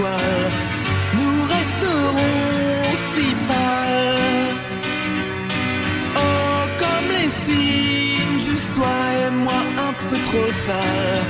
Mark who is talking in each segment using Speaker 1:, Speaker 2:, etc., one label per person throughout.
Speaker 1: nous resterons si pâles. Oh, comme les signes, juste toi et moi un peu trop sales.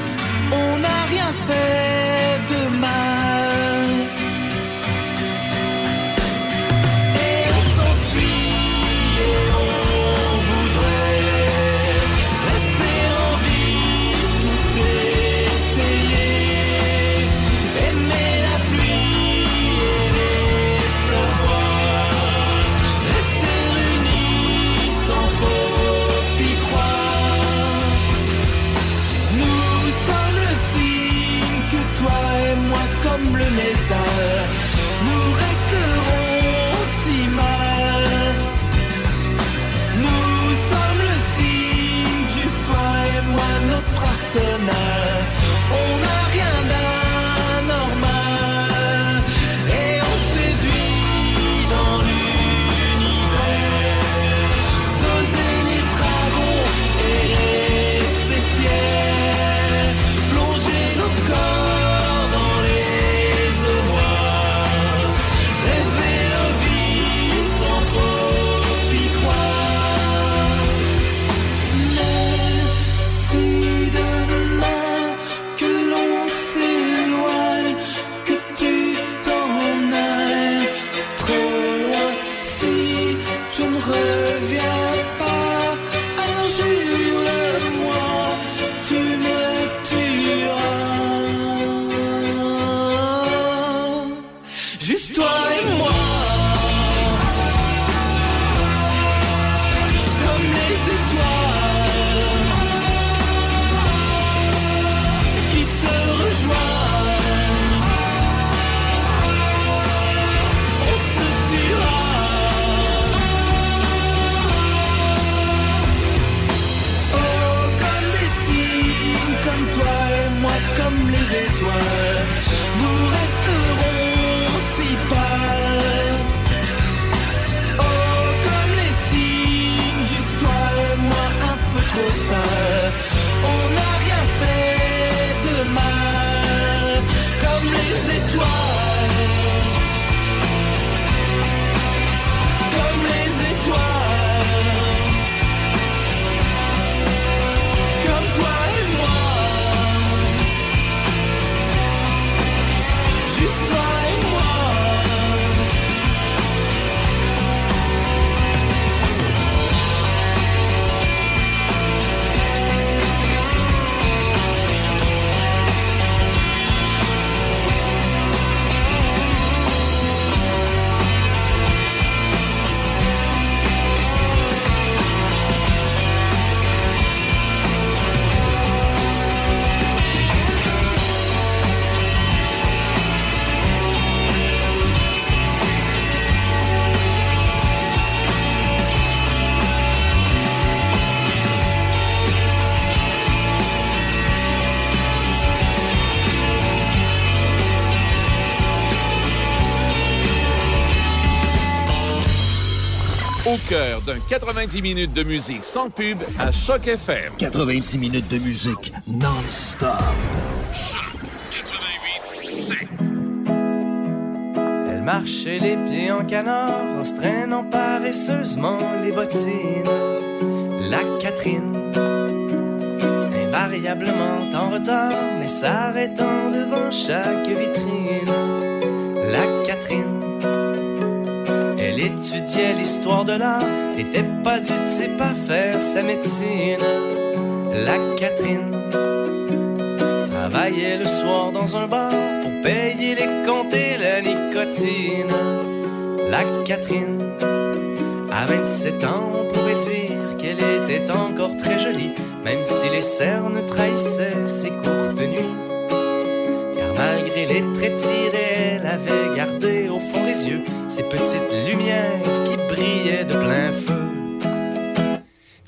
Speaker 2: Cœur d'un 90 minutes de musique sans pub à Choc FM.
Speaker 3: 90 minutes de musique non-stop.
Speaker 4: Elle marchait les pieds en canard en se traînant paresseusement les bottines. La Catherine, invariablement en retard, mais s'arrêtant devant chaque vitrine. La Catherine, étudiait l'histoire de l'art, était pas du type à faire sa médecine. La Catherine travaillait le soir dans un bar pour payer les comptes et la nicotine. La Catherine, à 27 ans, on pourrait dire qu'elle était encore très jolie, même si les cernes trahissaient ses courtes nuits. Car malgré les traits tirés, elle avait gardé au fond des yeux ces petites lumières qui brillaient de plein feu.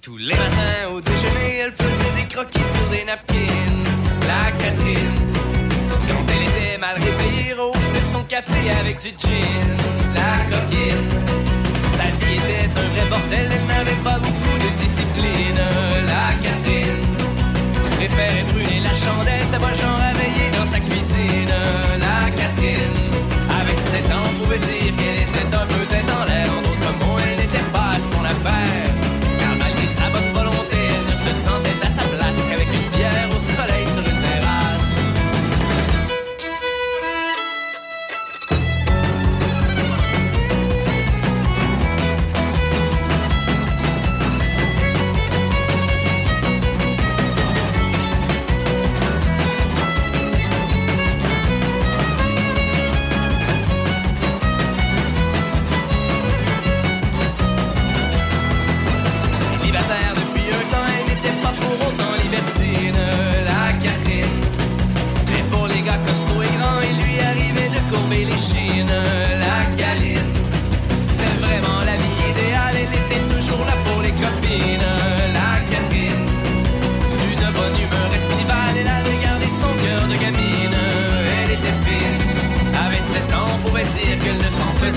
Speaker 4: Tous les matins au déjeuner, elle faisait des croquis sur des napkins. La Catherine, quand elle était mal réveillée, rehaussait son café avec du gin. La coquine, sa vie était un vrai bordel, elle n'avait pas beaucoup de discipline. La Catherine, préférait brûler la chandelle, pas le genre à veiller dans sa cuisine. La Catherine, pouvait dire qu'elle était un peu tête en l'air.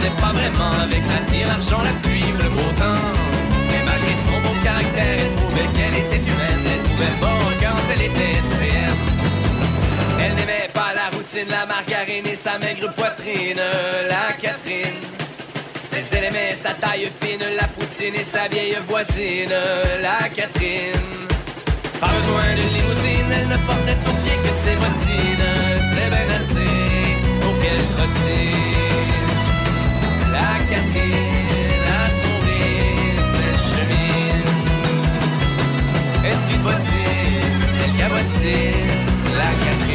Speaker 4: Faisait pas vraiment avec l'avenir, l'argent, la pluie ou le beau temps. Mais malgré son beau caractère, elle prouvait qu'elle était humaine, elle pouvait bon quand elle était SPM. Elle n'aimait pas la routine, la margarine et sa maigre poitrine, la Catherine. Mais elle aimait sa taille fine, la poutine et sa vieille voisine, la Catherine. Pas besoin de limousine, elle ne portait au pied que ses bottines. C'était bien assez pour qu'elle trottine. La Catherine rythme, elle. La.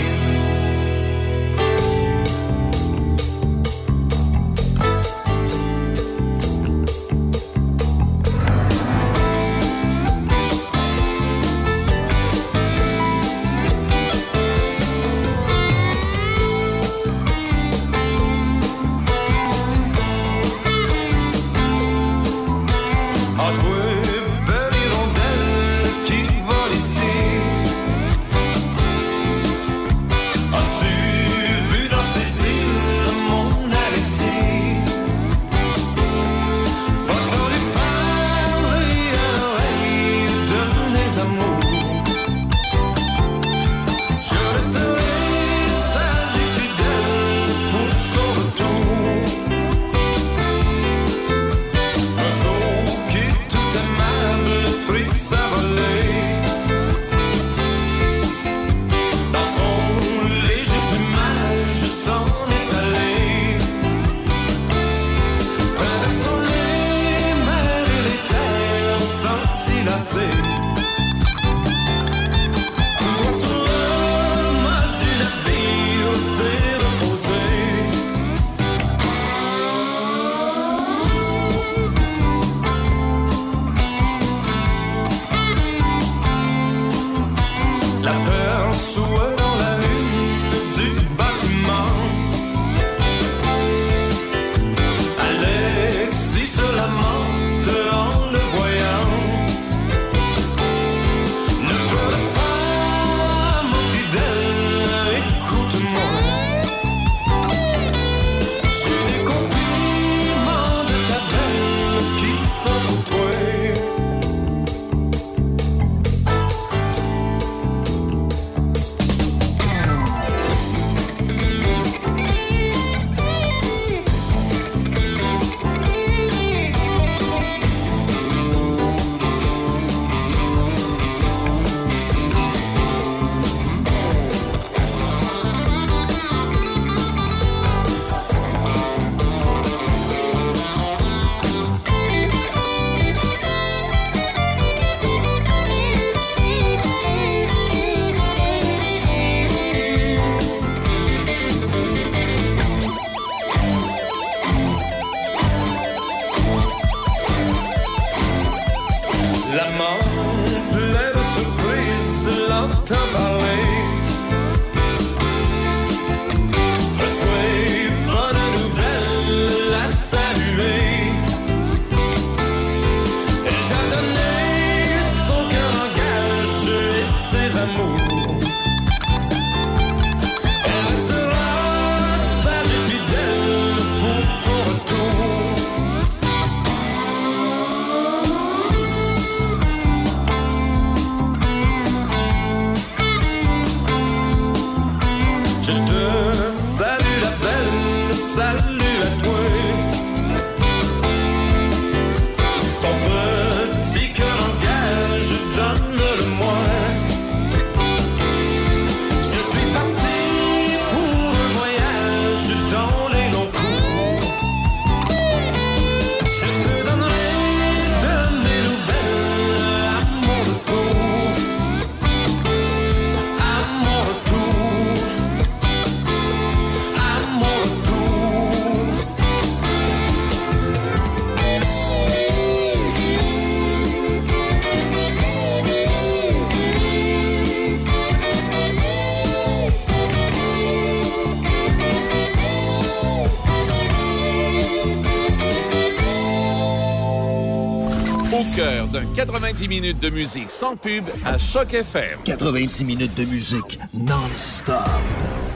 Speaker 2: 90 minutes de musique sans pub à Choc FM.
Speaker 3: 90 minutes de musique non-stop.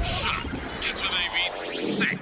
Speaker 2: Choc 88 7.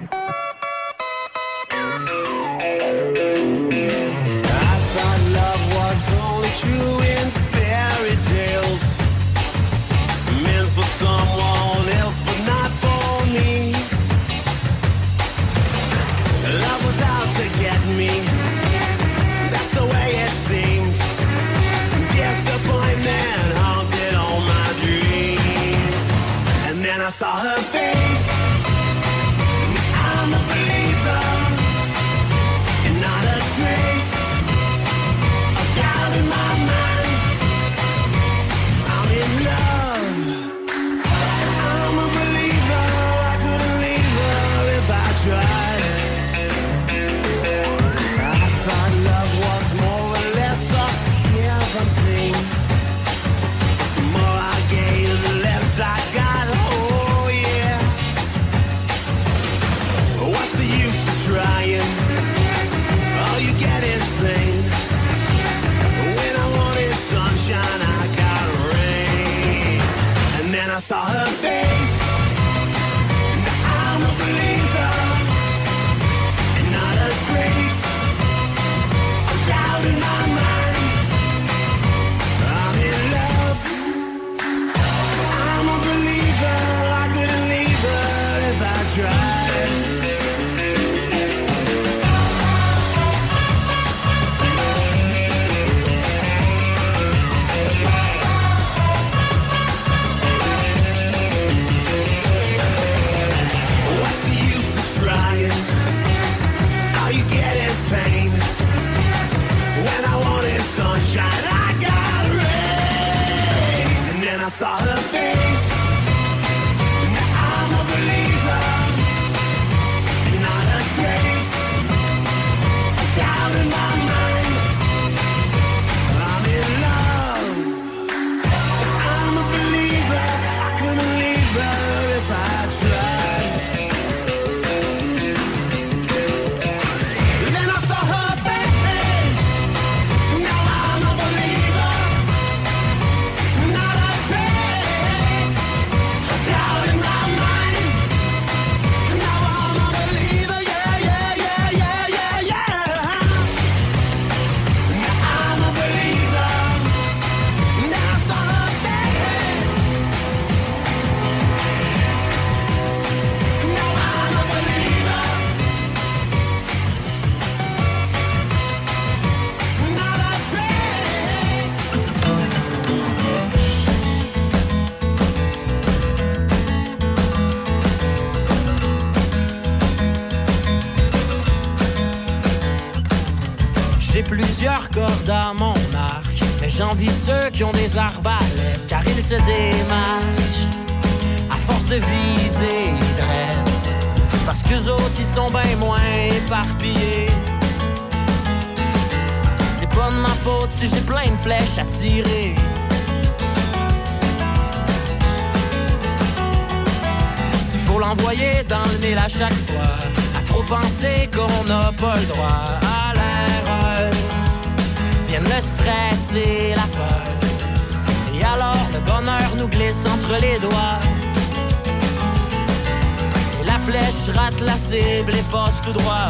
Speaker 5: Se démarquent à force de viser dresse. Parce que autres, ils sont bien moins éparpillés. C'est pas de ma faute si j'ai plein de flèches à tirer. S'il faut l'envoyer dans le nez à chaque fois, à trop penser qu'on n'a pas le droit à l'erreur, viennent le stress et la peur. Et alors le bonheur nous glisse entre les doigts. Et la flèche rate la cible et passe tout droit.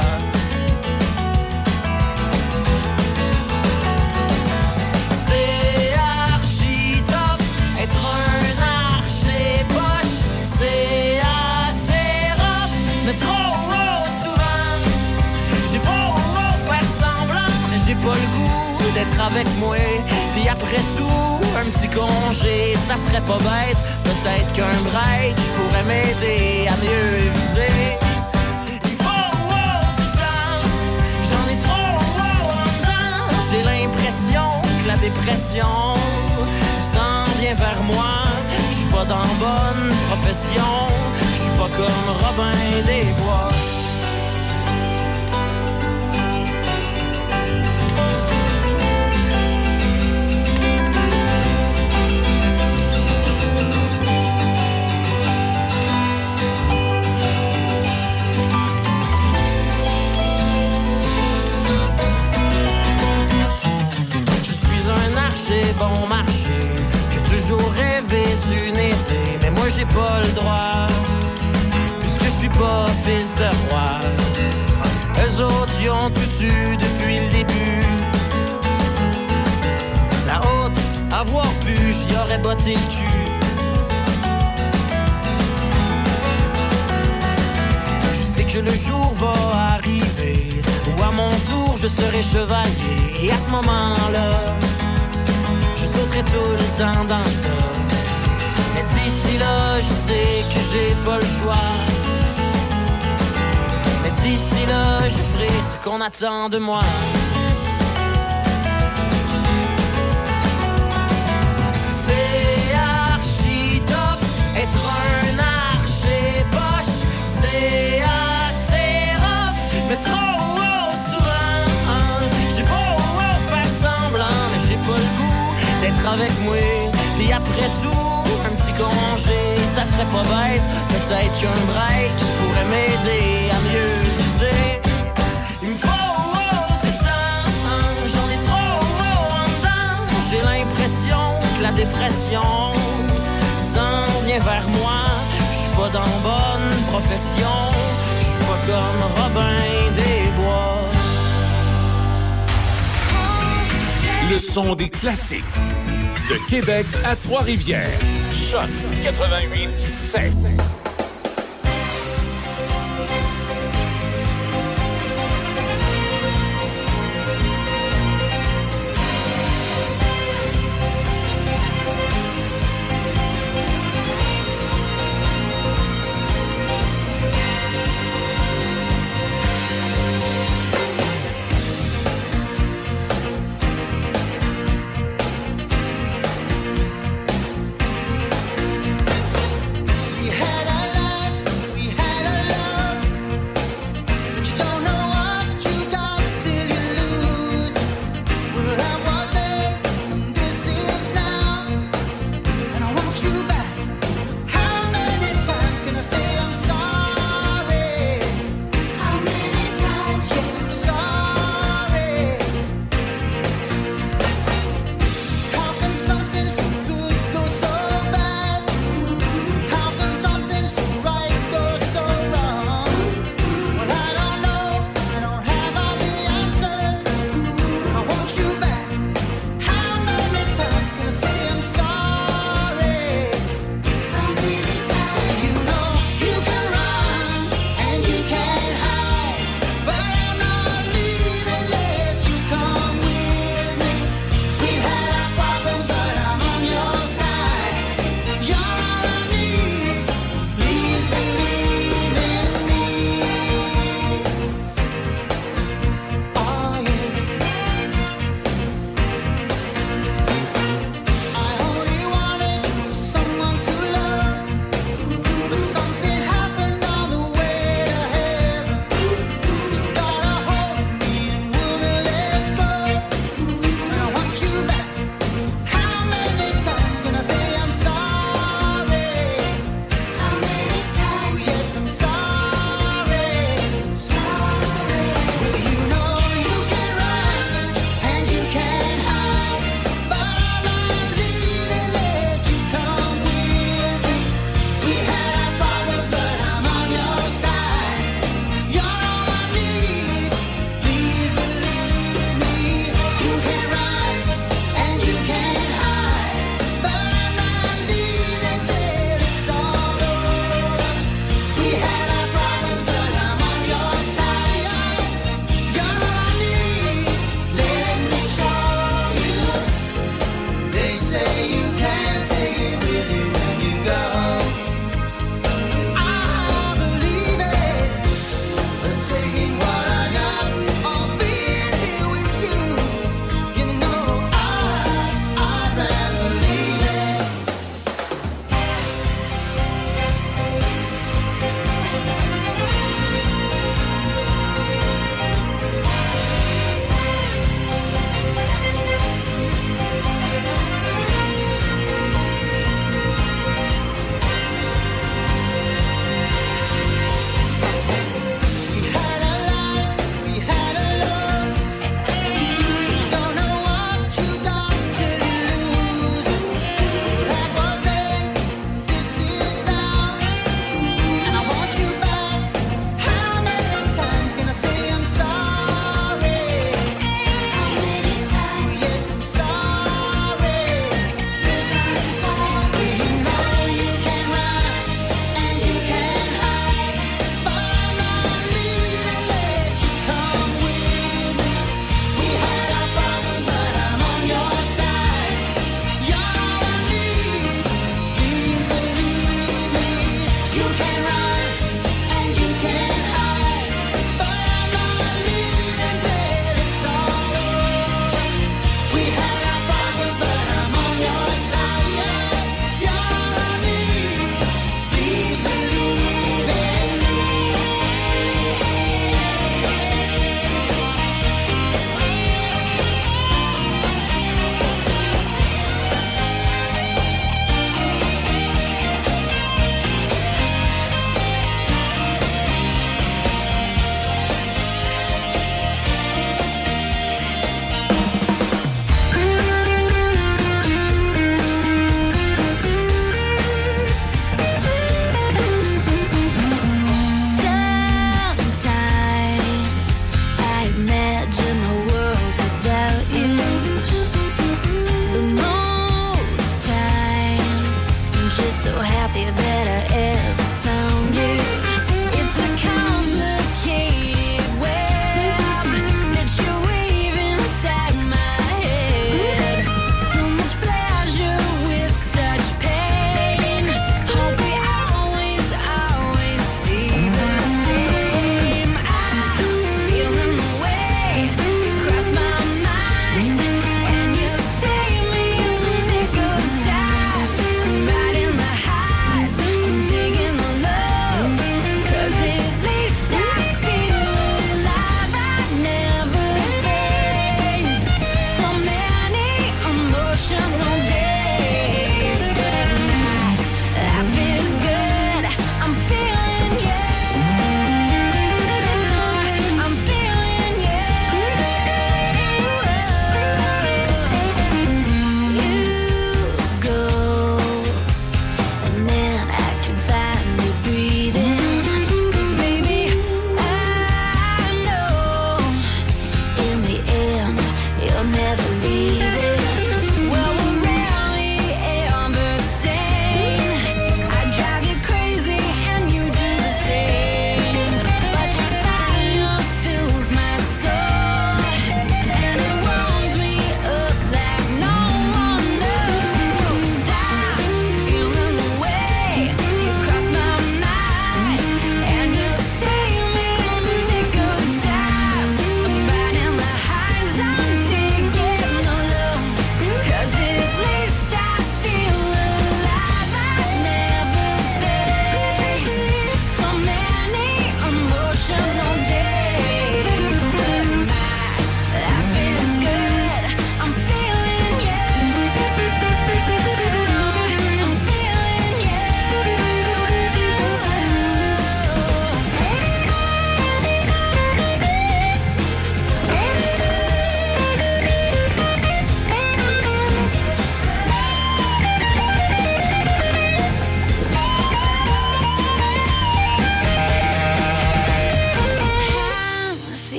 Speaker 5: C'est archi top, être un archer poche, c'est assez rough, mais trop raw souvent. J'ai pas faire semblant, mais j'ai pas le goût d'être avec moi. Puis après un petit congé, ça serait pas bête. Peut-être qu'un break pourrait m'aider à mieux viser. Il faut wow, du temps, j'en ai trop wow en. J'ai l'impression que la dépression s'en vient vers moi. Je suis pas dans bonne profession, je suis pas comme Robin des Bois. J'ai pas le droit, puisque je suis pas fils de roi. Eux autres, ils ont tout eu depuis le début. La haute, avoir pu, j'y aurais botté le cul. Je sais que le jour va arriver où à mon tour je serai chevalier. Et à ce moment-là, je sauterai tout le temps dans le. Mais d'ici là, je sais que j'ai pas le choix. Mais d'ici là, je ferai ce qu'on attend de moi. Avec moi. Et après tout, un petit congé, ça serait pas bête. Peut-être qu'un break pourrait m'aider à mieux viser. Il me faut du temps, j'en ai trop en dedans. J'ai l'impression que la dépression s'en vient vers moi. Je suis pas dans bonne profession, je suis pas comme Robin des
Speaker 2: Le son des classiques. De Québec à Trois-Rivières. Choc 88 7.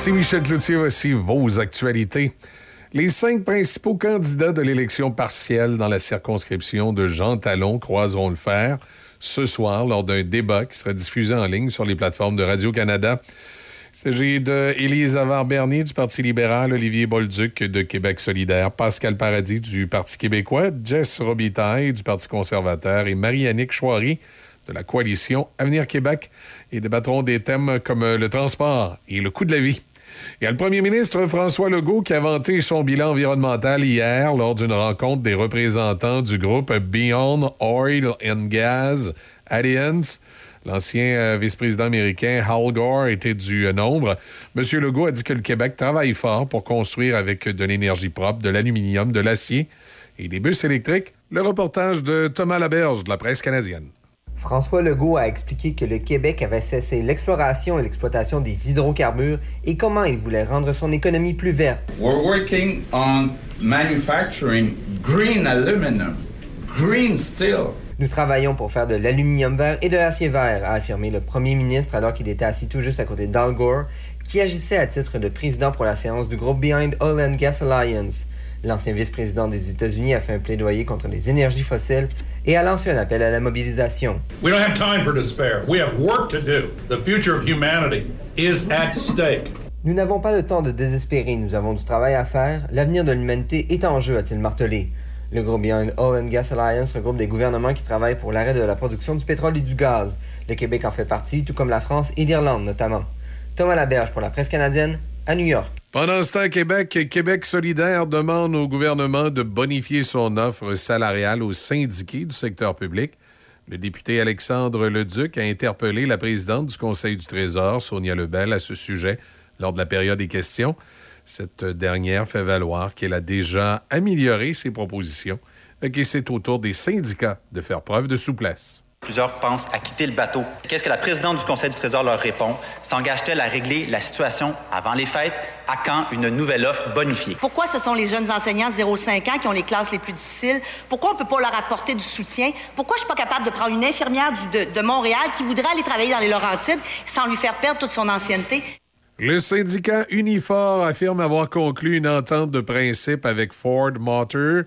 Speaker 6: Ici Michel Cloutier, voici vos actualités. Les cinq principaux candidats de l'élection partielle dans la circonscription de Jean Talon croiseront le fer ce soir lors d'un débat qui sera diffusé en ligne sur les plateformes de Radio-Canada. Il s'agit d'Élise Avard-Bernier du Parti libéral, Olivier Bolduc de Québec solidaire, Pascal Paradis du Parti québécois, Jess Robitaille du Parti conservateur et Marie-Annick Chouary de la coalition Avenir Québec. Ils débattront des thèmes comme le transport et le coût de la vie. Il y a le premier ministre François Legault qui a vanté son bilan environnemental hier lors d'une rencontre des représentants du groupe Beyond Oil and Gas Alliance. L'ancien euh, vice-président américain Hal Gore était du euh, nombre. M. Legault a dit que le Québec travaille fort pour construire avec de l'énergie propre, de l'aluminium, de l'acier et des bus électriques. Le reportage de Thomas Laberge de la presse canadienne.
Speaker 7: François Legault a expliqué que le Québec avait cessé l'exploration et l'exploitation des hydrocarbures et comment il voulait rendre son économie plus verte.
Speaker 8: We're working on manufacturing green aluminum, green steel.
Speaker 7: Nous travaillons pour faire de l'aluminium vert et de l'acier vert, a affirmé le premier ministre alors qu'il était assis tout juste à côté d'Al Gore, qui agissait à titre de président pour la séance du groupe Behind Oil and Gas Alliance. L'ancien vice-président des États-Unis a fait un plaidoyer contre les énergies fossiles et a lancé un appel à la mobilisation.
Speaker 9: We don't have time for despair. We have work to do. The future of humanity is at stake.
Speaker 7: Nous n'avons pas le temps de désespérer, nous avons du travail à faire. L'avenir de l'humanité est en jeu, a-t-il martelé. Le groupe Beyond Oil and Gas Alliance regroupe des gouvernements qui travaillent pour l'arrêt de la production du pétrole et du gaz. Le Québec en fait partie, tout comme la France et l'Irlande notamment. Thomas Laberge pour la presse canadienne,
Speaker 6: Pendant ce temps, Québec, Québec solidaire demande au gouvernement de bonifier son offre salariale aux syndiqués du secteur public. Le député Alexandre Leduc a interpellé la présidente du Conseil du Trésor, Sonia Lebel, à ce sujet lors de la période des questions. Cette dernière fait valoir qu'elle a déjà amélioré ses propositions et que c'est au tour des syndicats de faire preuve de souplesse.
Speaker 10: Plusieurs pensent à quitter le bateau. Qu'est-ce que la présidente du Conseil du Trésor leur répond? S'engage-t-elle à régler la situation avant les fêtes? À quand une nouvelle offre bonifiée?
Speaker 11: Pourquoi ce sont les jeunes enseignants 0-5 ans qui ont les classes les plus difficiles? Pourquoi on ne peut pas leur apporter du soutien? Pourquoi je suis pas capable de prendre une infirmière du- de, de Montréal qui voudrait aller travailler dans les Laurentides sans lui faire perdre toute son ancienneté?
Speaker 6: Le syndicat Unifor affirme avoir conclu une entente de principe avec Ford Motor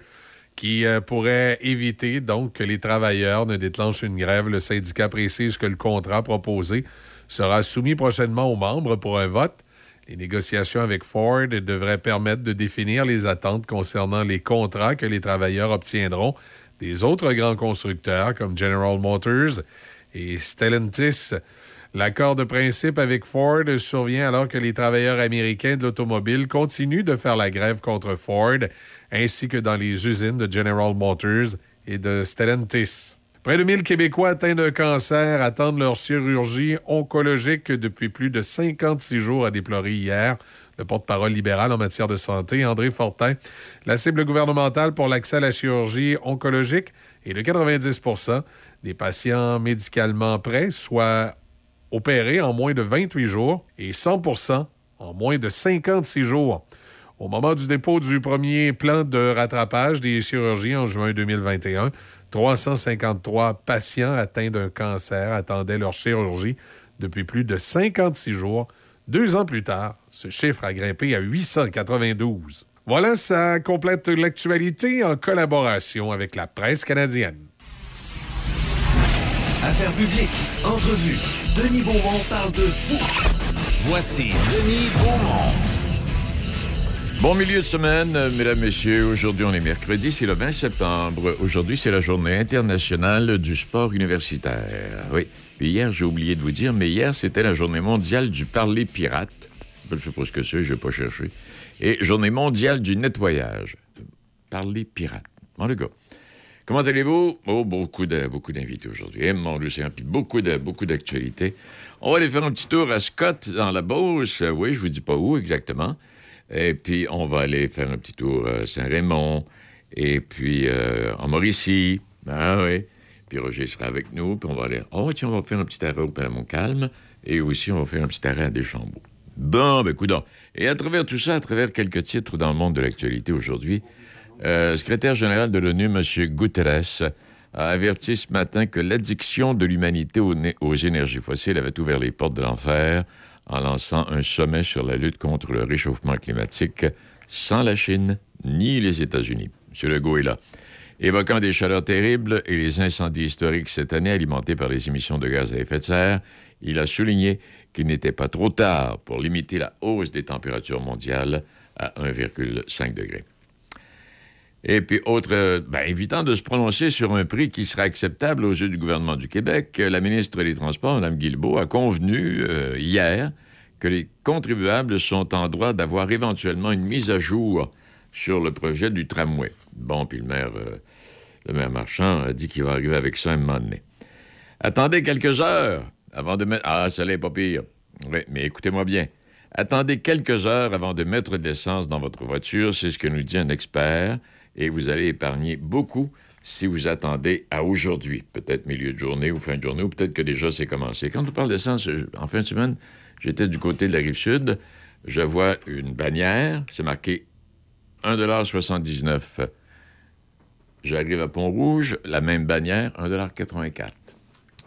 Speaker 6: qui euh, pourrait éviter donc que les travailleurs ne déclenchent une grève. Le syndicat précise que le contrat proposé sera soumis prochainement aux membres pour un vote. Les négociations avec Ford devraient permettre de définir les attentes concernant les contrats que les travailleurs obtiendront des autres grands constructeurs comme General Motors et Stellantis. L'accord de principe avec Ford survient alors que les travailleurs américains de l'automobile continuent de faire la grève contre Ford, ainsi que dans les usines de General Motors et de Stellantis. Près de 1000 Québécois atteints d'un cancer attendent leur chirurgie oncologique depuis plus de 56 jours, a déploré hier le porte-parole libéral en matière de santé, André Fortin. La cible gouvernementale pour l'accès à la chirurgie oncologique est de 90% des patients médicalement prêts, soit opérés en moins de 28 jours, et 100% en moins de 56 jours. Au moment du dépôt du premier plan de rattrapage des chirurgies en juin 2021, 353 patients atteints d'un cancer attendaient leur chirurgie depuis plus de 56 jours. Deux ans plus tard, ce chiffre a grimpé à 892. Voilà, ça complète l'actualité en collaboration avec la presse canadienne.
Speaker 3: Affaires publiques, entrevue. Denis Beaumont parle de vous.
Speaker 2: Voici Denis Beaumont.
Speaker 12: Bon milieu de semaine, mesdames, messieurs. Aujourd'hui, on est mercredi, c'est le 20 septembre. Aujourd'hui, c'est la journée internationale du sport universitaire. Oui. Puis hier, j'ai oublié de vous dire, mais hier, c'était la journée mondiale du parler pirate. Ben, Je sais pas ce que c'est, je n'ai pas cherché. Et journée mondiale du nettoyage. Parler pirate. Bon, les gars. Comment allez-vous? Oh, beaucoup de, beaucoup d'invités aujourd'hui. Eh, mon un- puis beaucoup de, beaucoup d'actualités. On va aller faire un petit tour à Scott, dans la Beauce. Euh, Oui, je vous dis pas où exactement. Et puis, on va aller faire un petit tour à Saint-Raymond. Et puis, euh, en Mauricie. Ah oui. Puis Roger sera avec nous. Puis on va aller... Oh, tiens, on va faire un petit arrêt au Palais-Montcalm. Et aussi, on va faire un petit arrêt à Deschambault. Bon, ben, coudonc. Et à travers tout ça, à travers quelques titres dans le monde de l'actualité aujourd'hui, euh, secrétaire général de l'ONU, M. Guterres, a averti ce matin que l'addiction de l'humanité aux énergies fossiles avait ouvert les portes de l'enfer en lançant un sommet sur la lutte contre le réchauffement climatique sans la Chine ni les États-Unis. M. Legault est là. Évoquant des chaleurs terribles et les incendies historiques cette année alimentés par les émissions de gaz à effet de serre, il a souligné qu'il n'était pas trop tard pour limiter la hausse des températures mondiales à 1,5 degré. Et puis, autre, euh, ben, évitant de se prononcer sur un prix qui sera acceptable aux yeux du gouvernement du Québec, euh, la ministre des Transports, Mme Guilbeault, a convenu euh, hier que les contribuables sont en droit d'avoir éventuellement une mise à jour sur le projet du tramway. Bon, puis le maire, le maire Marchand a dit qu'il va arriver avec ça un moment donné. Attendez quelques heures avant de mettre... Ah, ça n'est pas pire. Oui, mais écoutez-moi bien. Attendez quelques heures avant de mettre de l'essence dans votre voiture, c'est ce que nous dit un expert, et vous allez épargner beaucoup si vous attendez à aujourd'hui, peut-être milieu de journée ou fin de journée, ou peut-être que déjà c'est commencé. Quand on parle d'essence, je- en fin de semaine, j'étais du côté de la rive sud, je vois une bannière, c'est marqué 1,79 J'arrive à Pont-Rouge, la même bannière, 1,84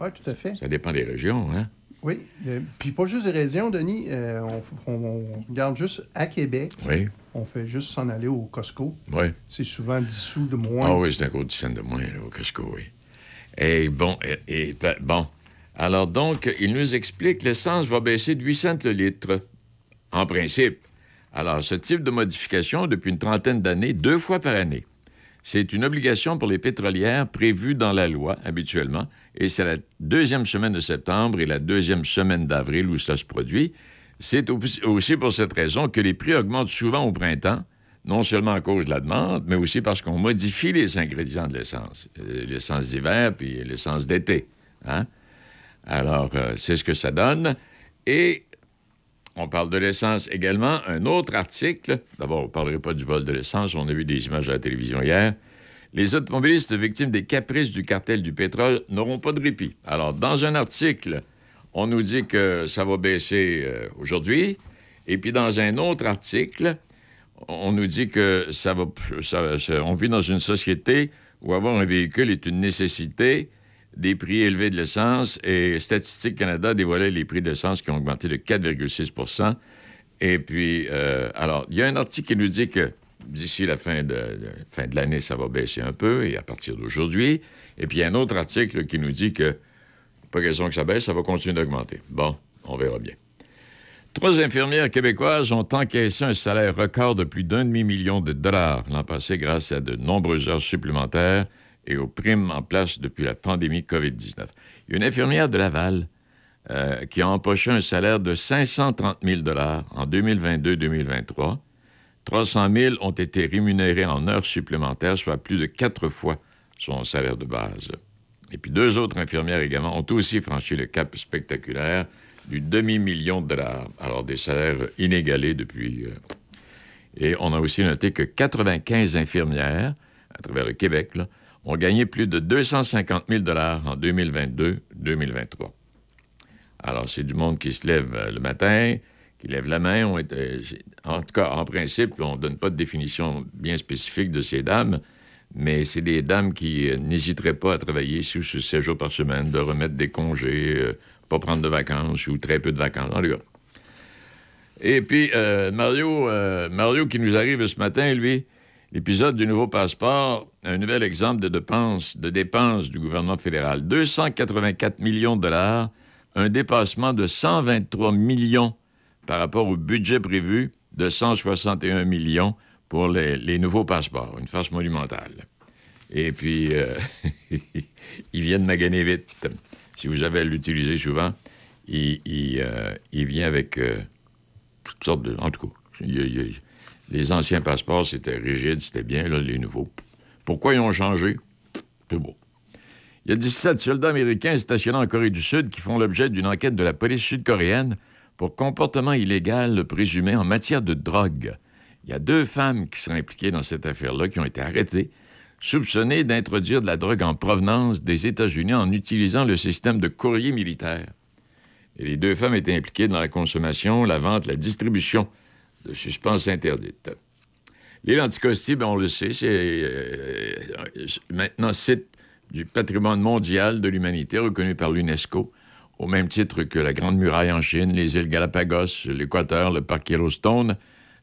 Speaker 13: Oui, tout à fait.
Speaker 12: Ça dépend des régions, hein?
Speaker 13: Oui. euh, Puis pas juste des régions, Denis. euh, on, on- on regarde juste à Québec.
Speaker 12: Oui.
Speaker 13: On fait juste s'en aller au Costco.
Speaker 12: Oui.
Speaker 13: C'est souvent 10 sous de moins.
Speaker 12: Ah oui, c'est un gros dizaine de moins, là, au Costco, oui. Et bon, et, et, ben, bon. Alors donc, il nous explique que l'essence va baisser de 8 cents le litre, en principe. Alors, ce type de modification, depuis une trentaine d'années, deux fois par année. C'est une obligation pour les pétrolières prévue dans la loi, habituellement, et c'est la deuxième semaine de septembre et la deuxième semaine d'avril où ça se produit. C'est au- aussi pour cette raison que les prix augmentent souvent au printemps, non seulement à cause de la demande, mais aussi parce qu'on modifie les ingrédients de l'essence. Euh, L'essence d'hiver puis l'essence d'été. Hein? Alors, euh, c'est ce que ça donne. Et on parle de l'essence également. Un autre article, d'abord, on ne parlerait pas du vol de l'essence, on a vu des images à la télévision hier. Les automobilistes victimes des caprices du cartel du pétrole n'auront pas de répit. Alors, dans un article, on nous dit que ça va baisser euh, aujourd'hui. Et puis, dans un autre article, on nous dit que ça va. on vit dans une société où avoir un véhicule est une nécessité, des prix élevés de l'essence, et Statistique Canada dévoilait les prix de l'essence qui ont augmenté de 4,6% Et puis, euh, alors, il y a un article qui nous dit que d'ici la fin de, fin de l'année, ça va baisser un peu, et à partir d'aujourd'hui. Et puis, un autre article qui nous dit que pas question que ça baisse, ça va continuer d'augmenter. Bon, on verra bien. Trois infirmières québécoises ont encaissé un salaire record de plus d'un demi-million de dollars l'an passé grâce à de nombreuses heures supplémentaires et aux primes en place depuis la pandémie COVID-19. Il y a une infirmière de Laval euh, qui a empoché un salaire de 530 000 dollars en 2022-2023. 300 000 ont été rémunérés en heures supplémentaires, soit plus de quatre fois son salaire de base. Et puis deux autres infirmières également ont aussi franchi le cap spectaculaire du demi-million de dollars. Alors des salaires inégalés depuis. euh, Et on a aussi noté que 95 infirmières à travers le Québec ont gagné plus de 250 000 dollars en 2022-2023. Alors c'est du monde qui se lève euh, le matin, qui lève la main. Euh, en tout cas, en principe, on ne donne pas de définition bien spécifique de ces dames, mais c'est des dames qui euh, n'hésiteraient pas à travailler sous ce 16 jours par semaine, de remettre des congés, euh, pas prendre de vacances ou très peu de vacances. En tout. Et puis, euh, Mario, Mario qui nous arrive ce matin, lui, l'épisode du nouveau passeport, un nouvel exemple de dépenses, de dépenses du gouvernement fédéral. 284 millions de dollars, un dépassement de 123 millions par rapport au budget prévu de 161 millions pour les, nouveaux passeports. Une farce monumentale. Et puis, euh, il vient de maganer vite. Si vous avez à l'utiliser souvent, il, euh, vient avec euh, toutes sortes de... En tout cas, les anciens passeports, c'était rigide, c'était bien. Là, les nouveaux, pourquoi ils ont changé? C'est beau. Il y a 17 soldats américains stationnés en Corée du Sud qui font l'objet d'une enquête de la police sud-coréenne pour comportement illégal présumé en matière de drogue. Il y a deux femmes qui sont impliquées dans cette affaire-là qui ont été arrêtées, soupçonnées d'introduire de la drogue en provenance des États-Unis en utilisant le système de courrier militaire. Et les deux femmes étaient impliquées dans la consommation, la vente, la distribution de substances interdites. L'île Anticosti, ben, on le sait, c'est euh, maintenant site du patrimoine mondial de l'humanité reconnu par l'UNESCO, au même titre que la Grande Muraille en Chine, les îles Galapagos, l'Équateur, le parc Yellowstone.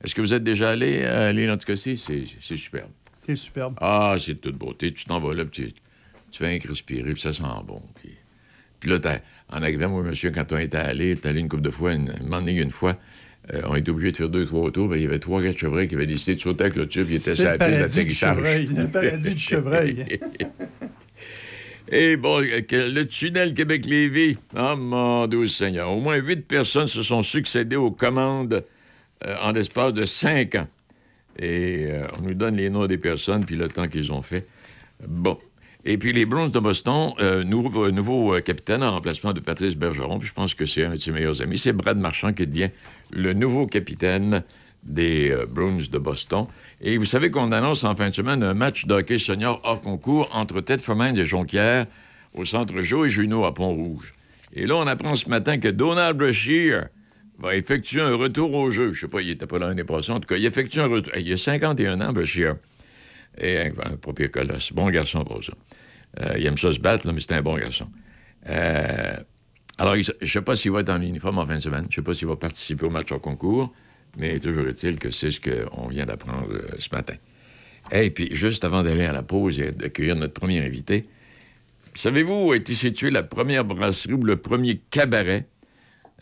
Speaker 12: Est-ce que vous êtes déjà allé à l'île Anticosti? C'est c'est superbe.
Speaker 13: C'est superbe.
Speaker 12: Ah, c'est de toute beauté. Tu t'en vas là, puis tu, tu fais un respirer, puis ça sent bon. Puis, puis là, en arrivant, moi, monsieur, quand on était allé, t'es allé une couple de fois, une, un une fois, euh, on était obligé de faire deux, trois tours, ben, il y avait trois gars de chevreuils qui avaient décidé de sauter avec le tube, ils étaient sur la piste d'atterrissage.
Speaker 13: chevreuil. Le paradis du chevreuil.
Speaker 12: Et bon, euh, que le tunnel Québec-Lévis, oh mon Dieu Seigneur, au moins huit personnes se sont succédées aux commandes euh, en l'espace de cinq ans. Et euh, on nous donne les noms des personnes puis le temps qu'ils ont fait. Bon. Et puis les Browns de Boston, euh, nouveau, capitaine en remplacement de Patrice Bergeron, puis je pense que c'est un de ses meilleurs amis, c'est Brad Marchand qui devient le nouveau capitaine des Bruins de Boston. Et vous savez qu'on annonce en fin de semaine un match de senior hors concours entre Ted Mines et Jonquière au centre Joe et Junot à Pont-Rouge. Et là, on apprend ce matin que Donald Brashear va effectuer un retour au jeu. Je sais pas, il était pas là l'année passée. En tout cas, il effectue un retour. Il a 51 ans, Brashear. Et un, un papier colosse. Bon garçon pour ça. Euh, il aime ça se battre, mais c'est un bon garçon. Euh, alors, je ne sais pas s'il va être en uniforme en fin de semaine. Je ne sais pas s'il va participer au match au concours, mais toujours est-il que c'est ce qu'on vient d'apprendre euh, ce matin. Et puis, juste avant d'aller à la pause et d'accueillir notre premier invité, savez-vous où a été située la première brasserie ou le premier cabaret?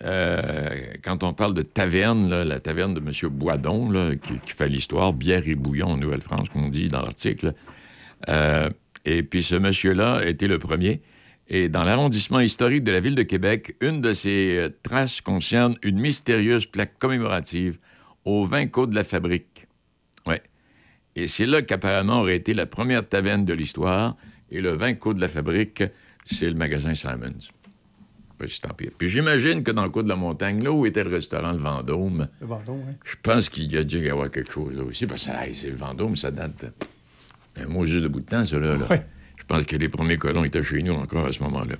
Speaker 12: Euh, quand on parle de taverne, la taverne de M. Boisdon, là, qui, fait l'histoire, bière et bouillon en Nouvelle-France, qu'on dit dans l'article. Euh, et puis ce monsieur-là été le premier. Et dans l'arrondissement historique de la ville de Québec, une de ses euh, traces concerne une mystérieuse plaque commémorative au 20 côtes de la fabrique. Ouais. Et c'est là qu'apparemment aurait été la première taverne de l'histoire. Et le 20 côtes de la fabrique, c'est le magasin Simons. Pas tant pis. Puis j'imagine que dans le coin de la montagne, là où était le restaurant Le Vendôme,
Speaker 13: Le Vendôme, oui.
Speaker 12: je pense qu'il y a dû y avoir quelque chose là aussi, parce que hey, c'est le Vendôme, ça date d'un mot juste de bout de temps, ça, là. là. Je pense que les premiers colons étaient chez nous encore à ce moment-là.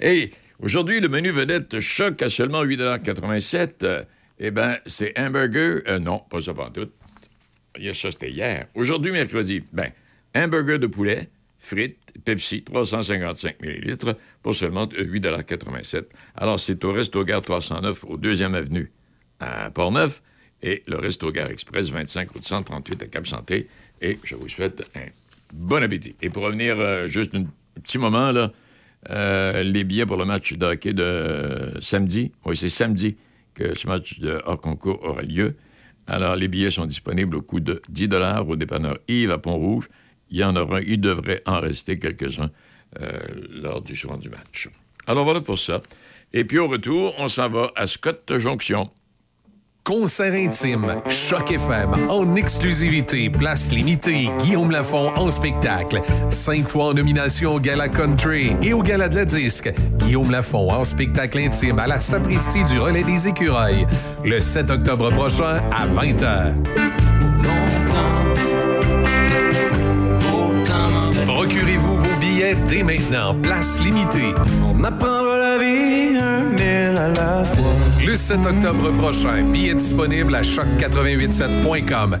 Speaker 12: Et aujourd'hui, le menu vedette choc à seulement 8,87 euh, Eh bien, c'est hamburger. euh, non, pas ça tout. Il y a ça, c'était hier. Aujourd'hui, mercredi, ben, hamburger de poulet, frites, Pepsi, 355 ml pour seulement euh, 8,87 Alors, c'est au Resto Gare 309 au 2e Avenue à Port-Neuf et le Resto Gare Express 25 route 138 à Cap-Santé. Et je vous souhaite un bon appétit. Et pour revenir euh, juste un petit moment, euh, les billets pour le match de hockey de euh, samedi, oui, c'est samedi que ce match de hors concours aura lieu. Alors, les billets sont disponibles au coût de 10 au dépanneur Yves à Pont-Rouge. Il y en aura, il devrait en rester quelques-uns euh, lors du soir du match. Alors, voilà pour ça. Et puis, au retour, on s'en va à Scott Jonction.
Speaker 14: Concert intime, Choc FM, en exclusivité, place limitée, Guillaume Lafont en spectacle. Cinq fois en nomination au Gala Country et au Gala de la Disque. Guillaume Lafont en spectacle intime à la Sapristi du Relais des Écureuils. Le 7 octobre prochain à 20h. Procurez-vous vos billets dès maintenant, place limitée.
Speaker 1: On apprendra la vie un mille à la fois.
Speaker 14: Le 7 octobre prochain, billets disponibles à choc887.com.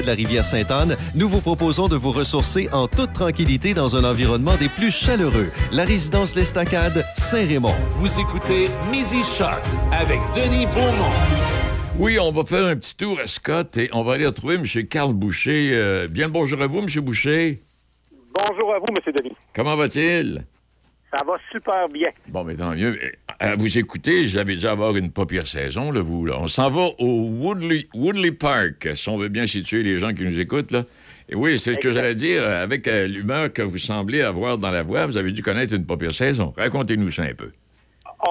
Speaker 15: De la rivière Sainte-Anne, nous vous proposons de vous ressourcer en toute tranquillité dans un environnement des plus chaleureux. La résidence L'Estacade, Saint-Raymond.
Speaker 2: Vous écoutez Midi Shark avec Denis Beaumont.
Speaker 12: Oui, on va faire un petit tour à Scott et on va aller retrouver M. Carl Boucher. Euh, bien le bonjour à vous, M. Boucher.
Speaker 16: Bonjour à vous, M. Denis.
Speaker 12: Comment va-t-il?
Speaker 16: Ça va super bien.
Speaker 12: Bon, mais tant mieux. Euh, À vous écouter, j'avais déjà avoir une pas pire saison, là, vous. Là. On s'en va au Woodley, Woodley Park, si on veut bien situer les gens qui nous écoutent, là. Et oui, c'est ce que j'allais dire. Avec euh, l'humeur que vous semblez avoir dans la voix, vous avez dû connaître une pas pire saison. Racontez-nous ça un peu.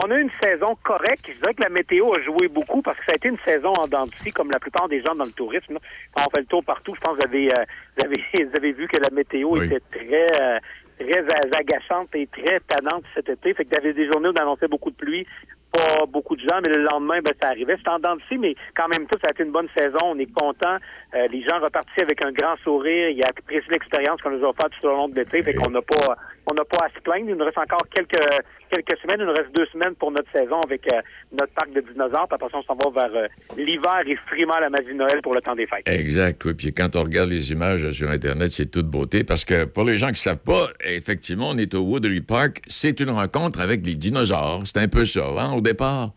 Speaker 16: On a une saison correcte. Je dirais que la météo a joué beaucoup parce que ça a été une saison en dents de scie, comme la plupart des gens dans le tourisme. Quand on fait le tour partout, je pense que vous avez, euh, vous avez, vous avez vu que la météo
Speaker 12: Oui.
Speaker 16: était très, euh, très a- agachante et très tannante cet été. Fait que avez des journées où on annonçait beaucoup de pluie, pas beaucoup de gens, mais le lendemain, ben, ça arrivait. C'est en dents mais quand même tout, ça a été une bonne saison. On est content. Euh, les gens repartissent avec un grand sourire. Il a apprécié l'expérience qu'on nous a offerte tout au long de l'été. Fait qu'on n'a pas, on n'a pas à se plaindre. Il nous reste encore quelques, quelques semaines. Il nous reste deux semaines pour notre saison avec euh, notre parc de dinosaures. Puis après on s'en va vers euh, l'hiver et frimant la magie de Noël pour le temps des fêtes.
Speaker 12: Exact, oui. Puis quand on regarde les images sur Internet, c'est toute beauté. Parce que pour les gens qui ne savent pas, effectivement, on est au Woodley Park. C'est une rencontre avec les dinosaures. C'est un peu ça, hein, au départ.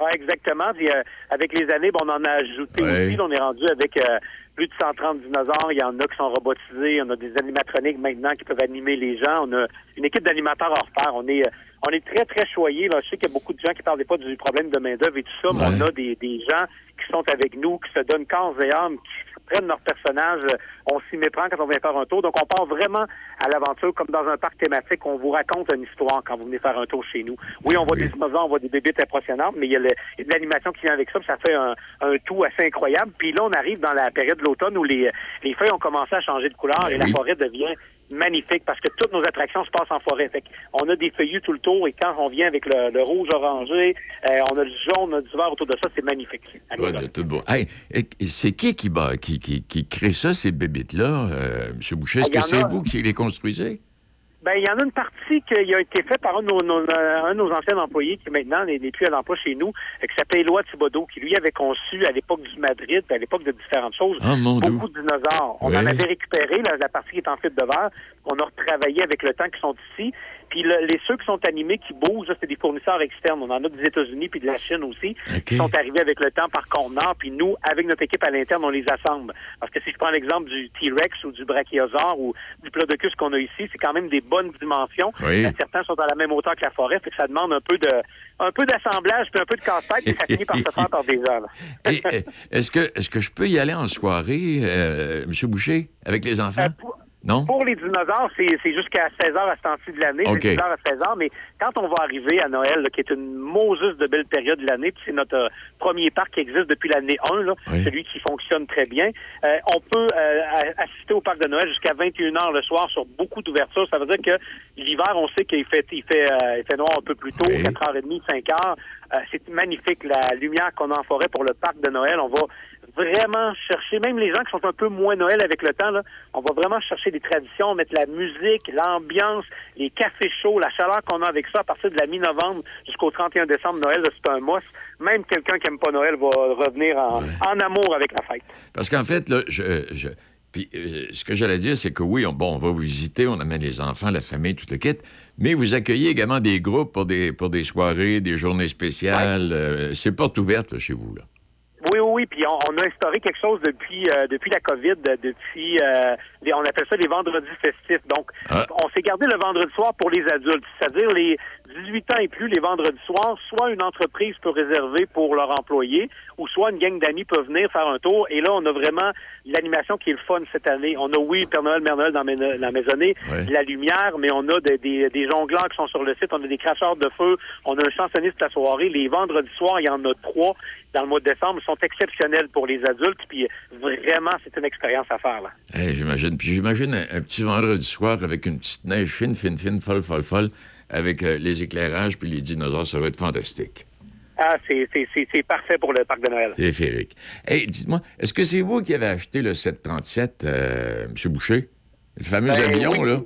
Speaker 16: Ouais, exactement. Puis, euh, avec les années, bon, on en a ajouté
Speaker 12: Ouais.
Speaker 16: aussi. On est rendu avec euh, plus de 130 dinosaures. Il y en a qui sont robotisés. On a des animatroniques maintenant qui peuvent animer les gens. On a une équipe d'animateurs hors pair. On est, euh, on est très, très choyés. Là. Je sais qu'il y a beaucoup de gens qui des fois du problème de main-d'œuvre et tout ça, mais on a des, des gens qui sont avec nous, qui se donnent corps et âme, qui prennent leur personnage. Euh, On s'y méprend quand on vient faire un tour. Donc, on part vraiment à l'aventure comme dans un parc thématique. On vous raconte une histoire quand vous venez faire un tour chez nous. Oui, on voit des dinosaures, on voit des bébites impressionnantes, mais il y a, l'animation qui vient avec ça, puis ça fait un, un tout assez incroyable. Puis là, on arrive dans la période de l'automne où les, les feuilles ont commencé à changer de couleur et la forêt devient magnifique parce que toutes nos attractions se passent en forêt. Fait on a des feuillus tout le tour et quand on vient avec le, le rouge orangé, euh, on a du jaune, on a du vert autour de ça, c'est magnifique.
Speaker 12: Ouais, de tout beau. Hey, c'est qui qui, qui, qui, qui crée ça, ces bébites-là, euh, M. Boucher? Est-ce
Speaker 16: Ah, y
Speaker 12: que c'est
Speaker 16: a.
Speaker 12: vous qui les construisez?
Speaker 16: Ben, il y en a une partie qui a été faite par un de nos, nos- euh, un de nos anciens employés qui maintenant n'est plus à l'emploi chez nous, qui s'appelle Éloi Thibodeau, qui lui avait conçu à l'époque du Madrid, à l'époque de différentes choses,
Speaker 12: Dieu.
Speaker 16: beaucoup de dinosaures. On
Speaker 12: Oui.
Speaker 16: en avait récupéré, la, la partie qui est en fibre de verre, on a retravaillé avec le temps qui sont ici. Puis le- les ceux qui sont animés, qui bougent, c'est des fournisseurs externes. On en a des États-Unis puis de la Chine aussi, qui sont arrivés avec le temps par conteneur. Puis nous, avec notre équipe à l'interne, on les assemble. Parce que si je prends l'exemple du T-Rex ou du Brachiosaure ou du Plodocus qu'on a ici, c'est quand même des bonnes dimensions.
Speaker 12: Oui.
Speaker 16: Euh, Certains sont à la même hauteur que la forêt, fait que ça demande un peu de un peu d'assemblage puis un peu de casse-tête, puis ça finit par se faire par des heures.
Speaker 12: euh, est-ce que, est-ce que je peux y aller en soirée, euh, M. Boucher, avec les enfants? Non?
Speaker 16: Pour les dinosaures, c'est jusqu'à 16 h à ce temps-ci de l'année,
Speaker 12: OK.
Speaker 16: c'est 10 h à 16 h mais quand on va arriver à Noël, là, qui est une Moses de belle période de l'année, puis c'est notre euh, premier parc qui existe depuis l'année 1, là,
Speaker 12: Oui.
Speaker 16: celui qui fonctionne très bien, euh, on peut euh, assister au parc de Noël jusqu'à 21 h le soir sur beaucoup d'ouvertures. Ça veut dire que l'hiver, on sait qu'il fait, il fait, euh, il fait noir un peu plus tôt, 4h30, 5h. Euh, c'est magnifique, la lumière qu'on a en forêt pour le parc de Noël. On va vraiment chercher, même les gens qui sont un peu moins Noël avec le temps, là, on va vraiment chercher des traditions, mettre la musique, l'ambiance, les cafés chauds, la chaleur qu'on a avec ça à partir de la mi-novembre jusqu'au 31 décembre. Noël, c'est un must. Même quelqu'un qui aime pas Noël va revenir en, en amour avec la fête.
Speaker 12: Parce qu'en fait, là, je, je- puis, euh, ce que j'allais dire, c'est que oui, on, bon, on va vous visiter, on amène les enfants, la famille, tout le kit, mais vous accueillez également des groupes pour des, pour des soirées, des journées spéciales. euh, c'est porte ouverte là, chez vous. Là.
Speaker 16: Oui. Puis on, on a instauré quelque chose depuis euh, depuis la COVID, depuis euh, les- on appelle ça les vendredis festifs. Donc,
Speaker 12: Ah.
Speaker 16: on s'est gardé le vendredi soir pour les adultes, c'est-à-dire les 18 ans et plus, les vendredis soirs, soit une entreprise peut réserver pour leurs employés, ou soit une gang d'amis peut venir faire un tour. Et là, on a vraiment l'animation qui est le fun cette année. On a, oui, Père Noël, Mère Noël dans la maisonnée, la lumière, mais on a des, des, des jongleurs qui sont sur le site, on a des cracheurs de feu, on a un chansonniste la soirée. Les vendredis soirs, il y en a trois dans le mois de décembre, sont exceptionnels pour les adultes, puis vraiment, c'est une expérience à faire. Là.
Speaker 12: Hey, j'imagine. Puis j'imagine un, un petit vendredi soir avec une petite neige fine, fine, fine, folle, folle, folle, avec euh, les éclairages puis les dinosaures, ça va être fantastique.
Speaker 16: Ah, c'est, c'est, c'est, c'est parfait pour le parc de Noël.
Speaker 12: Téléphérique. Hey, dites-moi, est-ce que c'est vous qui avez acheté le 737, euh, M. Boucher? Le fameux
Speaker 16: Ben,
Speaker 12: avion,
Speaker 16: oui.
Speaker 12: là?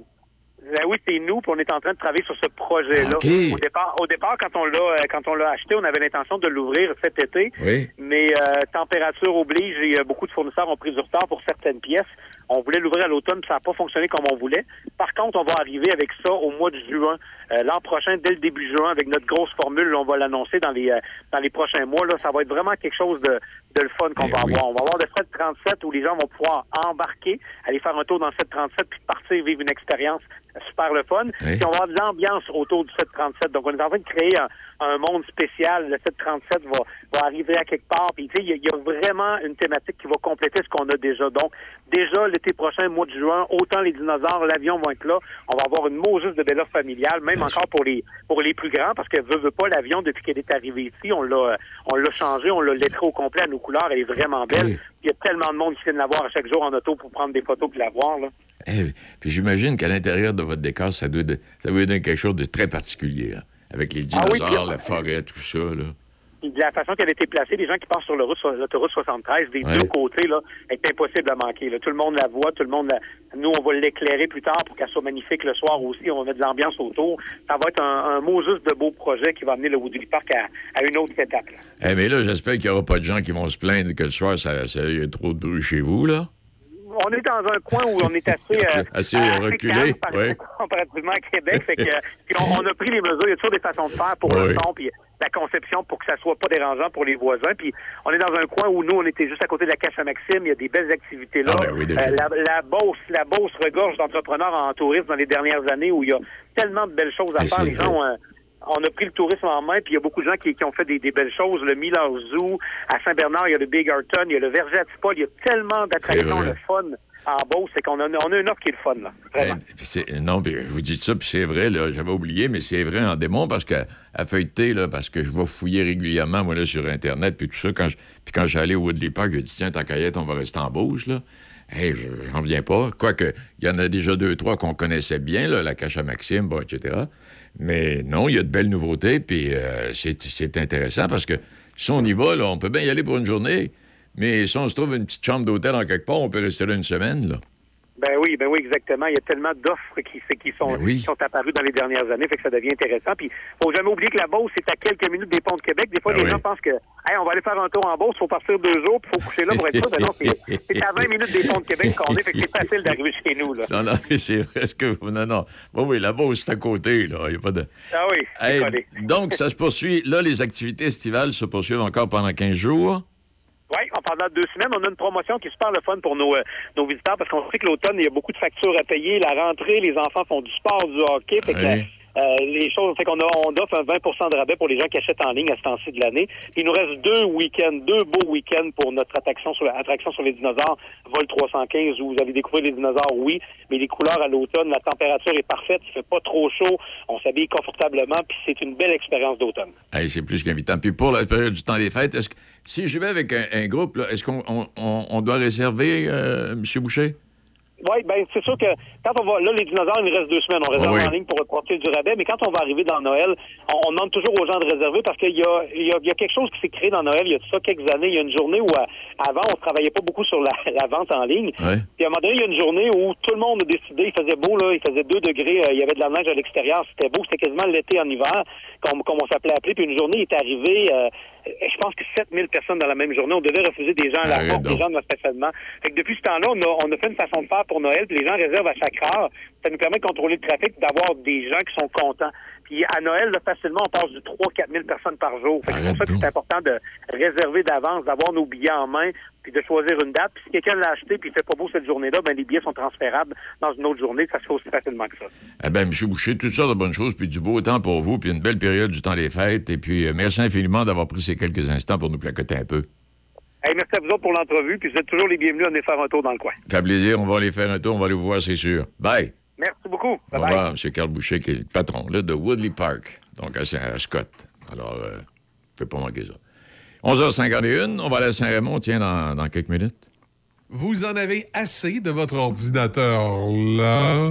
Speaker 16: Ben oui, c'est nous, puis on est en train de travailler sur ce projet-là. Au départ, au départ, quand on l'a, euh, quand on l'a acheté, on avait l'intention de l'ouvrir cet été.
Speaker 12: Oui.
Speaker 16: Mais euh, température oblige et beaucoup de fournisseurs ont pris du retard pour certaines pièces. On voulait l'ouvrir à l'automne, puis ça n'a pas fonctionné comme on voulait. Par contre, on va arriver avec ça au mois de juin. Euh, L'an prochain, dès le début juin, avec notre grosse formule, on va l'annoncer dans les euh, dans les prochains mois. Là, ça va être vraiment quelque chose de, de le fun qu'on va avoir. On va avoir frais de 37 où les gens vont pouvoir embarquer, aller faire un tour dans le 737 puis partir vivre une expérience super le fun. Puis on va avoir de l'ambiance autour du 737. Donc, on est en train de créer un, un monde spécial. Le 737 va, va arriver à quelque part. Puis, tu sais, il y, a- il y a vraiment une thématique qui va compléter ce qu'on a déjà. Donc, déjà, l'été prochain, mois de juin, autant les dinosaures, l'avion vont être là. On va avoir une Moses de belle familiale, même encore pour les pour les plus grands, parce que veut, veut pas l'avion depuis qu'elle est arrivée ici. On l'a on l'a changé, on l'a lettré au complet à nos couleurs. Elle est vraiment belle. Il y a tellement de monde qui vient de la voir à chaque jour en auto pour prendre des photos puis la voir. Là.
Speaker 12: Eh, puis j'imagine qu'à l'intérieur de votre décor, ça doit, de- ça doit donner quelque chose de très particulier. hein. avec les
Speaker 16: Ah oui,
Speaker 12: dinosaures,
Speaker 16: puis-
Speaker 12: la forêt, tout ça, là.
Speaker 16: De la façon qu'elle a été placée, les gens qui passent sur l'autoroute 73, des
Speaker 12: Ouais.
Speaker 16: deux côtés, là, est impossible à manquer. là. Tout le monde la voit, tout le monde la... Nous, on va l'éclairer plus tard pour qu'elle soit magnifique le soir aussi. On va mettre de l'ambiance autour. Ça va être un, un de beau projet qui va amener le Woodley Park à, à une autre étape. là.
Speaker 12: Eh, mais là, j'espère qu'il n'y aura pas de gens qui vont se plaindre que le soir, ça, ça- y a trop de bruit chez vous, là.
Speaker 16: On est dans un coin où on est assez, euh,
Speaker 12: Assez
Speaker 16: euh,
Speaker 12: reculé,
Speaker 16: par- comparativement à Québec. Fait que, puis on, on a pris les mesures. Il y a toujours des façons de faire pour le son, puis la conception pour que ça soit pas dérangeant pour les voisins. Puis on est dans un coin où nous, on était juste à côté de la Cache à Maxime. Il y a des belles activités là.
Speaker 12: Ah, ben oui.
Speaker 16: Euh, la, la Beauce, la Beauce regorge d'entrepreneurs en tourisme dans les dernières années où il y a tellement de belles choses à faire. Les gens ont, euh, on a pris le tourisme en main, puis il y a beaucoup de gens qui, qui ont fait des, des belles choses. Le Miller Zoo, à Saint-Bernard, il y a le Big Arton, il y a le Verger à Tipol, il y a tellement d'attractions, le fun en Beauce, c'est qu'on a, on a une offre qui est le fun, là.
Speaker 12: Eh, non, puis vous dites ça, puis c'est vrai, là, j'avais oublié, mais c'est vrai en démon parce que à feuilleter, là, parce que je vais fouiller régulièrement, sur Internet, puis tout ça. Quand je- puis quand j'allais au Woodley Park, j'ai dit, tiens, ta caillette, on va rester en Beauce, là. Hey, je- j'en reviens pas. Quoique, il y en a déjà deux, trois qu'on connaissait bien, là, la cache à Maxime, etc. Mais non, il y a de belles nouveautés, puis euh, c'est intéressant parce que si on y va, on peut bien y aller pour une journée, mais si on se trouve une petite chambre d'hôtel en quelque part, on peut rester là une semaine, là.
Speaker 16: Ben oui, ben oui, exactement. Il y a tellement d'offres qui, qui sont,
Speaker 12: Ben oui.
Speaker 16: qui sont apparues dans les dernières années, fait que ça devient intéressant. Puis, faut jamais oublier que la Beauce, c'est à quelques minutes des ponts de Québec. Des fois,
Speaker 12: Ben
Speaker 16: les
Speaker 12: oui.
Speaker 16: gens pensent que, hey, on va aller faire un tour en Beauce, faut partir deux jours, puis faut coucher là pour être sûr. Ben non, c'est à 20 minutes des ponts de Québec qu'on est, fait que c'est facile d'arriver chez nous, là.
Speaker 12: Non, non, mais c'est vrai ce que. Non, non. Oui, oui, la Beauce, c'est à côté, là. Il n'y a pas de.
Speaker 16: Ah oui,
Speaker 12: Hey, donc, ça se poursuit. Là, les activités estivales se poursuivent encore pendant 15 jours.
Speaker 16: Oui, pendant deux semaines, on a une promotion qui est super le fun pour nos, euh, nos visiteurs parce qu'on sait que l'automne, il y a beaucoup de factures à payer. La rentrée, les enfants font du sport, du hockey. Fait que
Speaker 12: Oui.
Speaker 16: la- euh, les choses, fait qu'on a, on offre un 20% de rabais pour les gens qui achètent en ligne à ce temps-ci de l'année. Il nous reste deux week-ends, deux beaux week-ends pour notre attraction sur, attraction sur les dinosaures, vol 315, où vous allez découvrir les dinosaures, oui, mais les couleurs à l'automne, la température est parfaite, il fait pas trop chaud, on s'habille confortablement, puis c'est une belle expérience d'automne.
Speaker 12: Hey, c'est plus qu'invitant. Puis pour la période du temps des fêtes, est-ce que si je vais avec un, un groupe, est-ce qu'on on, on- on doit réserver, euh, M. Boucher?
Speaker 16: Oui, ben c'est sûr que quand on va là, les dinosaures, il nous reste deux semaines. On réserve
Speaker 12: Ah oui.
Speaker 16: en ligne pour profiter du rabais, mais quand on va arriver dans Noël, on, on demande toujours aux gens de réserver parce qu'il y a, il y, a, il y a quelque chose qui s'est créé dans Noël il y a de ça quelques années. Il y a une journée où euh, avant on travaillait pas beaucoup sur la, la vente en ligne.
Speaker 12: Ouais.
Speaker 16: Puis à un moment donné, il y a une journée où tout le monde a décidé, il faisait beau, là, il faisait 2 degrés, euh, il y avait de la neige à l'extérieur, c'était beau, c'était quasiment l'été en hiver, comme, comme on s'appelait appeler. Puis une journée est arrivée, euh, je pense que 7000 personnes dans la même journée. On devait refuser des gens à la porte, des gens dans le stationnement. Fait que depuis ce temps-là, on a, on a fait une façon de faire pour Noël, puis les gens réservent à chaque Ça nous permet de contrôler le trafic, d'avoir des gens qui sont contents. Puis à Noël, là, facilement, on passe de 3-4 000 personnes par jour. C'est pour ça que c'est important de réserver d'avance, d'avoir nos billets en main, puis de choisir une date. Puis si quelqu'un l'a acheté puis il fait pas beau cette journée-là, ben les billets sont transférables dans une autre journée. Ça se fait aussi facilement que ça.
Speaker 12: Eh bien, M. Boucher, toutes sortes de bonnes choses, puis du beau temps pour vous, puis une belle période du temps des fêtes. Et puis, euh, merci infiniment d'avoir pris ces quelques instants pour nous placoter un peu.
Speaker 16: Hey, merci à vous autres pour l'entrevue, puis vous êtes toujours les bienvenus à venir faire un tour dans le coin.
Speaker 12: Ça fait plaisir, on va aller faire un tour, on va aller vous voir, c'est sûr. Bye!
Speaker 16: Merci beaucoup.
Speaker 12: Au
Speaker 16: Bye bye.
Speaker 12: revoir, M. Carl Boucher, qui est le patron là, de Woodley Park, donc à, à Scott. Alors, euh, ne pas manquer ça. 11h51, on va aller à Saint-Raymond, tiens, dans, dans quelques minutes.
Speaker 6: Vous en avez assez de votre ordinateur là?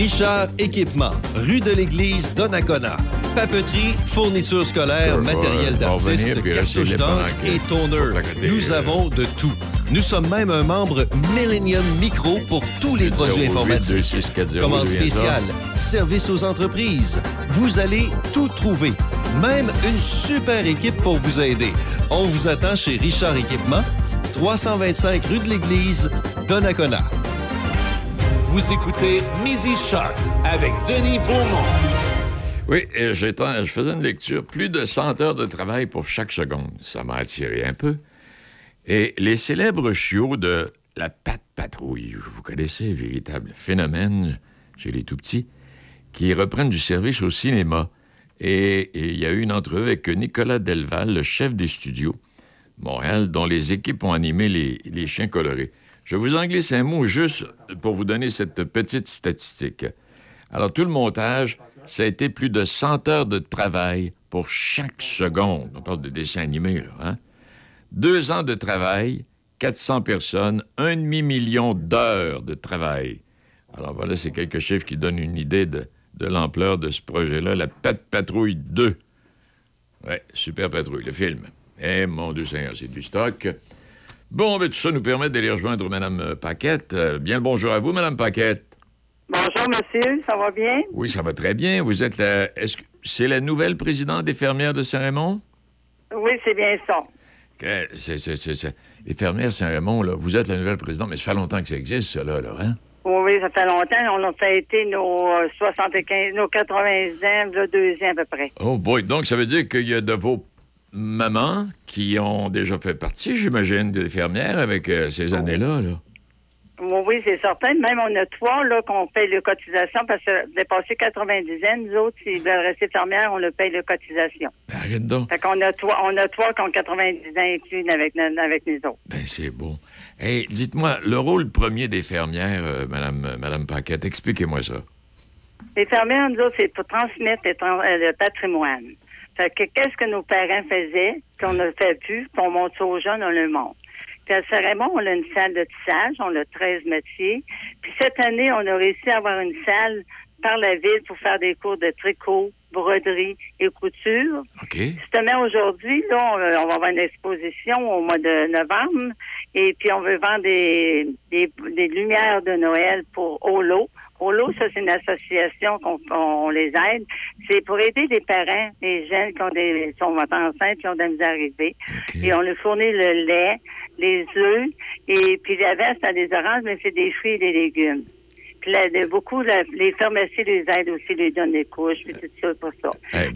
Speaker 15: Richard Équipement, rue de l'Église, Donnacona. Papeterie, fournitures scolaires,
Speaker 12: Je vais-
Speaker 15: matériel d'artiste,
Speaker 12: pendant
Speaker 15: d'encre et toner. Nous
Speaker 12: euh,
Speaker 15: avons de tout. Nous sommes même un membre Millennium Micro pour tous les produits
Speaker 12: 08
Speaker 15: informatiques.
Speaker 12: 2640,
Speaker 15: Commande spéciale, service aux entreprises. Vous allez tout trouver. Même une super équipe pour vous aider. On vous attend chez Richard Équipement, 325 rue de l'Église, Donnacona.
Speaker 2: Vous écoutez Midi Shark avec Denis Beaumont.
Speaker 12: Oui, j'étais- je faisais une lecture. Plus de 100 heures de travail pour chaque seconde. Ça m'a attiré un peu. Et les célèbres chiots de la patte patrouille, vous connaissez, véritable phénomène chez les tout-petits, qui reprennent du service au cinéma. Et il y a eu une entrevue avec Nicolas Delval, le chef des studios Montréal, dont les équipes ont animé les chiens colorés. Je vous en glisse un mot juste pour vous donner cette petite statistique. Alors, tout le montage, ça a été plus de 100 heures de travail pour chaque seconde. On parle de dessin animé, là. Hein? Deux ans de travail, 400 personnes, un demi-million d'heures de travail. Alors voilà, c'est quelques chiffres qui donnent une idée de, l'ampleur de ce projet-là, la Pat Patrouille 2. Ouais, Super Patrouille, le film. Eh, mon Dieu Seigneur, c'est du stock. Bon, ben, tout ça nous permet d'aller rejoindre Mme Paquette. Euh, bien le bonjour à vous, Mme Paquette.
Speaker 17: Bonjour, monsieur. Ça va bien?
Speaker 12: Oui, ça va très bien. Vous êtes la... Est-ce que c'est la nouvelle présidente des fermières de Saint-Raymond?
Speaker 17: Oui, c'est bien ça.
Speaker 12: Que- C'est, c'est, c'est, c'est- Les fermières Saint-Raymond, là, vous êtes la nouvelle présidente, mais ça fait longtemps que ça existe, ça, là, là, hein?
Speaker 17: Oui, oui, ça fait longtemps. On a fêté nos euh, 75, nos 80 ans, le deuxième à peu près.
Speaker 12: Oh boy, donc ça veut dire qu'il y a de vos mamans qui ont déjà fait partie, j'imagine, des fermières avec euh, ces années-là, là.
Speaker 17: Oui, oui, c'est certain. Même on a trois là qu'on paye les cotisations parce que dépassé 90 ans, nous autres, s'ils veulent rester fermières, on le paye les cotisations.
Speaker 12: Ben, arrête donc.
Speaker 17: Fait qu'on a trois, on a trois qui ont 90 ans et une avec, avec nous autres.
Speaker 12: Ben, c'est beau. Hey, dites-moi, le rôle premier des fermières, euh, Madame, euh, Madame Paquette, expliquez-moi ça.
Speaker 17: Les fermières, nous autres, c'est pour transmettre le, euh, le patrimoine. Fait que qu'est-ce que nos parents faisaient, qu'on ne fait plus, puis on montre ça aux jeunes, on le montre. Puis à Saint-Raymond, on a une salle de tissage, on a 13 métiers. Puis cette année, on a réussi à avoir une salle par la ville pour faire des cours de tricot, broderie et couture. Justement, aujourd'hui, là, on, on va avoir une exposition au mois de novembre et puis on veut vendre des, des, des lumières de Noël pour Olo. Olo, ça, c'est une association qu'on on les aide. C'est pour aider les parents, les jeunes qui ont des, sont enceintes, qui ont de la misère à arriver. Et on leur fournit le lait, les œufs, et puis l'avant, c'est des oranges, mais c'est des fruits et des légumes. Puis là, de- beaucoup, la- les pharmacies les aident aussi, les donnent des couches, puis tout ça pour ça.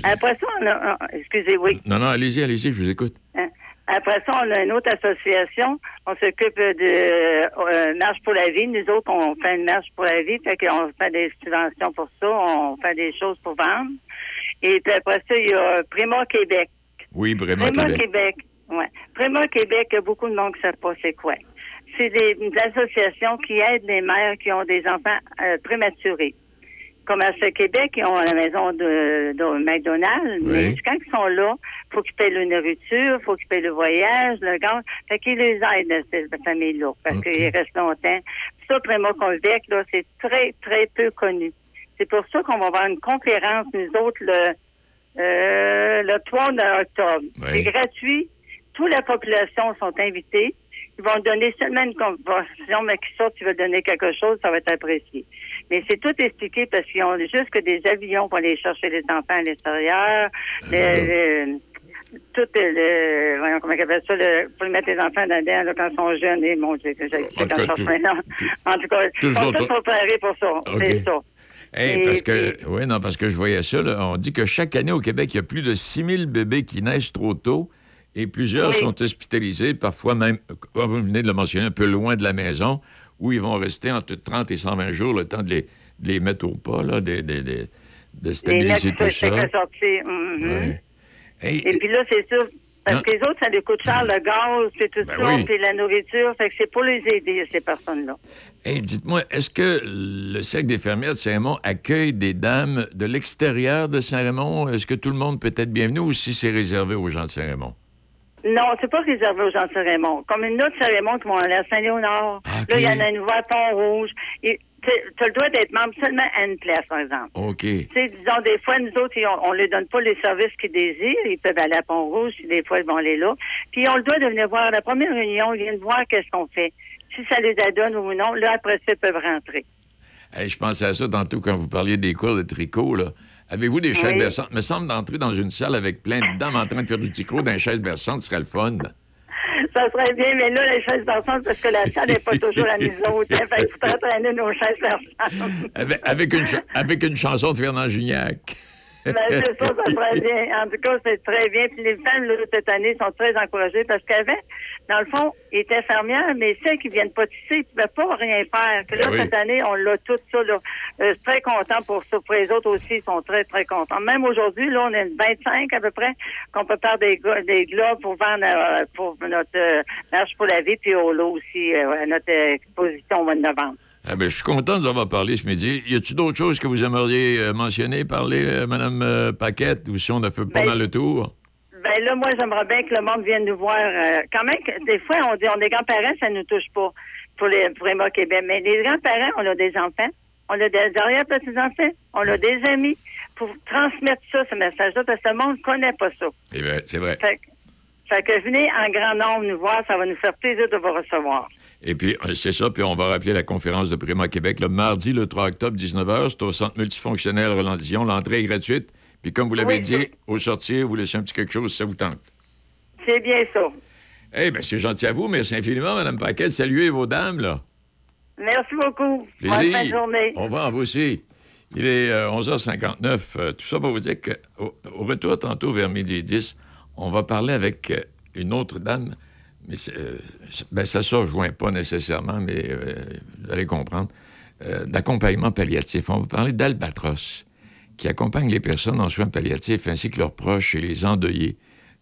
Speaker 17: Après ça, on a, excusez, oui.
Speaker 12: Non, non, allez-y, allez-y, je vous écoute.
Speaker 17: Hein? Après ça, on a une autre association. On s'occupe de euh, Marche pour la vie. Nous autres, on fait une marche pour la vie. Fait qu'on fait des subventions pour ça. On fait des choses pour vendre. Et puis après ça, il y a Primo Québec.
Speaker 12: Oui,
Speaker 17: Primo
Speaker 12: Québec.
Speaker 17: Québec. Ouais. Primo Québec, il y a beaucoup de monde qui ne savent pas c'est quoi. C'est des, une association qui aide les mères qui ont des enfants euh, prématurés. Comme à ce Québec, ils ont la maison de, de McDonald's, mais quand ils sont là, faut qu'ils payent la nourriture, faut qu'ils payent le voyage, le gaz. Fait qu'ils les aident, cette famille-là, parce qu'ils restent longtemps. Puis ça, Primo Québec, là, c'est très, très peu connu. C'est pour ça qu'on va avoir une conférence, nous autres, le, euh, le 3 octobre. C'est gratuit. Toute la population sont invités. Ils vont donner seulement une convention, mais qui sortent, tu veux donner quelque chose, ça va être apprécié. Mais c'est tout expliqué parce qu'ils ont juste que des avions pour aller chercher les enfants à l'extérieur, le, le- tout le, voyons comment on appelle ça, le, pour mettre les enfants dedans, là, quand ils sont jeunes, et mon Dieu, que j'ai,
Speaker 12: En tout cas,
Speaker 17: En tout cas, ils sont tous préparés pour ça. C'est ça.
Speaker 12: Hey, parce que, oui, non, parce que je voyais ça, là, on dit que chaque année au Québec, il y a plus de 6 000 bébés qui naissent trop tôt et plusieurs
Speaker 17: Oui.
Speaker 12: sont hospitalisés, parfois même, comme vous venez de le mentionner, un peu loin de la maison, où ils vont rester entre 30 et 120 jours, le temps de les, de les mettre au pas, là, de, de, de, de
Speaker 17: Les
Speaker 12: stabiliser
Speaker 17: lettres
Speaker 12: tout ça.
Speaker 17: sortir. mhm.
Speaker 12: Ouais. Hey,
Speaker 17: Et puis là, c'est sûr. Parce que les autres, ça les coûte cher, le gaz, puis tout ça,
Speaker 12: oui.
Speaker 17: puis la nourriture. Fait que c'est pour les aider, ces personnes-là.
Speaker 12: Hey, dites-moi, est-ce que le cercle des fermières de Saint-Raymond accueille des dames de l'extérieur de Saint-Raymond? Est-ce que tout le monde peut être bienvenu ou si c'est réservé aux gens de Saint-Raymond?
Speaker 17: Non, c'est pas réservé aux gens de Saint-Raymond. Comme une autre Saint-Raymond qui vont aller à Saint-Léonard.
Speaker 12: Ah,
Speaker 17: Là, il y en a une voie à Pont-Rouge. Et Tu as le droit d'être membre seulement à une place, par exemple.
Speaker 12: OK.
Speaker 17: Tu sais, disons, des fois, nous autres, on ne leur donne pas les services qu'ils désirent. Ils peuvent aller à Pont-Rouge, des fois, ils vont aller là. Puis, ils ont le droit de venir voir. La première réunion, ils viennent voir qu'est-ce qu'on fait. Si ça les adonne ou non, là, après ça, ils peuvent rentrer.
Speaker 12: Hey, je pensais à ça tantôt quand vous parliez des cours de tricot. là. Avez-vous des chaises
Speaker 17: Oui.
Speaker 12: berçantes? me semble d'entrer dans une salle avec plein de dames en train de faire du tricot dans les chaises berçantes, ce serait le fun.
Speaker 17: Ça serait bien, mais là, les chaises berçantes, parce que la salle n'est pas toujours à nous autres. hein. Fait qu'il faudrait traîner nos chaises berçantes.
Speaker 12: Avec, avec une, cha- avec une chanson de Fernand Gignac.
Speaker 17: Ben, c'est ça, ça serait bien. En tout cas, c'est très bien. Puis les femmes, là, cette année, sont très encouragées parce qu'avant, dans le fond, il était infirmière, mais celles qui viennent pas tisser, ils pouvaient pas rien faire. Que là,
Speaker 12: Ben oui.
Speaker 17: cette année, on l'a tout ça, là. Euh, je suis très content pour ça. Pour les autres aussi, ils sont très, très contents. Même aujourd'hui, là, on est 25 à peu près, qu'on peut faire des, des globes pour vendre, euh, pour notre euh, marche pour la vie, puis au lot aussi, euh, à notre exposition au mois de novembre.
Speaker 12: Ah ben, je suis content de vous avoir parlé ce midi. Y a-t-il d'autres choses que vous aimeriez euh, mentionner, parler, euh, Mme euh, Paquette, ou si on a fait pas
Speaker 17: Ben,
Speaker 12: mal le tour?
Speaker 17: Ben là, moi, j'aimerais bien que le monde vienne nous voir. euh, quand même, des fois, on dit on est grands-parents, ça ne nous touche pas pour les pour Québec. Mais les grands-parents, on a des enfants, on a des arrière-petits-enfants, on a des amis pour transmettre ça, ce message-là, parce que le monde ne connaît pas ça.
Speaker 12: Eh ben, c'est vrai.
Speaker 17: Fait, que- fait que venez en grand nombre nous voir, ça va nous faire plaisir de vous recevoir.
Speaker 12: Et puis, euh, c'est ça, puis on va rappeler la conférence de Prima Québec le mardi, le 3 octobre, 19h. C'est au Centre multifonctionnel Rolandillon. L'entrée est gratuite. Puis, comme vous l'avez
Speaker 17: Oui,
Speaker 12: dit, au sortir, vous laissez un petit quelque chose si ça vous tente.
Speaker 17: C'est bien ça.
Speaker 12: Eh bien, c'est gentil à vous. Merci infiniment, Mme Paquette. Saluez vos dames, là.
Speaker 17: Merci beaucoup.
Speaker 12: Plaisir.
Speaker 17: Bonne journée.
Speaker 12: Au revoir, vous aussi. Il est euh, 11h59. Euh, tout ça pour vous dire qu'au au retour, tantôt, vers midi et 10, on va parler avec euh, une autre dame. Mais euh, ben, ça ne rejoint pas nécessairement, mais euh, vous allez comprendre. euh, d'accompagnement palliatif. On va parler d'Albatros, qui accompagne les personnes en soins palliatifs ainsi que leurs proches et les endeuillés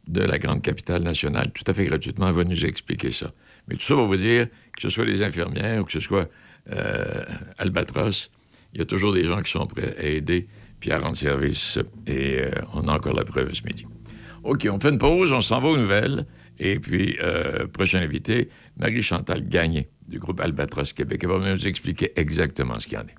Speaker 12: de la grande capitale nationale, tout à fait gratuitement. Va nous expliquer ça. Mais tout ça va vous dire, que ce soit les infirmières ou que ce soit euh, Albatros, il y a toujours des gens qui sont prêts à aider puis à rendre service. Et euh, on a encore la preuve ce midi. OK, on fait une pause, on s'en va aux nouvelles. Et puis, euh, prochain invité, Marie-Chantal Gagné, du groupe Albatros Québec. Elle va nous expliquer exactement ce qu'il y en est.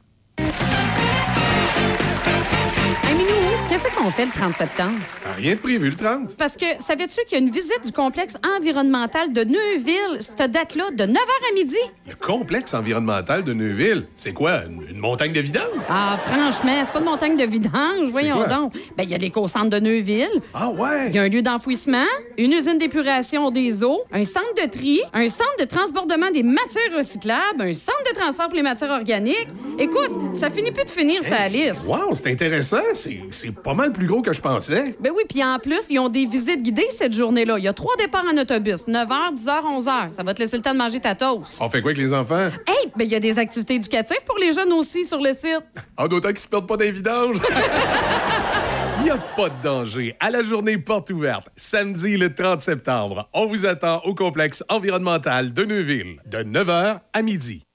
Speaker 18: Hey, Minou, qu'est-ce qu'on fait le 30 septembre?
Speaker 6: Rien de prévu le 30.
Speaker 18: Parce que savais-tu qu'il y a une visite du complexe environnemental de Neuville, cette date-là, de 9h à midi?
Speaker 6: Le complexe environnemental de Neuville, c'est quoi? Une, une montagne de vidange?
Speaker 18: Ah, franchement, c'est pas une montagne de vidange, voyons
Speaker 6: quoi?
Speaker 18: donc. Ben, il y a l'éco-centre de Neuville.
Speaker 6: Ah ouais?
Speaker 18: Il y a un lieu d'enfouissement, une usine d'épuration des eaux, un centre de tri, un centre de transbordement des matières recyclables, un centre de transfert pour les matières organiques. Écoute, ça finit plus de finir sa liste.
Speaker 6: Wow, c'est intéressant. C'est c'est pas mal plus gros que je pensais.
Speaker 18: Ben oui, puis en plus, ils ont des visites guidées cette journée-là. Il y a trois départs en autobus, 9h, 10h, 11h. Ça va te laisser le temps de manger ta toast.
Speaker 6: On fait quoi avec les enfants?
Speaker 18: Hey, ben il y a des activités éducatives pour les jeunes aussi sur le site.
Speaker 6: Ah, d'autant qu'ils se perdent pas des vidanges. Il n'y a pas de danger. À la journée porte ouverte, samedi le 30 septembre, on vous attend au complexe environnemental de Neuville, de 9h à midi.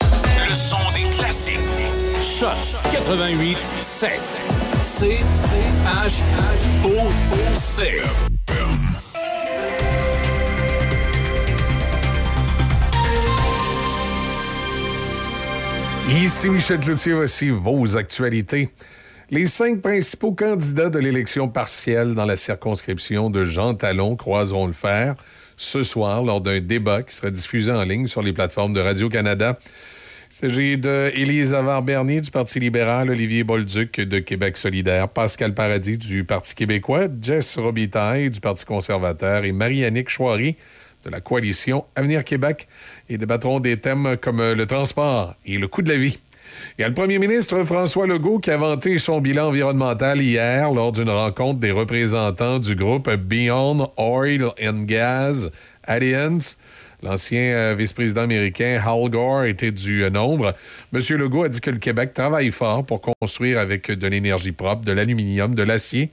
Speaker 2: Le son des classiques. Choc 88 7. C
Speaker 6: Ici Michel Cloutier, voici vos actualités. Les cinq principaux candidats de l'élection partielle dans la circonscription de Jean Talon croiseront le fer ce soir lors d'un débat qui sera diffusé en ligne sur les plateformes de Radio-Canada. Il s'agit de Élise Avard-Bernier du Parti libéral, Olivier Bolduc de Québec solidaire, Pascal Paradis du Parti québécois, Jess Robitaille du Parti conservateur et Marie-Annick Chouari de la coalition Avenir Québec et débattront des thèmes comme le transport et le coût de la vie. Il y a le premier ministre François Legault qui a vanté son bilan environnemental hier lors d'une rencontre des représentants du groupe Beyond Oil and Gas Alliance. L'ancien euh, vice-président américain Hal Gore était du euh, nombre. Monsieur Legault a dit que le Québec travaille fort pour construire avec de l'énergie propre, de l'aluminium, de l'acier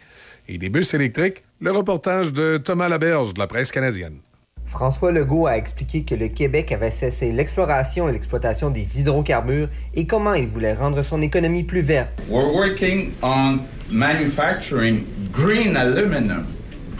Speaker 6: et des bus électriques. Le reportage de Thomas Laberge de la presse canadienne.
Speaker 7: François Legault a expliqué que le Québec avait cessé l'exploration et l'exploitation des hydrocarbures et comment il voulait rendre son économie plus verte.
Speaker 8: We're working on manufacturing green aluminum,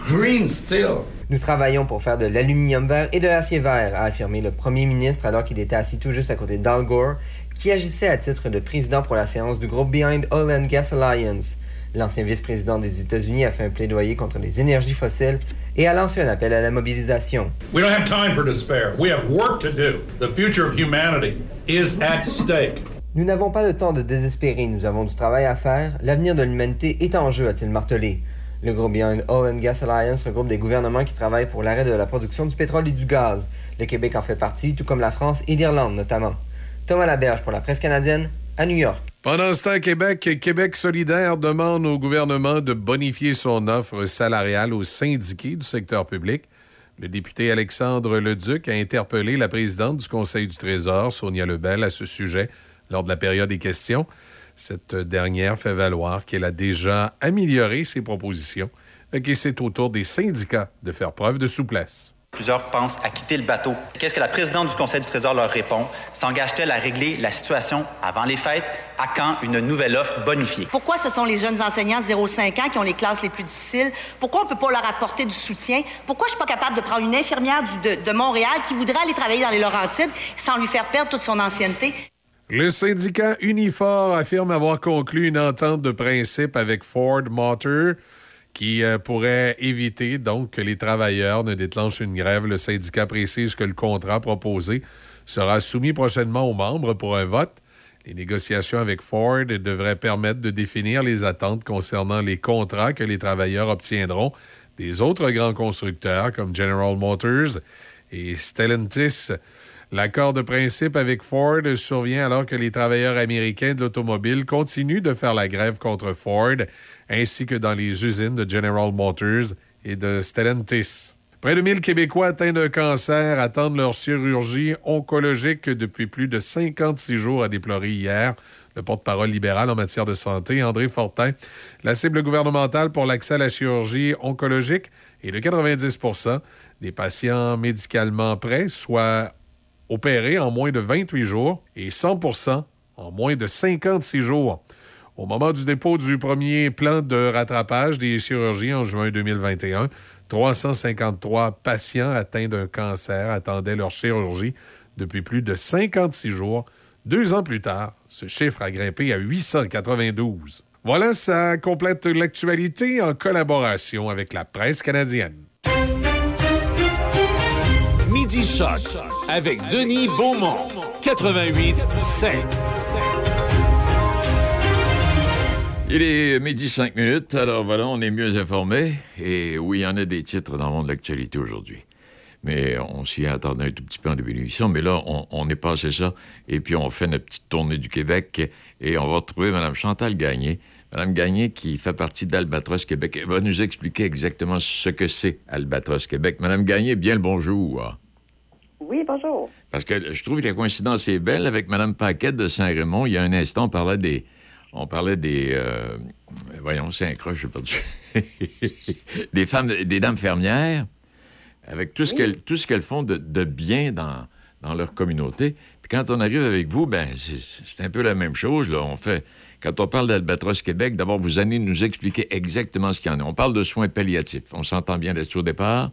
Speaker 8: green steel.
Speaker 7: Nous travaillons pour faire de l'aluminium vert et de l'acier vert, a affirmé le premier ministre alors qu'il était assis tout juste à côté d'Al Gore, qui agissait à titre de président pour la séance du groupe Behind Oil and Gas Alliance. L'ancien vice-président des États-Unis a fait un plaidoyer contre les énergies fossiles et a lancé un appel à la mobilisation.
Speaker 9: We don't have time for despair. We have work to do. The future of humanity is at stake.
Speaker 7: Nous n'avons pas le temps de désespérer, nous avons du travail à faire. L'avenir de l'humanité est en jeu, a-t-il martelé. Le groupe Behind Oil and Gas Alliance regroupe des gouvernements qui travaillent pour l'arrêt de la production du pétrole et du gaz. Le Québec en fait partie, tout comme la France et l'Irlande notamment. Thomas Laberge pour la presse canadienne, à New York.
Speaker 6: Pendant ce temps, Québec, Québec solidaire demande au gouvernement de bonifier son offre salariale aux syndiqués du secteur public. Le député Alexandre Leduc a interpellé la présidente du Conseil du Trésor, Sonia Lebel, à ce sujet lors de la période des questions. Cette dernière fait valoir qu'elle a déjà amélioré ses propositions et que c'est au tour des syndicats de faire preuve de souplesse.
Speaker 10: Plusieurs pensent à quitter le bateau. Qu'est-ce que la présidente du Conseil du Trésor leur répond? S'engage-t-elle à régler la situation avant les fêtes? À quand une nouvelle offre bonifiée?
Speaker 11: Pourquoi ce sont les jeunes enseignants 0-5 ans qui ont les classes les plus difficiles? Pourquoi on ne peut pas leur apporter du soutien? Pourquoi je suis pas capable de prendre une infirmière du- de, de Montréal qui voudrait aller travailler dans les Laurentides sans lui faire perdre toute son ancienneté?
Speaker 6: Le syndicat Unifor affirme avoir conclu une entente de principe avec Ford Motor qui euh, pourrait éviter donc que les travailleurs ne déclenchent une grève. Le syndicat précise que le contrat proposé sera soumis prochainement aux membres pour un vote. Les négociations avec Ford devraient permettre de définir les attentes concernant les contrats que les travailleurs obtiendront des autres grands constructeurs comme General Motors et Stellantis. L'accord de principe avec Ford survient alors que les travailleurs américains de l'automobile continuent de faire la grève contre Ford, ainsi que dans les usines de General Motors et de Stellantis. Près de 1000 Québécois atteints d'un cancer attendent leur chirurgie oncologique depuis plus de 56 jours, a déploré hier le porte-parole libéral en matière de santé, André Fortin. La cible gouvernementale pour l'accès à la chirurgie oncologique est de 90% des patients médicalement prêts, soit opérés en moins de 28 jours, et 100% en moins de 56 jours. Au moment du dépôt du premier plan de rattrapage des chirurgies en juin 2021, 353 patients atteints d'un cancer attendaient leur chirurgie depuis plus de 56 jours. Deux ans plus tard, ce chiffre a grimpé à 892. Voilà, ça complète l'actualité en collaboration avec la presse canadienne.
Speaker 2: Midi avec Denis Beaumont. 88 5.
Speaker 12: Il est midi 5 minutes, alors voilà, on est mieux informé. Et oui, il y en a des titres dans le monde de l'actualité aujourd'hui. Mais on s'y attendait un tout petit peu en début d'émission. Mais là, on, on est passé ça. Et puis, on fait notre petite tournée du Québec. Et on va retrouver Mme Chantal Gagné. Mme Gagné, qui fait partie d'Albatros Québec. Elle va nous expliquer exactement ce que c'est Albatros Québec. Mme Gagné, bien le bonjour.
Speaker 19: Oui, bonjour.
Speaker 12: Parce que je trouve que la coïncidence est belle avec Mme Paquette de Saint-Raymond. Il y a un instant, on parlait des. On parlait des. euh, voyons, c'est un croche, j'ai perdu. des femmes, des dames fermières, avec tout ce qu'elles tout ce qu'elles font de, de bien dans, dans leur communauté. Puis quand on arrive avec vous, ben c'est c'est un peu la même chose. Là. On fait. Quand on parle d'Albatros Québec, d'abord, vous allez nous expliquer exactement ce qu'il y en a. On parle de soins palliatifs. On s'entend bien là-dessus au départ?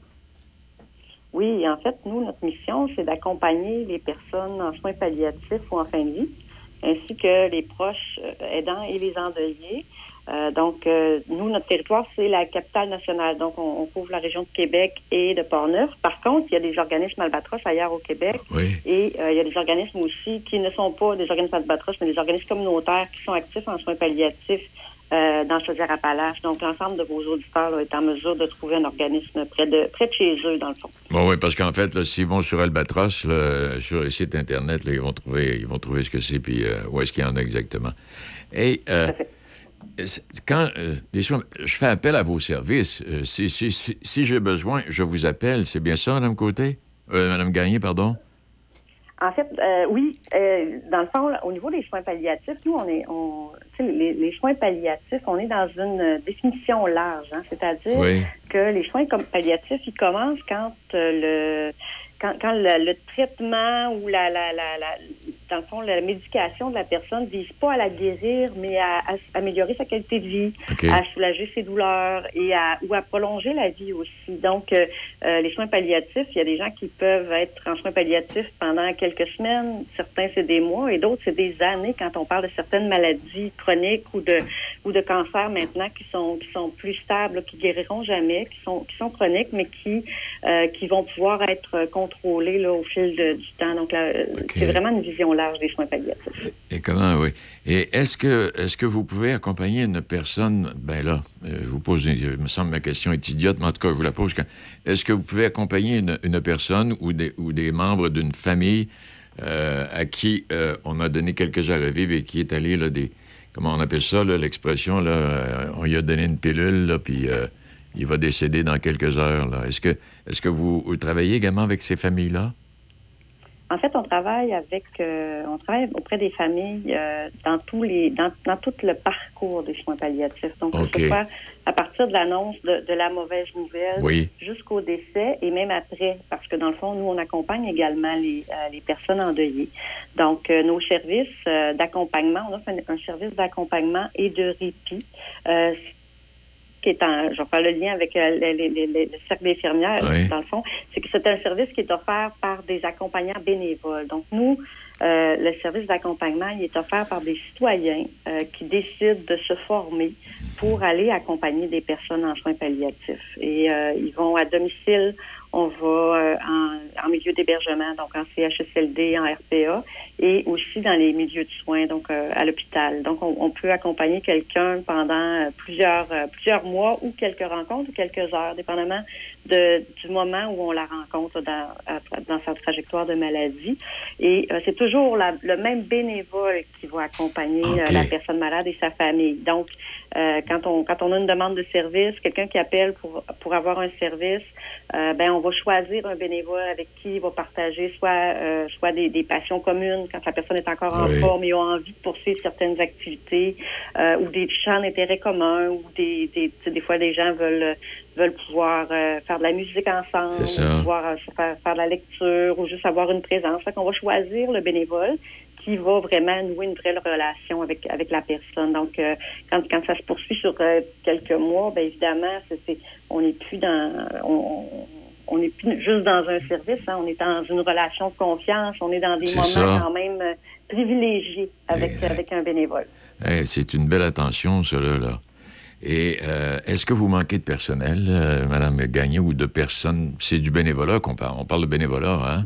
Speaker 19: Oui, en fait, nous, notre mission, c'est d'accompagner les personnes en soins palliatifs ou en fin de vie, ainsi que les proches euh, aidants et les endeuillés. Euh, donc, euh, nous, notre territoire, c'est la capitale nationale. Donc, on, on couvre la région de Québec et de Portneuf. Par contre, il y a des organismes Albatros ailleurs au Québec. Et euh, il y a des organismes aussi qui ne sont pas des organismes Albatros, mais des organismes communautaires qui sont actifs en soins palliatifs euh, dans Chaudière-Appalaches. Donc, l'ensemble de vos auditeurs là, est en mesure de trouver un organisme près de, près de chez eux, dans le fond.
Speaker 12: Bon, oui, parce qu'en fait, s'ils vont sur Albatros, là, sur le site Internet, là, ils, vont trouver, ils vont trouver ce que c'est, puis euh, où est-ce qu'il y en a exactement. Et euh, quand euh, les soins- je fais appel à vos services, euh, si, si- si- si j'ai besoin, je vous appelle. C'est bien ça, Mme Côté? Euh, Mme Gagné, pardon?
Speaker 19: En fait, euh, oui, euh, dans le fond, au niveau des soins palliatifs, nous, on est, on, les, les soins palliatifs, on est dans une euh, définition large, hein, c'est-à-dire
Speaker 20: Oui.
Speaker 19: que les soins comme palliatifs, ils commencent quand euh, le quand, quand le, le traitement ou la, la, la, la- dans le fond, la médication de la personne vise pas à la guérir, mais à, améliorer sa qualité de vie, à soulager ses douleurs et à ou à prolonger la vie aussi. Donc, euh, euh, les soins palliatifs, il y a des gens qui peuvent être en soins palliatifs pendant quelques semaines, certains c'est des mois et d'autres c'est des années quand on parle de certaines maladies chroniques ou de ou de cancers maintenant qui sont qui sont plus stables, qui guériront jamais, qui sont qui sont chroniques mais qui euh, qui vont pouvoir être contrôlés là, au fil de- du temps. Donc euh, c'est vraiment une vision large des soins palliatifs.
Speaker 12: Et comment, oui. Et est-ce que, vous pouvez accompagner une personne, ben là, euh, je vous pose, une- il me semble que ma question est idiote, mais en tout cas, je vous la pose. Est-ce que vous pouvez accompagner une, une personne ou des, ou des membres d'une famille euh, à qui euh, on a donné quelques heures à vivre et qui est allé, là, des, comment on appelle ça, l'expression, là, euh, on lui a donné une pilule, là, puis il va décéder dans quelques heures. Là. Est-ce que, est-ce que vous, vous travaillez également avec ces familles-là?
Speaker 19: En fait, on travaille avec, euh, on travaille auprès des familles euh, dans tous les, dans, dans tout le parcours des soins palliatifs. Donc, que ce soit à partir de l'annonce de, de la mauvaise nouvelle
Speaker 12: Oui.
Speaker 19: jusqu'au décès et même après, parce que dans le fond, nous, on accompagne également les, euh, les personnes endeuillées. Donc, nos services d'accompagnement, on offre un, un service d'accompagnement et de répit. Qui est en, je vais faire le lien avec euh, le, le- le- le- le cercle d'infirmières,
Speaker 20: Oui.
Speaker 19: dans le fond, c'est que c'est un service qui est offert par des accompagnants bénévoles. Donc, nous, euh, le service d'accompagnement, il est offert par des citoyens euh, qui décident de se former pour aller accompagner des personnes en soins palliatifs. Et ils vont à domicile, on va euh, en, milieu d'hébergement, donc en CHSLD, en RPA, et aussi dans les milieux de soins, donc euh, à l'hôpital. Donc, on, on peut accompagner quelqu'un pendant euh, plusieurs plusieurs mois ou quelques rencontres ou quelques heures, dépendamment de, du moment où on la rencontre dans, dans sa trajectoire de maladie. Et euh, c'est toujours la- le même bénévole qui va accompagner euh, la personne malade et sa famille. Donc, euh, quand on quand on a une demande de service, quelqu'un qui appelle pour pour avoir un service, euh, ben on va choisir un bénévole avec qui il va partager soit euh, soit des, des passions communes quand la personne est encore en
Speaker 20: Oui.
Speaker 19: forme et a envie de poursuivre certaines activités euh, ou des champs d'intérêt commun ou des des, des fois les gens veulent veulent pouvoir euh, faire de la musique ensemble, ou pouvoir euh, faire, faire de la lecture ou juste avoir une présence. Fait qu'on va choisir le bénévole qui va vraiment nouer une vraie relation avec avec la personne. Donc, euh, quand, quand ça se poursuit sur quelques mois, ben évidemment, c'est, on n'est plus dans on, on n'est plus juste dans un service, hein, on est dans une relation de confiance, on est dans des moments
Speaker 12: ça.
Speaker 19: quand même privilégiés avec avec un bénévole.
Speaker 12: C'est une belle attention, cela, là. Et euh, est-ce que vous manquez de personnel, euh, Madame Gagné, ou de personnes? C'est du bénévolat qu'on parle. On parle de bénévolat, hein?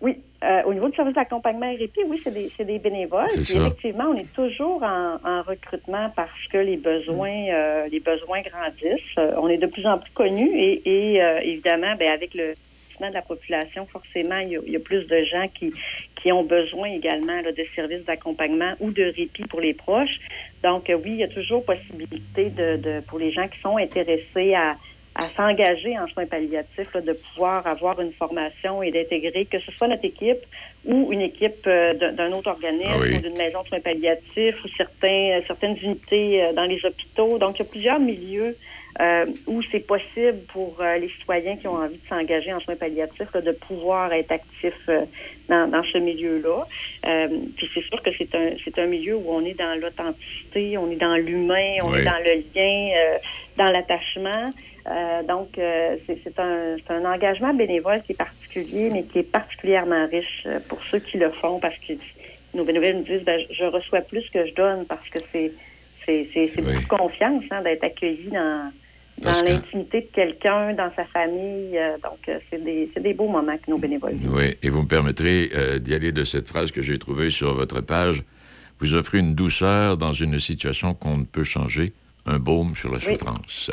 Speaker 19: Oui, euh, au niveau du service d'accompagnement RP, oui, c'est des, bénévoles.
Speaker 12: Ça.
Speaker 19: effectivement, on est toujours en, en recrutement parce que les besoins, euh, les besoins grandissent. On est de plus en plus connus et, et, évidemment, ben, avec le vieillissement de la population, forcément, il y a, il y a plus de gens qui, qui ont besoin également là, de services d'accompagnement ou de répit pour les proches. Donc, euh, oui, il y a toujours possibilité de, de pour les gens qui sont intéressés à à s'engager en soins palliatifs, là, de pouvoir avoir une formation et d'intégrer que ce soit notre équipe ou une équipe euh, d'un autre organisme
Speaker 12: Ah oui.
Speaker 19: ou d'une maison de soins palliatifs ou certains, euh, certaines unités euh, dans les hôpitaux. Donc, il y a plusieurs milieux euh, où c'est possible pour euh, les citoyens qui ont envie de s'engager en soins palliatifs là, de pouvoir être actifs euh, dans, dans ce milieu-là. Euh, puis c'est sûr que c'est un, c'est un milieu où on est dans l'authenticité, on est dans l'humain, on
Speaker 20: Oui.
Speaker 19: est dans le lien, euh, dans l'attachement. Euh, donc, euh, c'est c'est un, c'est un engagement bénévole qui est particulier, mais qui est particulièrement riche pour ceux qui le font parce que nos bénévoles nous disent ben, je- reçois plus que je donne parce que c'est c'est c'est- c'est beaucoup de confiance hein, d'être accueilli dans,
Speaker 12: Parce
Speaker 19: dans
Speaker 12: que-
Speaker 19: l'intimité de quelqu'un, dans sa famille. euh, donc, euh, c'est des, c'est des beaux moments que nos bénévoles vivent.
Speaker 12: Oui, et vous me permettrez euh, d'y aller de cette phrase que j'ai trouvée sur votre page. Vous offrez une douceur dans une situation qu'on ne peut changer, un baume sur la
Speaker 19: Oui.
Speaker 12: souffrance.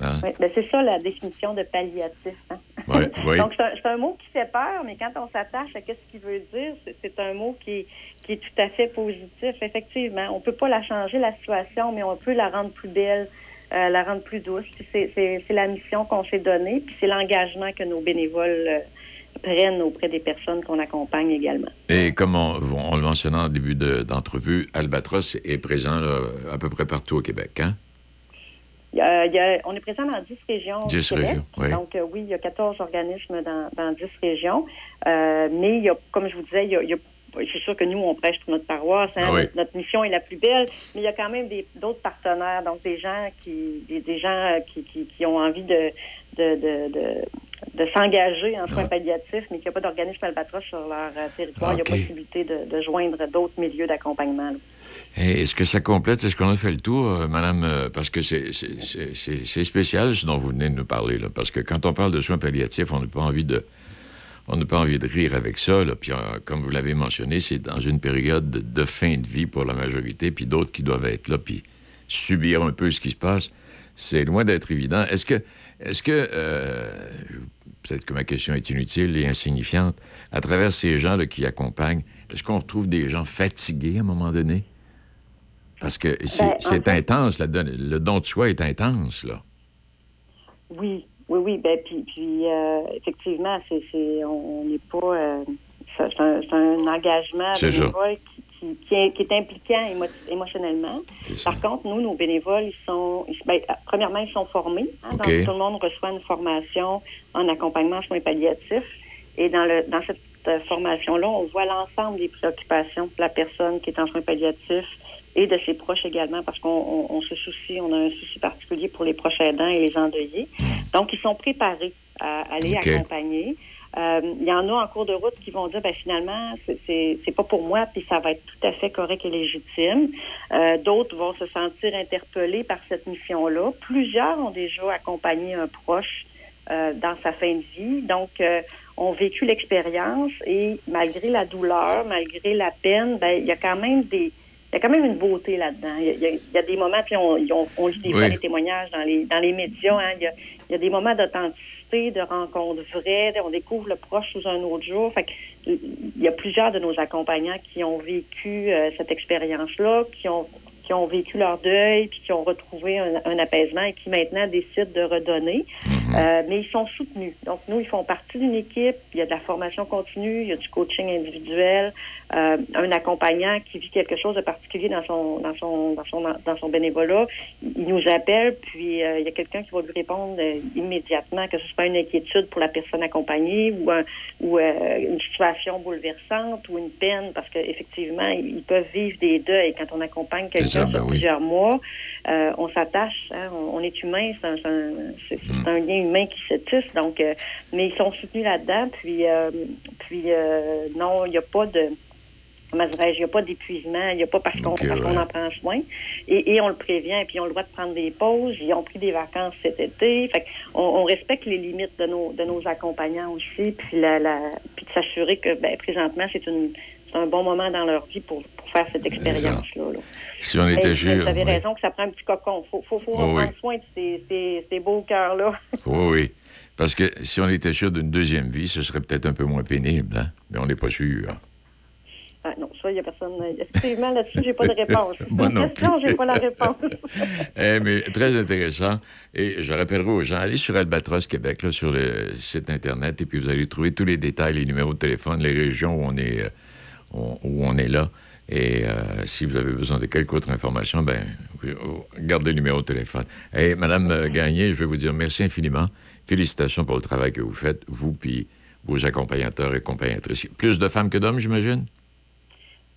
Speaker 12: Hein?
Speaker 19: Oui, ben c'est ça la définition de palliatif. hein.
Speaker 12: Oui, oui.
Speaker 19: Donc, c'est un, mot qui fait peur, mais quand on s'attache à ce qu'il veut dire, c'est- un mot qui, est- qui est tout à fait positif. Effectivement, on peut pas la changer, la situation, mais on peut la rendre plus belle, euh, la rendre plus douce. C'est la mission qu'on s'est donnée, puis c'est l'engagement que nos bénévoles euh, prennent auprès des personnes qu'on accompagne également.
Speaker 12: Et comme on, on le mentionnait en début de- d'entrevue, Albatros est présent là, à peu près partout au Québec. Hein?
Speaker 19: Il y a- il y a- on est présent dans 10 régions
Speaker 12: 10
Speaker 19: du Québec.
Speaker 12: régions, oui.
Speaker 19: Donc, euh, oui, il y a 14 organismes dans, dans 10 régions. Euh, mais il y a, comme je vous disais, il y a, il y a- c'est sûr que nous, on prêche pour notre paroisse. hein.
Speaker 12: Ah oui.
Speaker 19: notre, mission est la plus belle. Mais il y a quand même d'autres partenaires, donc des gens qui, des, des gens euh, qui, qui, qui ont envie de, de, de, de, de s'engager en soins
Speaker 12: Ah.
Speaker 19: palliatifs, mais qu'il n'y a pas d'organisme albatros sur leur euh, territoire. Il y a possibilité de, de joindre d'autres milieux d'accompagnement.
Speaker 12: Est-ce que ça complète? Est-ce qu'on a fait le tour, euh, madame? euh, parce que c'est spécial ce dont vous venez de nous parler. Là, parce que quand on parle de soins palliatifs, on n'a pas envie de. On n'a pas envie de rire avec ça. Là. Puis, euh, comme vous l'avez mentionné, c'est dans une période de, fin de vie pour la majorité, puis d'autres qui doivent être là, puis subir un peu ce qui se passe. C'est loin d'être évident. Est-ce que, est-ce que, euh, peut-être que ma question est inutile et insignifiante, à travers ces gens là, qui accompagnent, est-ce qu'on retrouve des gens fatigués à un moment donné? Parce que c'est
Speaker 19: Ben,
Speaker 12: intense, la le don de soi est intense, là.
Speaker 19: Oui, oui, oui. Ben, puis, puis euh, effectivement, c'est, c'est, on n'est pas. euh, c'est, un, c'est un engagement bénévole qui, qui, qui est, qui est impliquant émo- émotionnellement. Par contre, nous, nos bénévoles, ils sont. ils- ben, euh, premièrement, ils sont formés. hein, donc, tout le monde reçoit une formation en accompagnement en soins palliatifs. Et dans, le, dans cette euh, formation-là, on voit l'ensemble des préoccupations de la personne qui est en soins palliatifs et de ses proches également, parce qu'on on- on se soucie, on a un souci particulier pour les proches aidants et les endeuillés. Donc, ils sont préparés à aller accompagner. Euh, Il y en a en cours de route qui vont dire, ben finalement, c'est- pas pour moi, puis ça va être tout à fait correct et légitime. Euh, D'autres vont se sentir interpellés par cette mission-là. Plusieurs ont déjà accompagné un proche euh, dans sa fin de vie, donc euh, ont vécu l'expérience et malgré la douleur, malgré la peine, ben il y a quand même des il y a quand même une beauté là-dedans. Il y a, il y des moments, puis on, on, on lit des
Speaker 20: Oui.
Speaker 19: fois les témoignages dans les dans les médias. hein. il, y a, il y a des moments d'authenticité, de rencontres vraies. On découvre le proche sous un autre jour. Fait il y a plusieurs de nos accompagnants qui ont vécu euh, cette expérience-là, qui ont qui ont vécu leur deuil, puis qui ont retrouvé un, un apaisement et qui maintenant décident de redonner. Euh, mais ils sont soutenus. Donc, nous, ils font partie d'une équipe. Il y a de la formation continue, il y a du coaching individuel, euh, un accompagnant qui vit quelque chose de particulier dans son dans son dans son dans son bénévolat. Il nous appelle, puis euh, il y a quelqu'un qui va lui répondre euh, immédiatement, que ce soit une inquiétude pour la personne accompagnée ou un- ou euh, une situation bouleversante ou une peine, parce qu'effectivement, ils peuvent vivre des deuils quand on accompagne quelqu'un
Speaker 12: ben oui.
Speaker 19: plusieurs mois. euh, on s'attache, hein, on, on est humain, c'est un, c'est un- lien humain qui se tisse. Donc, euh, mais ils sont soutenus là-dedans. Puis, euh, puis non, il n'y a pas de comment dirais-je, il n'y a pas d'épuisement, il n'y a pas parce qu'on en prend soin. Et, et on le prévient, et puis ont le droit de prendre des pauses. Ils ont pris des vacances cet été. Fait on, on respecte les limites de nos de nos accompagnants aussi, puis la, la puis de s'assurer que ben, présentement c'est une c'est un bon moment dans leur vie pour, pour faire cette expérience-là. là.
Speaker 12: Si on était sûr.
Speaker 19: Vous avez
Speaker 12: oui.
Speaker 19: raison que ça prend un petit cocon. Faut, faut, faut
Speaker 12: Oh,
Speaker 19: prendre
Speaker 12: oui.
Speaker 19: soin de ces, ces, ces beaux cœurs-là.
Speaker 12: Oui, oui. Parce que si on était sûr d'une deuxième vie, ce serait peut-être un peu moins pénible, hein? Mais on n'est pas sûr.
Speaker 19: Ah, non, ça, il n'y a personne. Effectivement, là-dessus, j'ai pas de réponse.
Speaker 12: Moi non
Speaker 19: question, j'ai pas la réponse.
Speaker 12: Eh, mais très intéressant. Et je rappellerai aux gens, allez sur Albatros Québec, là, sur le site Internet, et puis vous allez trouver tous les détails, les numéros de téléphone, les régions où on est, euh, on- où on est là. Et euh, si vous avez besoin de quelque autre information, ben, vous gardez le numéro de téléphone. Et Madame euh, Gagné, je vais vous dire merci infiniment. Félicitations pour le travail que vous faites, vous puis vos accompagnateurs et accompagnatrices. Plus de femmes que d'hommes, j'imagine?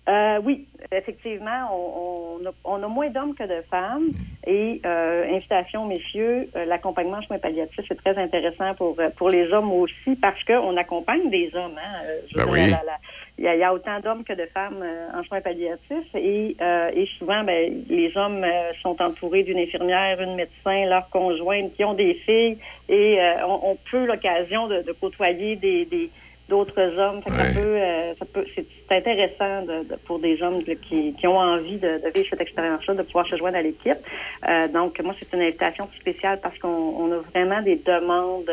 Speaker 19: Euh, oui, effectivement, on, on a, on a moins d'hommes que de femmes. Et euh, invitation, messieurs, euh, l'accompagnement en soins palliatifs, c'est très intéressant pour, euh, pour les hommes aussi parce qu'on accompagne des hommes. Hein, Euh, je
Speaker 12: Ben oui.
Speaker 19: la- la- il y, a- il y a autant d'hommes que de femmes euh, en soins palliatifs et, euh, et souvent, ben, les hommes euh, sont entourés d'une infirmière, une médecin, leur conjointe qui ont des filles et euh, on, on peut l'occasion de, de côtoyer des, des d'autres hommes. Ça peut, euh, ça peut, c'est intéressant de- de- pour des hommes de- qui, qui ont envie de, vivre cette expérience-là, de pouvoir se joindre à l'équipe. Euh, donc, moi, c'est une invitation spéciale parce qu'on on a vraiment des demandes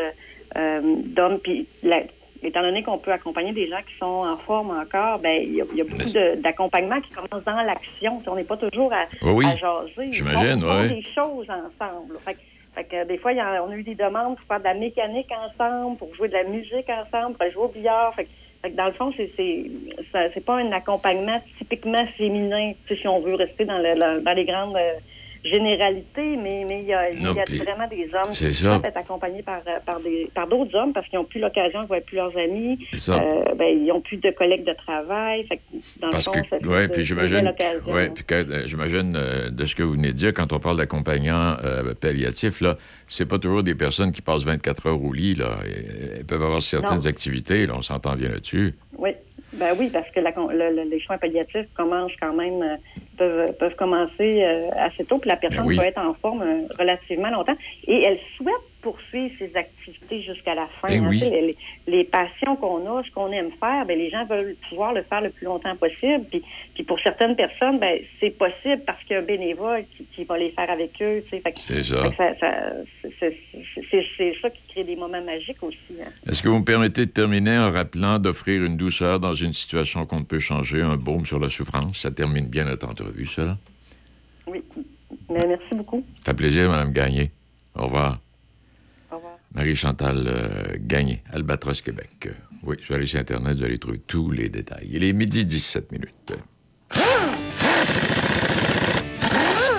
Speaker 19: euh, d'hommes. Puis, la- étant donné qu'on peut accompagner des gens qui sont en forme encore, ben il y a, il y a beaucoup d'accompagnement qui commence dans l'action. On n'est pas toujours à,
Speaker 12: Oui, oui.
Speaker 19: à jaser.
Speaker 12: J'imagine, ouais.
Speaker 19: des choses ensemble. Fait, que- fait que des fois, y en- on a eu des demandes pour faire de la mécanique ensemble, pour jouer de la musique ensemble, pour jouer au billard. Fait, que- dans le fond, c'est c'est pas un accompagnement typiquement féminin, si on veut rester dans, le- dans les grandes euh, généralités, mais mais il y a, y vraiment des hommes qui souhaitent être accompagnés par, euh, par des par d'autres hommes parce qu'ils n'ont plus l'occasion, ils voient plus leurs amis, euh, ben, ils n'ont plus de collègues de travail. Fait que dans
Speaker 12: Parce
Speaker 19: le fond,
Speaker 12: que,
Speaker 19: ça-
Speaker 12: ouais, puis
Speaker 19: une
Speaker 12: j'imagine, ouais, puis euh, j'imagine euh, de ce que vous venez de dire, quand on parle d'accompagnants euh, palliatifs, là, c'est pas toujours des personnes qui passent 24 heures au lit, là. Elles elles peuvent avoir certaines
Speaker 19: Non.
Speaker 12: activités, là, on s'entend bien là-dessus.
Speaker 19: Oui, ben oui, parce que la con- le- le- les soins palliatifs commencent quand même, euh, peuvent, peuvent commencer euh, assez tôt, puis la personne
Speaker 12: Ben oui.
Speaker 19: peut être en forme euh, relativement longtemps. Et elle souhaite poursuivre ses activités jusqu'à la fin.
Speaker 12: Ben
Speaker 19: hein.
Speaker 12: oui.
Speaker 19: Les, passions qu'on a, ce qu'on aime faire, ben les gens veulent pouvoir le faire le plus longtemps possible. Puis, puis pour certaines personnes, ben c'est possible parce qu'il y a un bénévole qui, qui va les faire avec eux.
Speaker 12: C'est ça.
Speaker 19: ça- ça- c'est- ça qui crée des moments magiques aussi. hein.
Speaker 12: Est-ce que vous me permettez de terminer en rappelant d'offrir une douceur dans une situation qu'on ne peut changer, un baume sur la souffrance? Ça termine bien notre entrevue, ça, là.
Speaker 19: Oui, mais merci beaucoup.
Speaker 12: Ça fait plaisir, Mme Gagné. Au revoir. Marie-Chantal euh, Gagné, Albatros Québec. Euh, oui, je vais aller sur Internet, vous allez trouver tous les détails. Il est midi 17 minutes.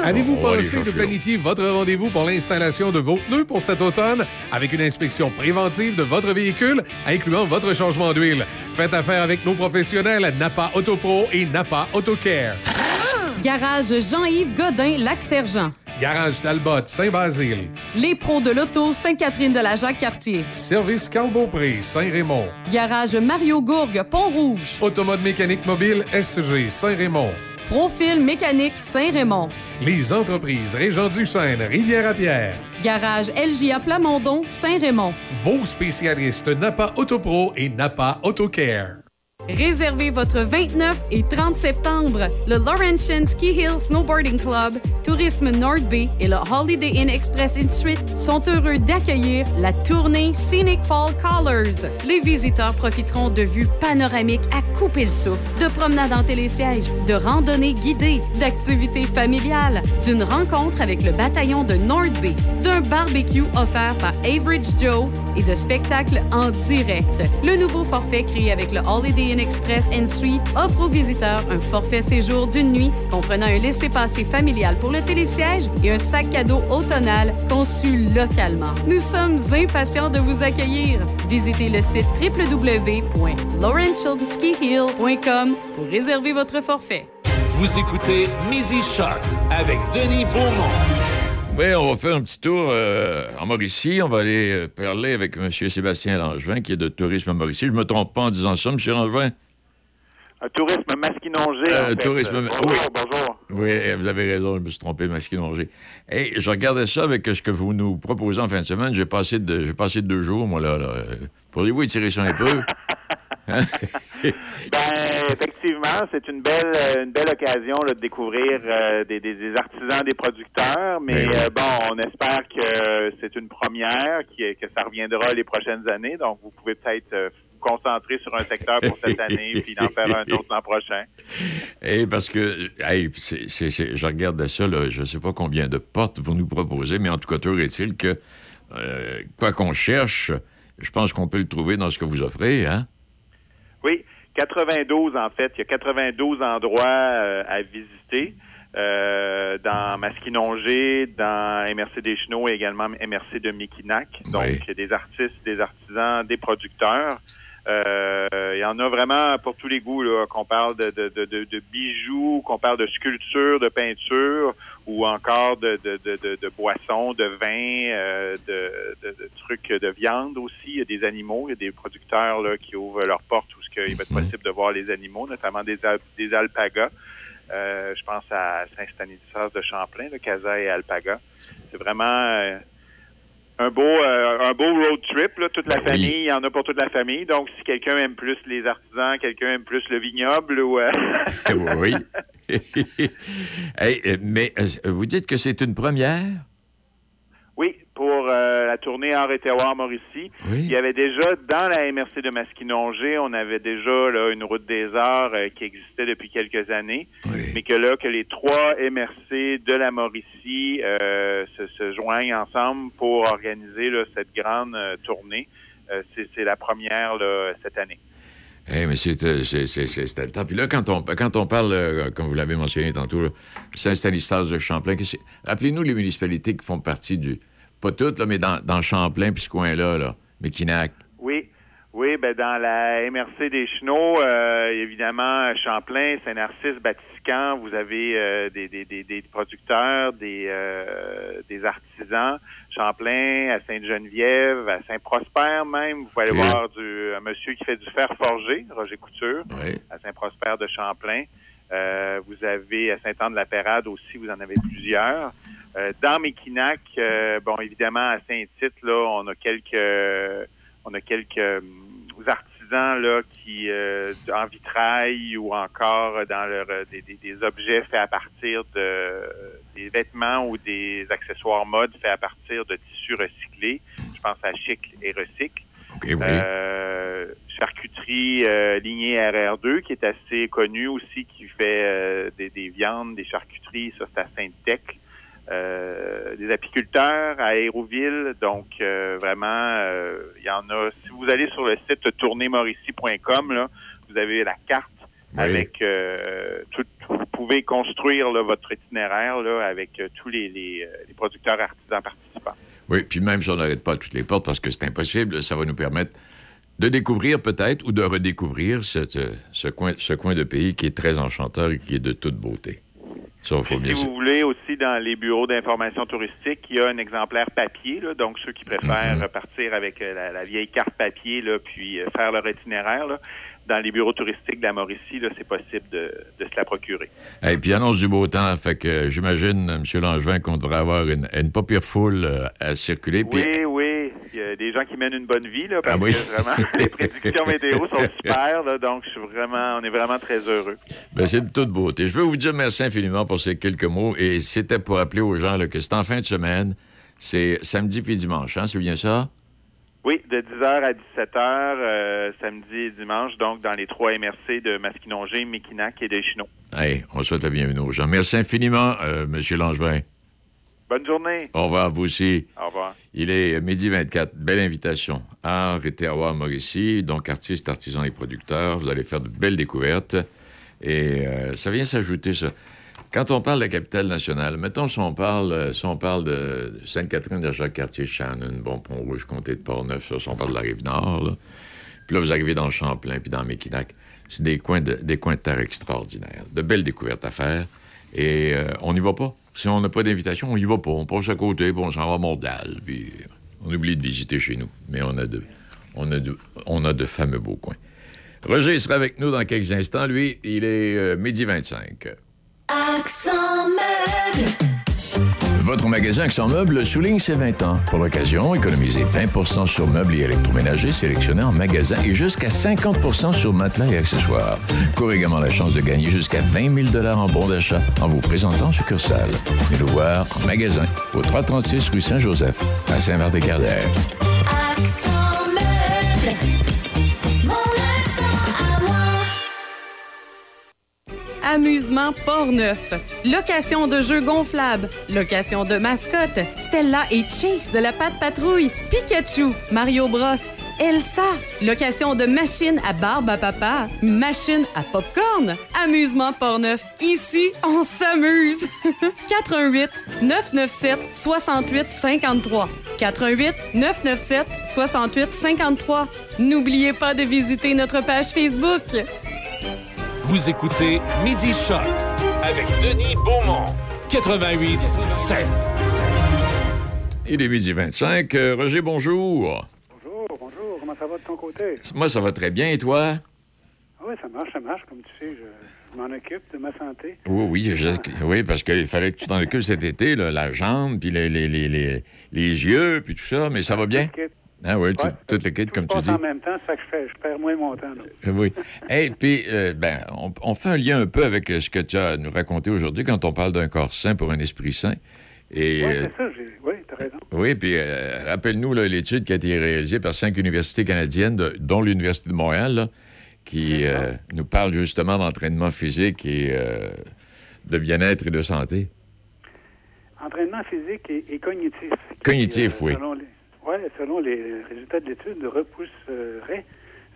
Speaker 6: Avez-vous pensé de planifier votre rendez-vous pour l'installation de vos pneus pour cet automne avec une inspection préventive de votre véhicule, incluant votre changement d'huile? Faites affaire avec nos professionnels Napa Autopro et Napa Autocare.
Speaker 18: Garage Jean-Yves Godin, Lac-Sergent.
Speaker 6: Garage Talbot, Saint-Basile.
Speaker 18: Les pros de l'auto, Sainte-Catherine de la Jacques-Cartier.
Speaker 6: Service Carl Beaupré, Saint-Raymond.
Speaker 18: Garage Mario Gourgue, Pont-Rouge.
Speaker 6: Automode mécanique mobile SG, Saint-Raymond.
Speaker 18: Profil mécanique Saint-Raymond.
Speaker 6: Les entreprises Régent du Chêne, Rivière-à-Pierre.
Speaker 18: Garage LJA Plamondon, Saint-Raymond.
Speaker 6: Vos spécialistes Napa Autopro et Napa Autocare.
Speaker 18: Réservez votre 29 et 30 septembre. Le Laurentian Ski Hill Snowboarding Club, Tourisme North Bay et le Holiday Inn Express in Suite sont heureux d'accueillir la tournée Scenic Fall Colors. Les visiteurs profiteront de vues panoramiques à couper le souffle, de promenades en télésiège, de randonnées guidées, d'activités familiales, d'une rencontre avec le bataillon de North Bay, d'un barbecue offert par Average Joe et de spectacles en direct. Le nouveau forfait créé avec le Holiday Inn Express Suite offre aux visiteurs un forfait séjour d'une nuit comprenant un laissez-passer familial pour le télésiège et un sac cadeau automnal conçu localement. Nous sommes impatients de vous accueillir. Visitez le site www.laurentianskihill.com pour réserver votre forfait.
Speaker 14: Vous écoutez Midi Shark avec Denis Beaumont.
Speaker 12: Oui, on va faire un petit tour euh, en Mauricie. On va aller euh, parler avec M. Sébastien Langevin, qui est de Tourisme Mauricie. Je me trompe pas en disant ça, M. Langevin?
Speaker 20: Un tourisme masquinongé.
Speaker 12: Euh,
Speaker 20: en fait.
Speaker 12: tourisme-
Speaker 20: Bonjour,
Speaker 12: oui.
Speaker 20: bonjour.
Speaker 12: Oui, eh, vous avez raison, je me suis trompé, Masquinongé. Et je regardais ça avec ce que vous nous proposez en fin de semaine. J'ai passé, de, passé deux jours, moi, là. là. Euh, Pourriez-vous étirer ça un peu?
Speaker 20: Ben, effectivement, c'est une belle, euh, une belle occasion là, de découvrir euh, des, des- des artisans, des producteurs. Mais
Speaker 12: Ben oui.
Speaker 20: euh, bon, on espère que c'est une première, qui- que ça reviendra les prochaines années. Donc, vous pouvez peut-être euh, vous concentrer sur un secteur pour cette année, puis en faire un autre l'an prochain.
Speaker 12: Et parce que, hey, je regardais ça, là, je ne sais pas combien de portes vous nous proposez, mais en tout cas, toujours est-il que, euh, quoi qu'on cherche, je pense qu'on peut le trouver dans ce que vous offrez, hein?
Speaker 20: Oui, 92 en fait. Il y a 92 endroits euh, à visiter. euh, dans Masquinongé, dans MRC des Chenaux et également MRC de Miquinac. Donc, des artistes, des artisans, des producteurs. Euh, il y en a vraiment pour tous les goûts, là, qu'on parle de, de, de, de- de bijoux, qu'on parle de sculpture, de peinture, ou encore de, de, de, de, de boissons, de vin, euh, de, trucs de viande aussi. Il y a des animaux, il y a des producteurs là, qui ouvrent leurs portes qu'il va être possible de voir les animaux, notamment des, al- des alpagas. Euh, je pense à Saint-Stanislas de Champlain, le Casa et Alpaga. C'est vraiment euh, un beau euh, un beau road trip, là, toute la famille, il y en a pour toute la famille. Donc, si quelqu'un aime plus les artisans, quelqu'un aime plus le vignoble ou
Speaker 12: oui. Hey, mais vous dites que c'est une première?
Speaker 20: Pour euh, la tournée Art et Terroir Mauricie. Il y avait déjà, dans la MRC de Masquinongé, on avait déjà là, une route des arts euh, qui existait depuis quelques années, mais que là, que les trois MRC de la Mauricie euh, se, se joignent ensemble pour organiser là, cette grande tournée. C'est la première là, cette année.
Speaker 12: Eh, mais c'est, c'est- c'était le temps. Puis là, quand on, quand on parle, euh, comme vous l'avez mentionné tantôt, Saint-Stanislas de Champlain, appelez-nous les municipalités qui font partie du. Pas toutes, là, mais dans, dans Champlain, puis ce coin-là, là. Méquinac.
Speaker 20: Oui, oui, ben dans la MRC des Chenaux, euh, évidemment, Champlain, Saint-Narcisse, Batiscan, vous avez euh, des, des, des, des producteurs, des, euh, des artisans. Champlain, à Sainte-Geneviève, à Saint-Prosper même, vous pouvez aller voir du, un monsieur qui fait du fer forgé, Roger Couture, à Saint-Prosper de Champlain. Euh, vous avez à Saint-Anne-de-la-Pérade aussi, vous en avez plusieurs. Euh, dans Méquinac, euh, bon, évidemment, à Saint-Tite, là, on a quelques, on a quelques hum, artisans là qui, euh, en vitrail ou encore dans leur, euh, des, des- des objets faits à partir de des vêtements ou des accessoires mode faits à partir de tissus recyclés. Je pense à Chic et Recycle. Euh, charcuterie euh, lignée RR2 qui est assez connue aussi, qui fait euh, des, des viandes, des charcuteries, ça c'est à Sainte-Tech. Euh, des apiculteurs à Aéroville. Donc, euh, vraiment, euh, il y en a. Si vous allez sur le site tournémauricie.com, là, vous avez la carte
Speaker 12: Oui.
Speaker 20: avec euh, tout. Vous pouvez construire là, votre itinéraire là, avec euh, tous les, les, les producteurs artisans participants.
Speaker 12: Oui, puis même si on n'arrête pas toutes les portes parce que c'est impossible, ça va nous permettre de découvrir peut-être ou de redécouvrir cette, euh, ce, coin, ce coin de pays qui est très enchanteur et qui est de toute beauté. Ça, faut bien
Speaker 20: Si vous voulez aussi dans les bureaux d'information touristique, il y a un exemplaire papier, là, donc ceux qui préfèrent
Speaker 12: Mhm.
Speaker 20: repartir avec euh, la, la vieille carte papier là, puis euh, faire leur itinéraire, là, dans les bureaux touristiques de la Mauricie, c'est possible de, de se la procurer.
Speaker 12: Et puis annonce du beau temps, fait que euh, j'imagine, M. Langevin, qu'on devrait avoir une, une pas pire foule euh, à circuler.
Speaker 20: Oui, oui, il y a des gens qui mènent une bonne vie, là, parce
Speaker 12: Ah oui.
Speaker 20: que vraiment, les prédictions météo sont super, là, donc je suis vraiment, on est vraiment très heureux.
Speaker 12: Ben, c'est de toute beauté. Je veux vous dire merci infiniment pour ces quelques mots. Et c'était pour rappeler aux gens là, que c'est en fin de semaine. C'est samedi puis dimanche, hein, c'est bien ça?
Speaker 20: Oui, de 10h à 17h, euh, samedi et dimanche, donc dans les trois MRC de Masquinongé, Mekinac et Deschenaux.
Speaker 12: Hey, on souhaite la bienvenue aux gens. Merci infiniment, euh, M. Langevin.
Speaker 20: Bonne journée.
Speaker 12: Au revoir, vous aussi.
Speaker 20: Au revoir.
Speaker 12: Il est euh, midi 24. Belle invitation. Art et terroir Mauricie, donc artistes, artisans et producteurs. Vous allez faire de belles découvertes. Et euh, ça vient s'ajouter, ça. Quand on parle de la capitale nationale, mettons si on parle, euh, si on parle de Sainte-Catherine de Jacques-Cartier, Shannon, Bon Pont-Rouge, Comté de Portneuf, si on parle de la Rive-Nord, là. Puis là, vous arrivez dans le Champlain, puis dans Mekinac. C'est des coins, de, des coins de terre extraordinaires. De belles découvertes à faire. Et euh, on n'y va pas. Si on n'a pas d'invitation, on n'y va pas. On passe à côté, puis on s'en va à Montréal. Puis on oublie de visiter chez nous. Mais on a de, on a de, on a de fameux beaux coins. Roger sera avec nous dans quelques instants. Lui, il est euh, midi 25.
Speaker 5: Accent meuble.
Speaker 12: Votre magasin Accent Meubles souligne ses 20 ans. Pour l'occasion, économisez 20% sur meubles et électroménagers sélectionnés en magasin et jusqu'à 50% sur matelas et accessoires. Courez également la chance de gagner jusqu'à 20 000 en bons d'achat en vous présentant en succursale. Venez nous voir en magasin au 336 rue Saint-Joseph à Saint-Martin-Carrière.
Speaker 5: Accent
Speaker 18: Amusement Port-Neuf. Location de jeux gonflables. Location de mascottes. Stella et Chase de la Patte Patrouille. Pikachu. Mario Bros. Elsa. Location de machines à barbe à papa. Machine à popcorn. Amusement Port-Neuf. Ici, on s'amuse. 88 997 68 53. 88 997 68 53. N'oubliez pas de visiter notre page Facebook.
Speaker 2: Vous écoutez Midi Choc avec Denis Beaumont. 88 7.
Speaker 12: Il est midi 25. Euh, Roger, bonjour.
Speaker 21: Bonjour, bonjour. Comment ça va de ton côté?
Speaker 12: Moi, ça va très bien. Et toi?
Speaker 21: Ah oui, ça marche, ça marche. Comme tu sais, je, je m'en occupe de ma santé.
Speaker 12: Oui, oui, je- oui, parce qu'il fallait que tu t'en occupes cet été, là, la jambe, puis les, les, les, les, les yeux, puis tout ça, mais ça va bien? Ah oui, tout, toute l'équipe, comme tu dis.
Speaker 21: en même temps, ça que je, fais, je perds moins mon temps. là.
Speaker 12: Euh, Oui. Et puis, euh, ben, on, on fait un lien un peu avec euh, ce que tu as à nous raconter aujourd'hui quand on parle d'un corps sain pour un esprit sain. Et,
Speaker 21: Oui,
Speaker 12: euh,
Speaker 21: c'est ça. Oui, t'as raison.
Speaker 12: oui, puis euh, rappelle-nous l'étude qui a été réalisée par cinq universités canadiennes, de- dont l'Université de Montréal, là, qui euh, nous parle justement d'entraînement physique et de bien-être et de santé.
Speaker 21: Entraînement physique et, et cognitif.
Speaker 12: Cognitif,
Speaker 21: Qui,
Speaker 12: oui.
Speaker 21: Selon les, ouais, selon les résultats de l'étude, repousserait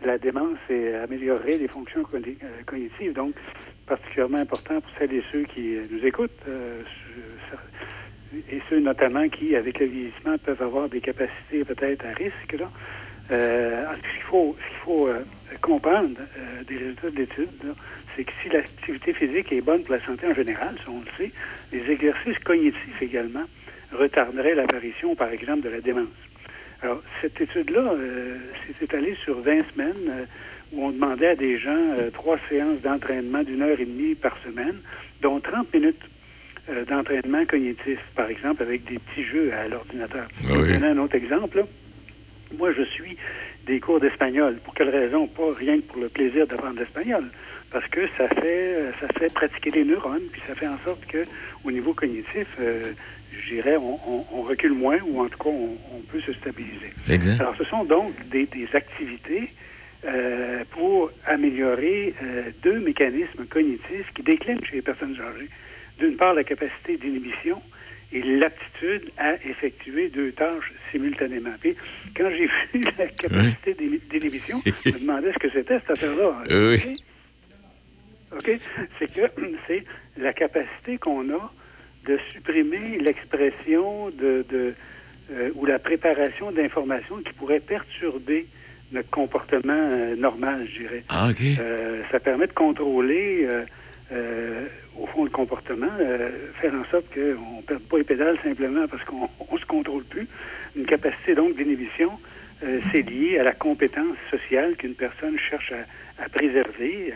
Speaker 21: la démence et améliorerait les fonctions euh, cognitives. Donc, particulièrement important pour celles et ceux qui euh, nous écoutent, euh, et ceux notamment qui, avec le vieillissement, peuvent avoir des capacités peut-être à risque. Là. Ce qu'il faut, comprendre des résultats de l'étude, c'est que si l'activité physique est bonne pour la santé en général, ça on le sait, les exercices cognitifs également retarderaient l'apparition, par exemple, de la démence. Alors, cette étude-là euh, s'est étalée sur 20 semaines euh, où on demandait à des gens euh, trois séances d'entraînement d'une heure et demie par semaine, dont 30 minutes euh, d'entraînement cognitif, par exemple, avec des petits jeux à l'ordinateur. Je vais vous donner un autre exemple. là. Moi, je suis des cours d'espagnol. Pour quelle raison? Pas rien que pour le plaisir d'apprendre l'espagnol. Parce que ça fait, ça fait pratiquer les neurones, puis ça fait en sorte que, au niveau cognitif, euh, je dirais, on, on- on recule moins, ou en tout cas, on, on peut se stabiliser.
Speaker 12: Exact.
Speaker 21: Alors, ce sont donc des, des activités euh, pour améliorer euh, deux mécanismes cognitifs qui déclinent chez les personnes âgées. D'une part, la capacité d'inhibition et l'aptitude à effectuer deux tâches simultanément. Puis, quand j'ai vu la capacité d'inhibition, je me demandais ce que c'était cette affaire-là.
Speaker 12: Euh, oui.
Speaker 21: OK? C'est que c'est la capacité qu'on a de supprimer l'expression de, de euh, ou la préparation d'informations qui pourraient perturber notre comportement euh, normal, je dirais.
Speaker 12: Ah.
Speaker 21: Euh, ça permet de contrôler, au fond, le comportement, faire en sorte qu'on ne perde pas les pédales simplement parce qu'on ne se contrôle plus. Une capacité donc d'inhibition, c'est lié à la compétence sociale qu'une personne cherche à, à préserver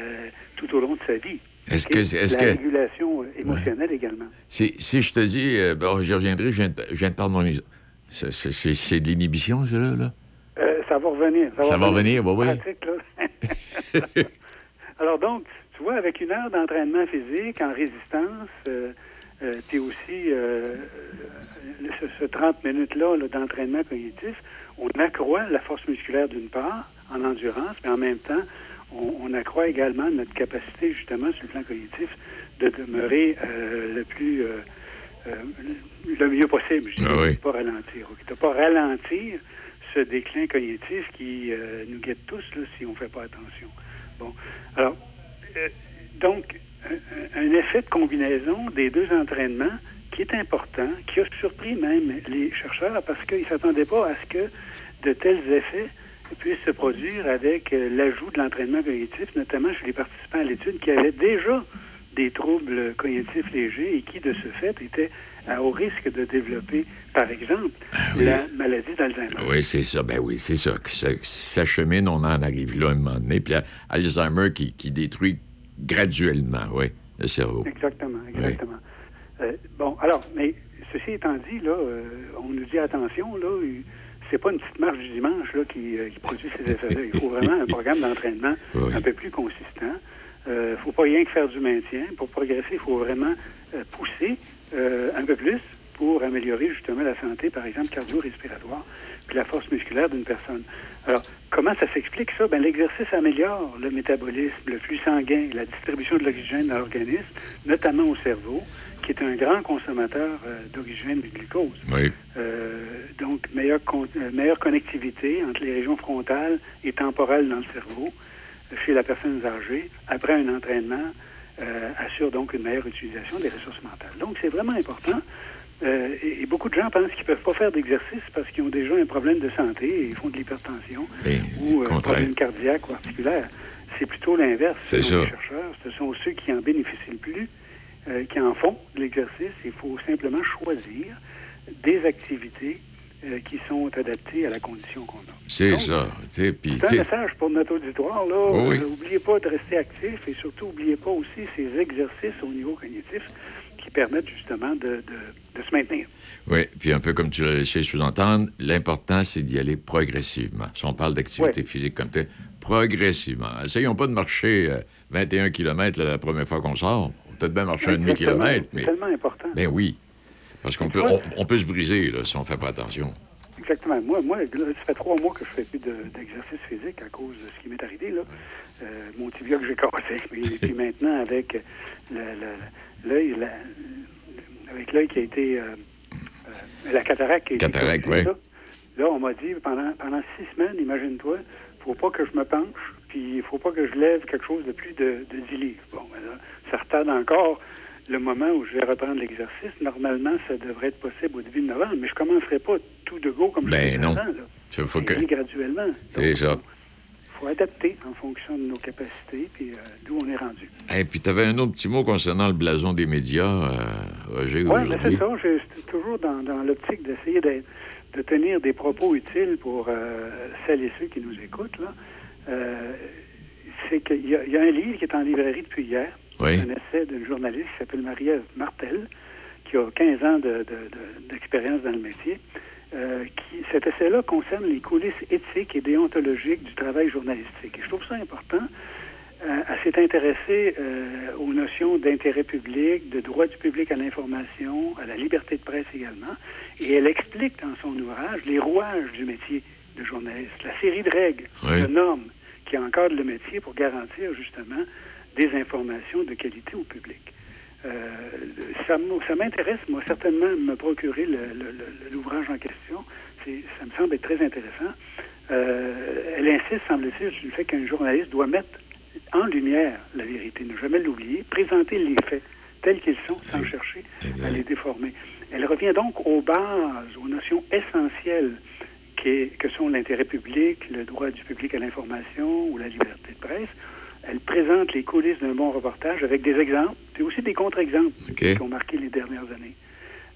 Speaker 21: tout au long de sa vie.
Speaker 12: Est-ce que- est-ce
Speaker 21: la
Speaker 12: que-
Speaker 21: régulation euh, émotionnelle également.
Speaker 12: Si, si je te dis, euh, bon, j'y reviendrai, je viens de, je viens de perdre mon... C'est- de l'inhibition, ça, là?
Speaker 21: Euh, ça va revenir.
Speaker 12: Ça va revenir, bah oui.
Speaker 21: Pratique, là. Alors donc, tu vois, avec une heure d'entraînement physique en résistance, euh, tu es aussi, euh, euh, ce, ce 30 minutes-là là, d'entraînement cognitif, on accroît la force musculaire d'une part, en endurance, mais en même temps, on, on accroît également notre capacité, justement, sur le plan cognitif, de demeurer euh, le plus... euh, euh, le mieux possible, je
Speaker 12: Ah
Speaker 21: dirais,
Speaker 12: oui.
Speaker 21: de pas ralentir. De pas ralentir ce déclin cognitif qui nous guette tous là, si on ne fait pas attention. Bon, alors, donc, un effet de combinaison des deux entraînements qui est important, qui a surpris même les chercheurs parce qu'ils ne s'attendaient pas à ce que de tels effets puissent se produire avec euh, l'ajout de l'entraînement cognitif, notamment chez les participants à l'étude qui avaient déjà des troubles cognitifs légers et qui, de ce fait, étaient à haut risque de développer, par exemple, la maladie d'Alzheimer.
Speaker 12: Oui, c'est ça. Ben oui, c'est ça. Ça, ça chemine, on en arrive là un moment donné. Puis Alzheimer qui, qui détruit graduellement, oui, le cerveau.
Speaker 21: Exactement, exactement. Euh, bon, alors, mais ceci étant dit, là, euh, on nous dit attention, là, c'est pas une petite marche du dimanche là, qui, euh, qui produit ces effets-là. Il faut vraiment un programme d'entraînement un peu plus consistant. Il ne faut pas rien que faire du maintien. Pour progresser, il faut vraiment euh, pousser euh, un peu plus pour améliorer justement la santé, par exemple, cardio-respiratoire, puis la force musculaire d'une personne. Alors, comment ça s'explique ça? Ben, l'exercice améliore le métabolisme, le flux sanguin, la distribution de l'oxygène dans l'organisme, notamment au cerveau, qui est un grand consommateur euh, d'oxygène et de glucose.
Speaker 12: Oui.
Speaker 21: Euh, donc, meilleure, con- euh, meilleure connectivité entre les régions frontales et temporales dans le cerveau euh, chez la personne âgée, après un entraînement, euh, assure donc une meilleure utilisation des ressources mentales. Donc, c'est vraiment important. Euh, et, et beaucoup de gens pensent qu'ils ne peuvent pas faire d'exercice parce qu'ils ont déjà un problème de santé et ils font de l'hypertension ou un problème cardiaque ou articulaire. C'est plutôt l'inverse. Les chercheurs. Ce sont ceux qui en bénéficient le plus, euh, qui en font de l'exercice. Il faut simplement choisir des activités euh, qui sont adaptées à la condition qu'on a.
Speaker 12: C'est ça.
Speaker 21: C'est un message pour notre auditoire. Là.
Speaker 12: Oui.
Speaker 21: Euh, N'oubliez pas de rester actif et surtout, n'oubliez pas aussi ces exercices au niveau cognitif qui permettent justement de, de- de se maintenir.
Speaker 12: oui, puis un peu comme tu l'as laissé sous-entendre, l'important, c'est d'y aller progressivement. Si on parle d'activité physique comme telle, progressivement. Essayons pas de marcher euh, 21 km la première fois qu'on sort. Peut-être bien marcher un demi-kilomètre, mais...
Speaker 21: C'est tellement important.
Speaker 12: Ben oui. Parce qu'on peut, on, on peut se briser là, si on fait pas attention.
Speaker 21: Exactement. Moi, moi, ça fait trois mois que je fais plus de- d'exercice physique à cause de ce qui m'est arrivé. Là. Euh, mon tibia que j'ai cassé. Puis, puis maintenant, avec l'œil, avec l'œil qui a été... euh, euh, la cataracte qui a été
Speaker 12: Cataracte, ouais.
Speaker 21: là, là, on m'a dit, pendant, pendant six semaines, imagine-toi, faut pas que je me penche, puis il faut pas que je lève quelque chose de plus de, de 10 livres. Bon, ben là, ça retarde encore le moment où je vais reprendre l'exercice. Normalement, ça devrait être possible au début de novembre, mais je commencerai pas tout de go comme je
Speaker 12: Ben
Speaker 21: faisais
Speaker 12: non.
Speaker 21: avant. Là.
Speaker 12: Il faut que...
Speaker 21: graduellement.
Speaker 12: C'est ça.
Speaker 21: Il faut adapter en fonction de nos capacités, puis euh, d'où on est rendu.
Speaker 12: Et puis, tu avais un autre petit mot concernant le blason des médias, euh, Roger,
Speaker 21: Oui, mais c'est ça. Je suis toujours dans, dans l'optique d'essayer d'être- de tenir des propos utiles pour euh, celles et ceux qui nous écoutent. Là. Euh, c'est qu'il y, a- il y a un livre qui est en librairie depuis hier.
Speaker 12: Oui.
Speaker 21: Un essai d'une journaliste qui s'appelle Marie-Ève Martel, qui a 15 ans de- de- de- d'expérience dans le métier. Euh, qui, cet essai-là concerne les coulisses éthiques et déontologiques du travail journalistique. Et je trouve ça important. Euh, elle s'est intéressée euh, aux notions d'intérêt public, de droit du public à l'information, à la liberté de presse également. Et elle explique dans son ouvrage les rouages du métier de journaliste, la série de règles,
Speaker 12: Oui.
Speaker 21: de normes qui encadrent le métier pour garantir justement des informations de qualité au public. Euh, ça m'intéresse, moi, certainement, me procurer l'ouvrage en question. Ça me semble être très intéressant. Euh, elle insiste, semble-t-il, sur le fait qu'un journaliste doit mettre en lumière la vérité, ne jamais l'oublier, présenter les faits tels qu'ils sont sans chercher à les déformer. Elle revient donc aux bases, aux notions essentielles qui que sont l'intérêt public, le droit du public à l'information ou la liberté de presse. Elle présente les coulisses d'un bon reportage avec des exemples, puis aussi des contre-exemples qui ont marqué les dernières années.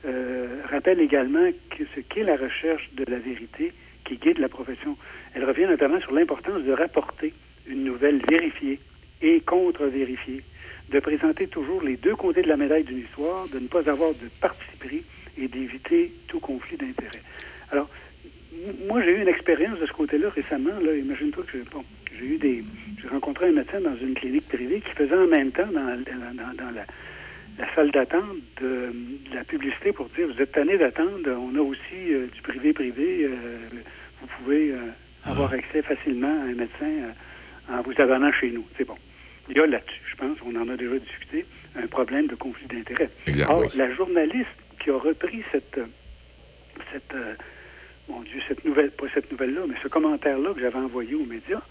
Speaker 21: Euh, rappelle également que ce qu'est la recherche de la vérité qui guide la profession. Elle revient notamment sur l'importance de rapporter une nouvelle vérifiée et contre-vérifiée, de présenter toujours les deux côtés de la médaille d'une histoire, de ne pas avoir de parti pris et d'éviter tout conflit d'intérêts. Alors, moi, j'ai eu une expérience de ce côté-là récemment. Là, imagine-toi que j'ai bon, j'ai eu des, j'ai rencontré un médecin dans une clinique privée qui faisait en même temps dans, dans- dans- dans la, la salle d'attente de, de la publicité pour dire vous êtes tanné d'attendre, on a aussi euh, du privé-privé, euh, vous pouvez euh, avoir accès facilement à un médecin en vous abonnant chez nous. C'est bon. Il y a là-dessus, je pense, on en a déjà discuté, un problème de conflit d'intérêts. Or,
Speaker 12: oui.
Speaker 21: la journaliste qui a repris cette, cette mon Dieu, cette nouvelle, pas cette nouvelle-là, mais ce commentaire-là que j'avais envoyé aux médias,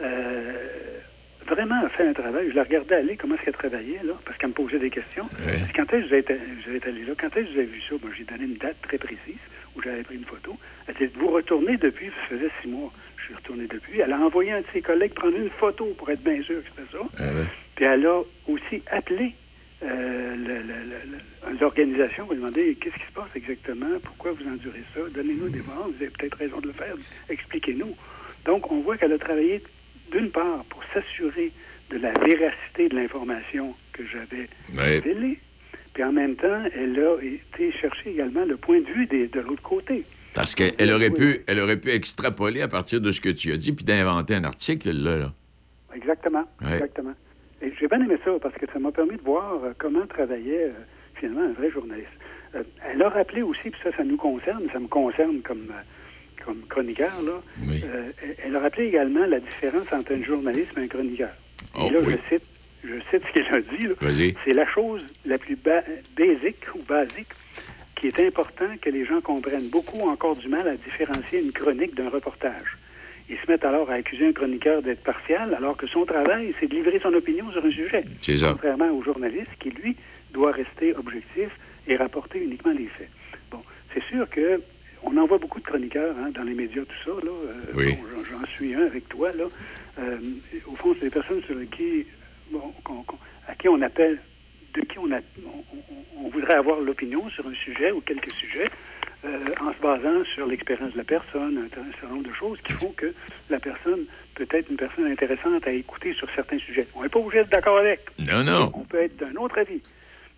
Speaker 21: euh, vraiment a fait un travail. Je la regardais aller, comment est-ce qu'elle travaillait, là, parce qu'elle me posait des questions. Quand est-ce que vous êtes, allé là? Quand est-ce que vous avez vu ça? Moi, j'ai donné une date très précise où j'avais pris une photo. Elle dit, vous retournez depuis, ça faisait six mois. Je suis retourné depuis. Elle a envoyé un de ses collègues prendre une photo pour être bien sûr que c'était ça. Puis elle a aussi appelé euh, le- l'organisation demander qu'est-ce qui se passe exactement, pourquoi vous endurez ça, donnez-nous des morts, vous avez peut-être raison de le faire, expliquez-nous. Donc, on voit qu'elle a travaillé d'une part pour s'assurer de la véracité de l'information que j'avais
Speaker 12: Ouais.
Speaker 21: révélée, puis en même temps, elle a été chercher également le point de vue des- de l'autre côté.
Speaker 12: Parce qu'elle aurait, pu, elle aurait pu extrapoler à partir de ce que tu as dit puis d'inventer un article, là. là.
Speaker 21: Exactement,
Speaker 12: Ouais.
Speaker 21: exactement. Et j'ai bien aimé ça parce que ça m'a permis de voir euh, comment travaillait euh, finalement un vrai journaliste. Euh, elle a rappelé aussi, puis ça, ça nous concerne, ça me concerne comme, comme chroniqueur, là. Euh, elle- a rappelé également la différence entre un journaliste et un chroniqueur.
Speaker 12: Oh,
Speaker 21: et là,
Speaker 12: oui.
Speaker 21: je cite, je cite ce qu'elle a dit. là. C'est la chose la plus ba- basique ou basique qui est important que les gens comprennent. Beaucoup ont encore du mal à différencier une chronique d'un reportage. Ils se mettent alors à accuser un chroniqueur d'être partial, alors que son travail, c'est de livrer son opinion sur un sujet.
Speaker 12: C'est ça.
Speaker 21: Contrairement au journaliste qui, lui, doit rester objectif et rapporter uniquement les faits. Bon, c'est sûr que on en voit beaucoup de chroniqueurs hein, dans les médias, tout ça. Là, Euh,
Speaker 12: Oui.
Speaker 21: bon, j'en- suis un avec toi. Là. Euh, au fond, c'est des personnes sur qui, bon, qu'on- à qui on appelle, de qui on, a, on, on- on voudrait avoir l'opinion sur un sujet ou quelques sujets, en se basant sur l'expérience de la personne, un, certain nombre de choses qui font que la personne peut être une personne intéressante à écouter sur certains sujets. On n'est pas obligé d'être d'accord avec.
Speaker 12: Non, non.
Speaker 21: On peut être d'un autre avis.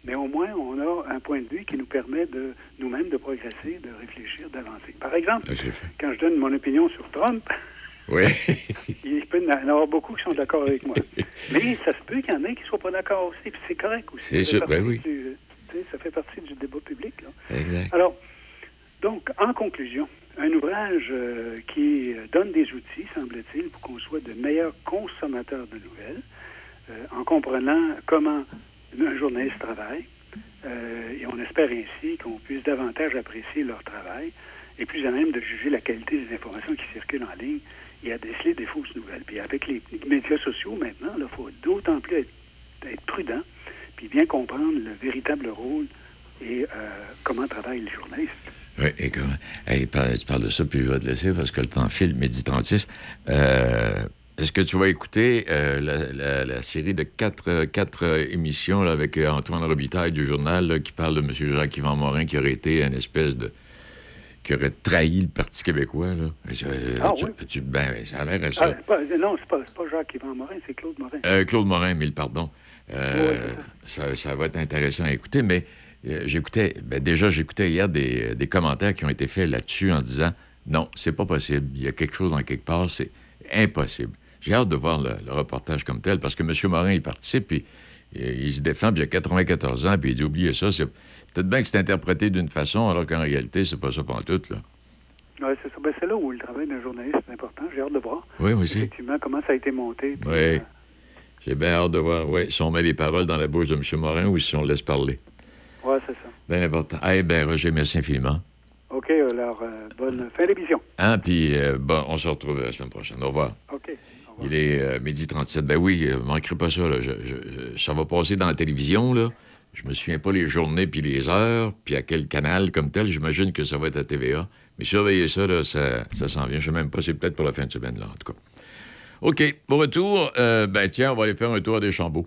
Speaker 21: Mais au moins, on a un point de vue qui nous permet de nous-mêmes de progresser, de réfléchir, d'avancer. Par exemple, quand je donne mon opinion sur Trump,
Speaker 12: Oui.
Speaker 21: il peut y en avoir beaucoup qui sont d'accord avec moi. Mais ça se peut qu'il y en ait qui ne soient pas d'accord aussi, puis c'est correct aussi.
Speaker 12: C'est
Speaker 21: Ça
Speaker 12: ben oui.
Speaker 21: du- ça fait partie du débat public. là.
Speaker 12: Exact.
Speaker 21: Alors, donc, en conclusion, un ouvrage euh, qui donne des outils, semble-t-il, pour qu'on soit de meilleurs consommateurs de nouvelles, euh, en comprenant comment un journaliste travaille, euh, et on espère ainsi qu'on puisse davantage apprécier leur travail et plus à même de juger la qualité des informations qui circulent en ligne et à déceler des fausses nouvelles. Puis avec les médias sociaux maintenant, il faut d'autant plus être, être prudent puis bien comprendre le véritable rôle et comment travaillent les journalistes.
Speaker 12: Oui, et? Hey, par- tu parles de ça, puis je vais te laisser parce que le temps file, midi 36. Euh, Est-ce que tu vas écouter euh, la, la- la série de quatre, euh, quatre émissions là, avec Antoine Robitaille du journal là, qui parle de M. Jacques-Yvan Morin qui aurait été une espèce de. qui aurait trahi le Parti québécois, là?
Speaker 21: Ah,
Speaker 12: tu-
Speaker 21: oui.
Speaker 12: tu- ben, ça a l'air à
Speaker 21: Ah,
Speaker 12: ça.
Speaker 21: pas- non, c'est pas, pas Jacques-Yvan Morin, c'est Claude Morin.
Speaker 12: Euh, Claude Morin, mille pardon. Euh, ça, ça va être intéressant à écouter, mais j'écoutais, ben déjà, j'écoutais hier des, des commentaires qui ont été faits là-dessus en disant non, c'est pas possible. Il y a quelque chose en quelque part, c'est impossible. J'ai hâte de voir le, le reportage comme tel parce que M. Morin, il participe, puis euh, il se défend, puis il a 94 ans, puis il dit oubliez ça, c'est peut-être bien que c'est interprété d'une façon, alors qu'en réalité, c'est pas ça pantoute, là.
Speaker 21: Ouais, c'est ça. Ben, c'est là où le travail d'un journaliste est important. J'ai hâte de voir.
Speaker 12: Oui, aussi.
Speaker 21: Effectivement, comment ça a été monté. puis,
Speaker 12: Oui.
Speaker 21: euh,
Speaker 12: J'ai bien hâte de voir ouais, si on met les paroles dans la bouche de M. Morin ou si on le laisse parler.
Speaker 21: Ouais, c'est ça.
Speaker 12: Bien important. Eh bien, Roger, merci infiniment.
Speaker 21: OK, alors, euh, bonne fin d'émission.
Speaker 12: Hein, puis, euh, bon, on se retrouve la semaine prochaine. Au revoir.
Speaker 21: OK.
Speaker 12: Il est euh, midi 37. Ben oui, ne manquerai pas ça. là. Je- ça va passer dans la télévision, là. Je me souviens pas les journées puis les heures, puis à quel canal comme tel. J'imagine que ça va être à TVA. Mais surveillez ça, là, ça, ça s'en vient. Je sais même pas, c'est peut-être pour la fin de semaine, là, en tout cas. OK, pour retour, euh, ben tiens, on va aller faire un tour à Deschambault.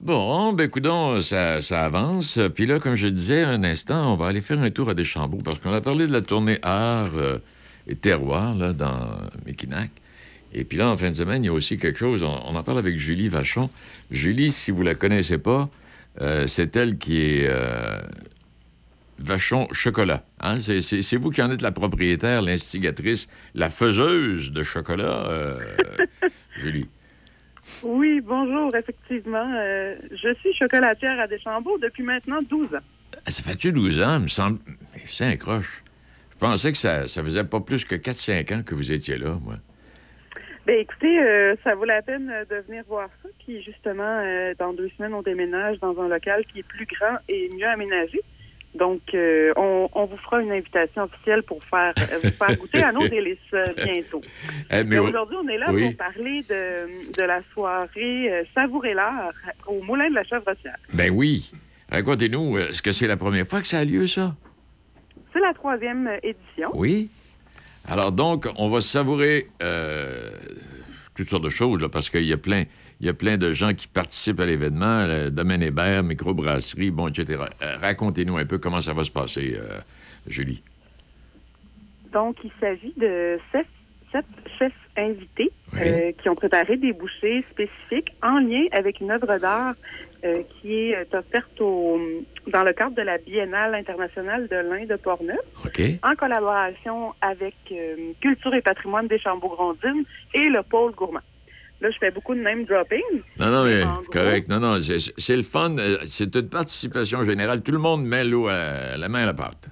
Speaker 12: Bon, ben coudon, ça, ça avance. Puis là, comme je disais un instant, on va aller faire un tour à Deschambault parce qu'on a parlé de la tournée art euh, et terroir là, dans Mekinac. Et puis là, en fin de semaine, il y a aussi quelque chose. On, on en parle avec Julie Vachon. Julie, si vous la connaissez pas, euh, c'est elle qui est euh, Vachon Chocolat. Hein? C'est- C'est c'est vous qui en êtes la propriétaire, l'instigatrice, la faiseuse de chocolat, Julie.
Speaker 22: Oui, bonjour, effectivement. euh, je suis chocolatière à Deschambault depuis maintenant 12 ans.
Speaker 12: Ça fait-tu 12 ans, il me semble. Mais c'est un croche. Je pensais que ça, ça faisait pas plus que 4-5 ans que vous étiez là, moi.
Speaker 22: Ben écoutez, euh, ça vaut la peine euh, de venir voir ça. Puis justement, euh, dans deux semaines, on déménage dans un local qui est plus grand et mieux aménagé. Donc, euh, on, on vous fera une invitation officielle pour faire euh, vous faire goûter à nos délices euh, bientôt.
Speaker 12: Eh, mais
Speaker 22: aujourd'hui, on est là
Speaker 12: Oui.
Speaker 22: pour parler de, de la soirée Savourer l'art au Moulin de la Chèvre-Rossière.
Speaker 12: Ben oui. Racontez-nous, est-ce que c'est la première fois que ça a lieu, ça?
Speaker 22: C'est la troisième édition.
Speaker 12: Oui. Alors donc, on va savourer euh, toutes sortes de choses, là, parce qu'il y a plein... Il y a plein de gens qui participent à l'événement, le Domaine Hébert, microbrasserie, bon, etc. Euh, Racontez-nous un peu comment ça va se passer, euh, Julie.
Speaker 22: Donc, il s'agit de sept, sept chefs invités euh, qui ont préparé des bouchées spécifiques en lien avec une œuvre d'art euh, qui est euh, offerte au, dans le cadre de la Biennale internationale de l'Inde de Portneuf, en collaboration avec euh, Culture et patrimoine des Chambeaux-Grondines et le pôle gourmand. Là, je fais beaucoup de name dropping.
Speaker 12: Non, non, mais correct. Non, non, c'est le fun. euh, C'est une participation générale. Tout le monde met l'eau à la main à la pâte.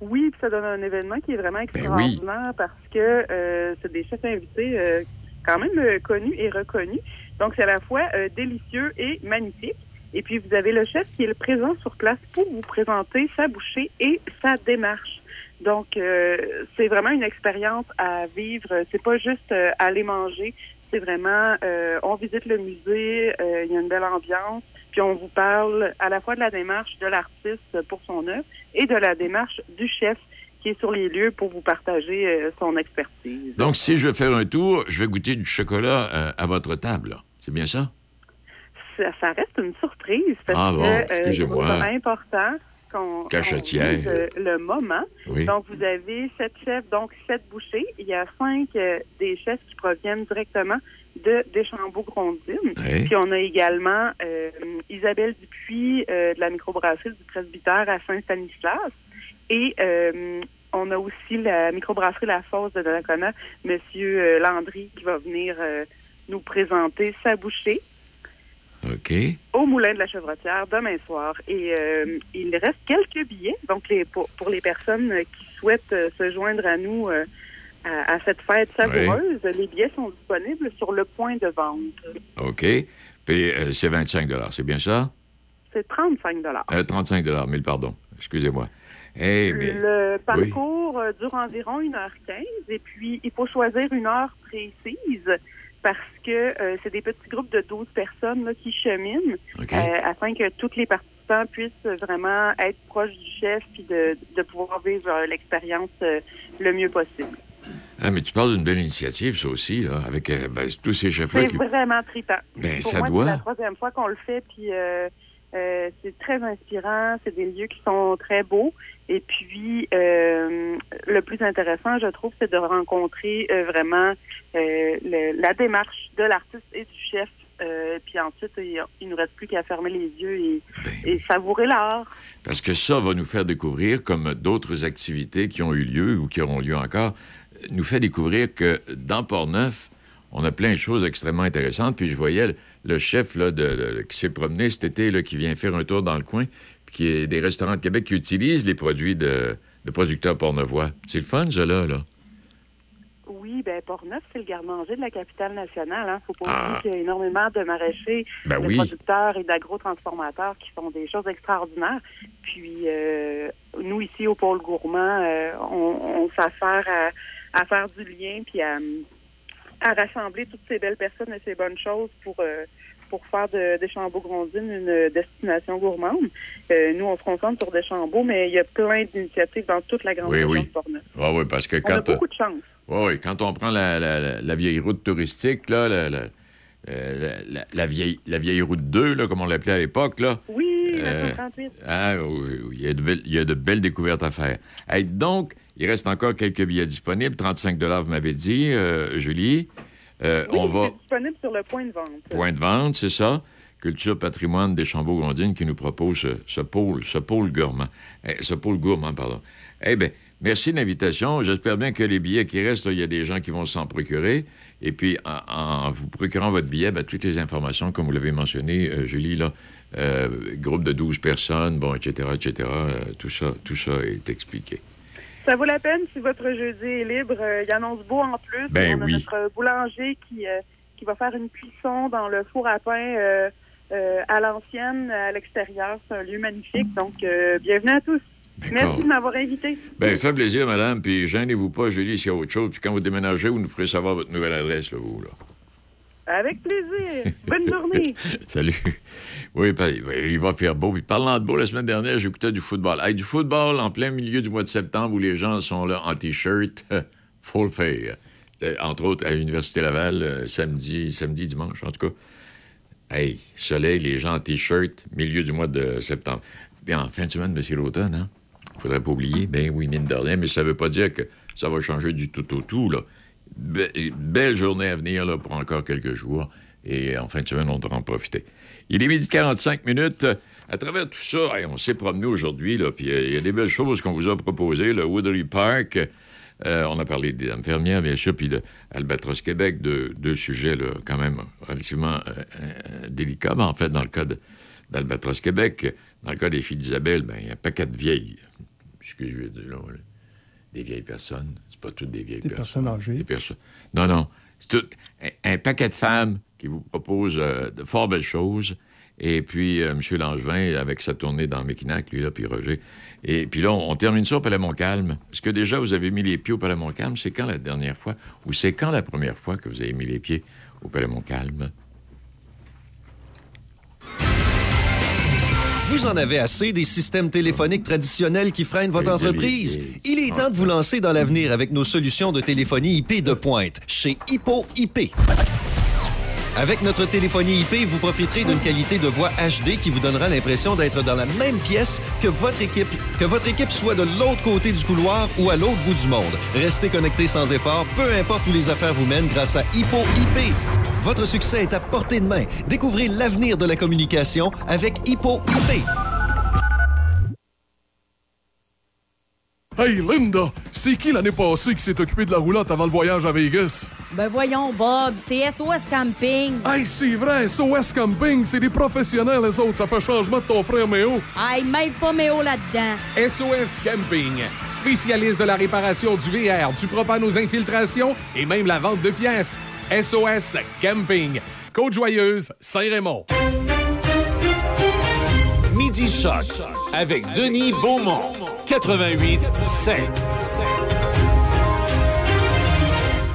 Speaker 22: Oui, puis ça donne un événement qui est vraiment
Speaker 12: Ben oui.
Speaker 22: extraordinaire parce que euh, c'est des chefs invités euh, quand même euh, connus et reconnus. Donc, c'est à la fois délicieux et magnifique. Et puis, vous avez le chef qui est le présent sur place pour vous présenter sa bouchée et sa démarche. Donc, euh, c'est vraiment une expérience à vivre. C'est pas juste euh, aller manger. C'est vraiment, euh, on visite le musée, euh, il y a une belle ambiance, puis on vous parle à la fois de la démarche de l'artiste pour son œuvre et de la démarche du chef qui est sur les lieux pour vous partager euh, son expertise.
Speaker 12: Donc, si je veux faire un tour, je vais goûter du chocolat à votre table. C'est bien ça?
Speaker 22: Ça, ça reste une surprise parce
Speaker 12: Ah bon,
Speaker 22: que ça important qu'on
Speaker 12: Cachetière.
Speaker 22: le moment.
Speaker 12: Oui.
Speaker 22: Donc, vous avez sept chefs, donc sept bouchées. Il y a cinq euh, des chefs qui proviennent directement de Deschambault-Grondines.
Speaker 12: Oui.
Speaker 22: Puis on a également euh, Isabelle Dupuis euh, de la microbrasserie du presbytère à Saint-Stanislas. Et on a aussi la microbrasserie La Fosse de Donnacona, euh, Landry, qui va venir nous présenter sa bouchée.
Speaker 12: OK. OK.
Speaker 22: au Moulin de la Chevrotière demain soir. Et euh, il reste quelques billets. Donc, les, pour, pour les personnes qui souhaitent euh, se joindre à nous euh, à, à cette fête savoureuse, les billets sont disponibles sur le point de vente.
Speaker 12: OK. Puis c'est 25 c'est bien ça?
Speaker 22: C'est 35
Speaker 12: Euh, 35 mille pardon. Excusez-moi. Eh
Speaker 22: Le parcours dure environ 1h15 et puis il faut choisir une heure précise parce que euh, c'est des petits groupes de 12 personnes là, qui cheminent euh, afin que tous les participants puissent vraiment être proches du chef et de, de pouvoir vivre euh, l'expérience euh, le mieux possible.
Speaker 12: ah, mais tu parles d'une belle initiative, ça aussi, là, avec ben, tous ces chefs-là
Speaker 22: C'est
Speaker 12: qui...
Speaker 22: vraiment trippant.
Speaker 12: Ben,
Speaker 22: Pour
Speaker 12: ça
Speaker 22: moi,
Speaker 12: doit.
Speaker 22: c'est la troisième fois qu'on le fait, puis euh, c'est très inspirant. C'est des lieux qui sont très beaux. Et puis, euh, le plus intéressant, je trouve, c'est de rencontrer euh, vraiment le- la démarche de l'artiste et du chef. Puis ensuite, il, il nous reste plus qu'à fermer les yeux et,
Speaker 12: Ben
Speaker 22: et savourer l'art.
Speaker 12: Parce que ça va nous faire découvrir, comme d'autres activités qui ont eu lieu ou qui auront lieu encore, nous fait découvrir que dans Port-Neuf, on a plein de choses extrêmement intéressantes. Puis je voyais le, chef là, de, de- qui s'est promené cet été, là, qui vient faire un tour dans le coin, puis qui est des restaurants de Québec qui utilisent les produits de, de producteurs pornevois. C'est le fun, ça, là. là.
Speaker 22: Oui, ben Port-Neuf, c'est le garde-manger de la capitale nationale. Hein. Faut pas
Speaker 12: Ah.
Speaker 22: oublier qu'il y a énormément de maraîchers,
Speaker 12: Ben
Speaker 22: de
Speaker 12: oui.
Speaker 22: producteurs et d'agro-transformateurs qui font des choses extraordinaires. Puis euh, nous, ici, au pôle gourmand, euh, on, on s'affaire à, à faire du lien puis à, à rassembler toutes ces belles personnes et ces bonnes choses pour... euh, pour faire de Deschambault-Grondines une destination gourmande. Euh, nous, on se concentre sur Deschambault, mais il y a plein d'initiatives dans toute la grande
Speaker 12: Oui,
Speaker 22: région
Speaker 12: oui.
Speaker 22: de Portneuf.
Speaker 12: Ah oui, parce que
Speaker 22: On a
Speaker 12: quand...
Speaker 22: beaucoup de chance.
Speaker 12: Oui, oui, quand on prend la, la- la- vieille route touristique, là, la, la- euh, vieille, la vieille route 2, là, comme on l'appelait à l'époque, là.
Speaker 22: Oui, la
Speaker 12: Euh,
Speaker 22: 138.
Speaker 12: Ah, oui, oui, il y, a de belles, il y a de belles découvertes à faire. Hey, donc, il reste encore quelques billets disponibles. 35 vous m'avez dit, euh, Julie. Euh,
Speaker 22: Oui,
Speaker 12: on va...
Speaker 22: disponible sur le point de vente.
Speaker 12: Point de vente, c'est ça. Culture Patrimoine des Chambeaux-Grondines qui nous propose ce, ce pôle, ce pôle gourmand. Eh, ce pôle gourmand, pardon. Eh bien, merci de l'invitation. J'espère bien que les billets qui restent, il y a des gens qui vont s'en procurer. Et puis, en, en vous procurant votre billet, ben, toutes les informations, comme vous l'avez mentionné, euh, Julie, là, euh, groupe de 12 personnes, bon, etc., etc., euh, tout, ça, tout ça est expliqué.
Speaker 22: Ça vaut la peine si votre jeudi est libre. euh, Il annonce beau en plus.
Speaker 12: Ben
Speaker 22: On a notre boulanger qui, euh, qui va faire une cuisson dans le four à pain euh, à l'ancienne, à l'extérieur. C'est un lieu magnifique. Donc, bienvenue à tous. Merci de m'avoir invité.
Speaker 12: Bien, fait plaisir, madame. Puis, gênez-vous pas, Julie, s'il y a autre chose. Puis, quand vous déménagez, vous nous ferez savoir votre nouvelle adresse, là, vous, là.
Speaker 22: Avec plaisir. Bonne journée.
Speaker 12: Salut. Oui, oui, il va faire beau. Puis parlant de beau, la semaine dernière, j'écoutais du football. Hey, du football en plein milieu du mois de septembre où les gens sont là en T-shirt, faire. C'était, Entre autres, à l'Université Laval, euh, samedi, samedi, dimanche, en tout cas. Hey, soleil, les gens en T-shirt, milieu du mois de septembre. Bien, en fin de semaine, monsieur l'automne, hein? Faudrait pas oublier. Ben oui, mine de mais ça veut pas dire que ça va changer du tout au tout, là. Be- belle journée à venir, là, pour encore quelques jours. Et en fin de semaine, on devra en profiter. Il est midi 45 minutes. À travers tout ça, on s'est promené aujourd'hui, puis euh, il y a des belles choses qu'on vous a proposées. Le Woodley Park, euh, on a parlé des infirmières, bien sûr, puis de Albatros Québec, deux, deux sujets, quand même relativement euh, délicats. Mais en fait, dans le cas d'Albatros Québec, dans le cas des filles d'Isabelle, ben, il y a un paquet de vieilles. Là. Des vieilles personnes. C'est pas toutes des vieilles
Speaker 23: Des
Speaker 12: personnes.
Speaker 23: personnes âgées.
Speaker 12: Des personnes. Non, non. C'est tout un, un paquet de femmes qui vous proposent euh, de fort belles choses. Et puis, euh, M. Langevin, avec sa tournée dans Méquinac, lui, là, puis Roger. Et puis là, on, on termine ça au Palais Montcalm. Est-ce que déjà vous avez mis les pieds au Palais Montcalm? C'est quand la dernière fois? Ou c'est quand la première fois que vous avez mis les pieds au Palais Montcalm?
Speaker 15: Vous en avez assez des systèmes téléphoniques traditionnels qui freinent votre entreprise? Il est temps de vous lancer dans l'avenir avec nos solutions de téléphonie IP de pointe chez Hippo IP. Avec notre téléphonie IP, vous profiterez d'une qualité de voix HD qui vous donnera l'impression d'être dans la même pièce que votre équipe, que votre équipe soit de l'autre côté du couloir ou à l'autre bout du monde. Restez connecté sans effort, peu importe où les affaires vous mènent grâce à Hippo IP. Votre succès est à portée de main. Découvrez l'avenir de la communication avec Hippo IP.
Speaker 24: Hey, Linda, c'est qui l'année passée qui s'est occupé de la roulotte avant le voyage à Vegas?
Speaker 25: Ben voyons, Bob, c'est SOS Camping.
Speaker 24: Hey, c'est vrai, SOS Camping, c'est des professionnels, les autres. Ça fait changement de ton frère Méo.
Speaker 25: Hey, mêle pas Méo là-dedans.
Speaker 6: SOS Camping, spécialiste de la réparation du VR, du propane aux infiltrations et même la vente de pièces. SOS Camping, Côte-Joyeuse, Saint-Raymond.
Speaker 14: Midi Choc avec Denis Beaumont. 88 5.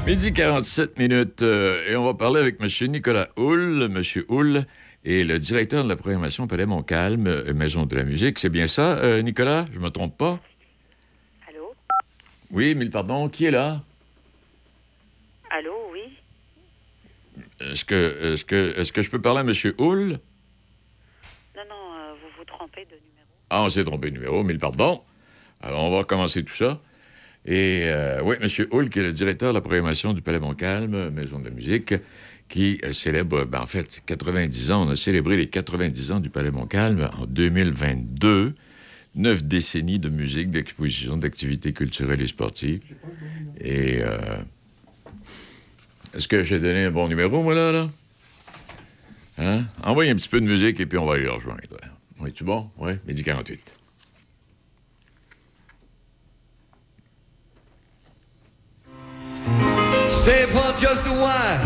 Speaker 12: Midi 47 minutes euh, et on va parler avec M. Nicolas Hull. M. Hull est le directeur de la programmation Palais Montcalm, euh, Maison de la musique. C'est bien ça, euh, Nicolas? Je me trompe pas?
Speaker 26: Allô?
Speaker 12: Oui, mille pardon. Qui est là?
Speaker 26: Allô, oui?
Speaker 12: Est-ce que, est que, est que je peux parler à M. Hull?
Speaker 26: Non, non, euh, vous vous trompez de numéro.
Speaker 12: Ah, on s'est trompé de numéro, mille pardon. Alors, on va commencer tout ça. Et euh, oui, M. Hull, qui est le directeur de la programmation du Palais Montcalm, Maison de la musique, qui euh, célèbre, ben, en fait, 90 ans. On a célébré les 90 ans du Palais Montcalm en 2022. Neuf décennies de musique, d'exposition, d'activités culturelles et sportives. Et euh, est-ce que j'ai donné un bon numéro, moi, là? là? Hein? Envoyez un petit peu de musique et puis on va y rejoindre. Oui, tu bon? Oui, midi 48.
Speaker 27: Stay for just a while.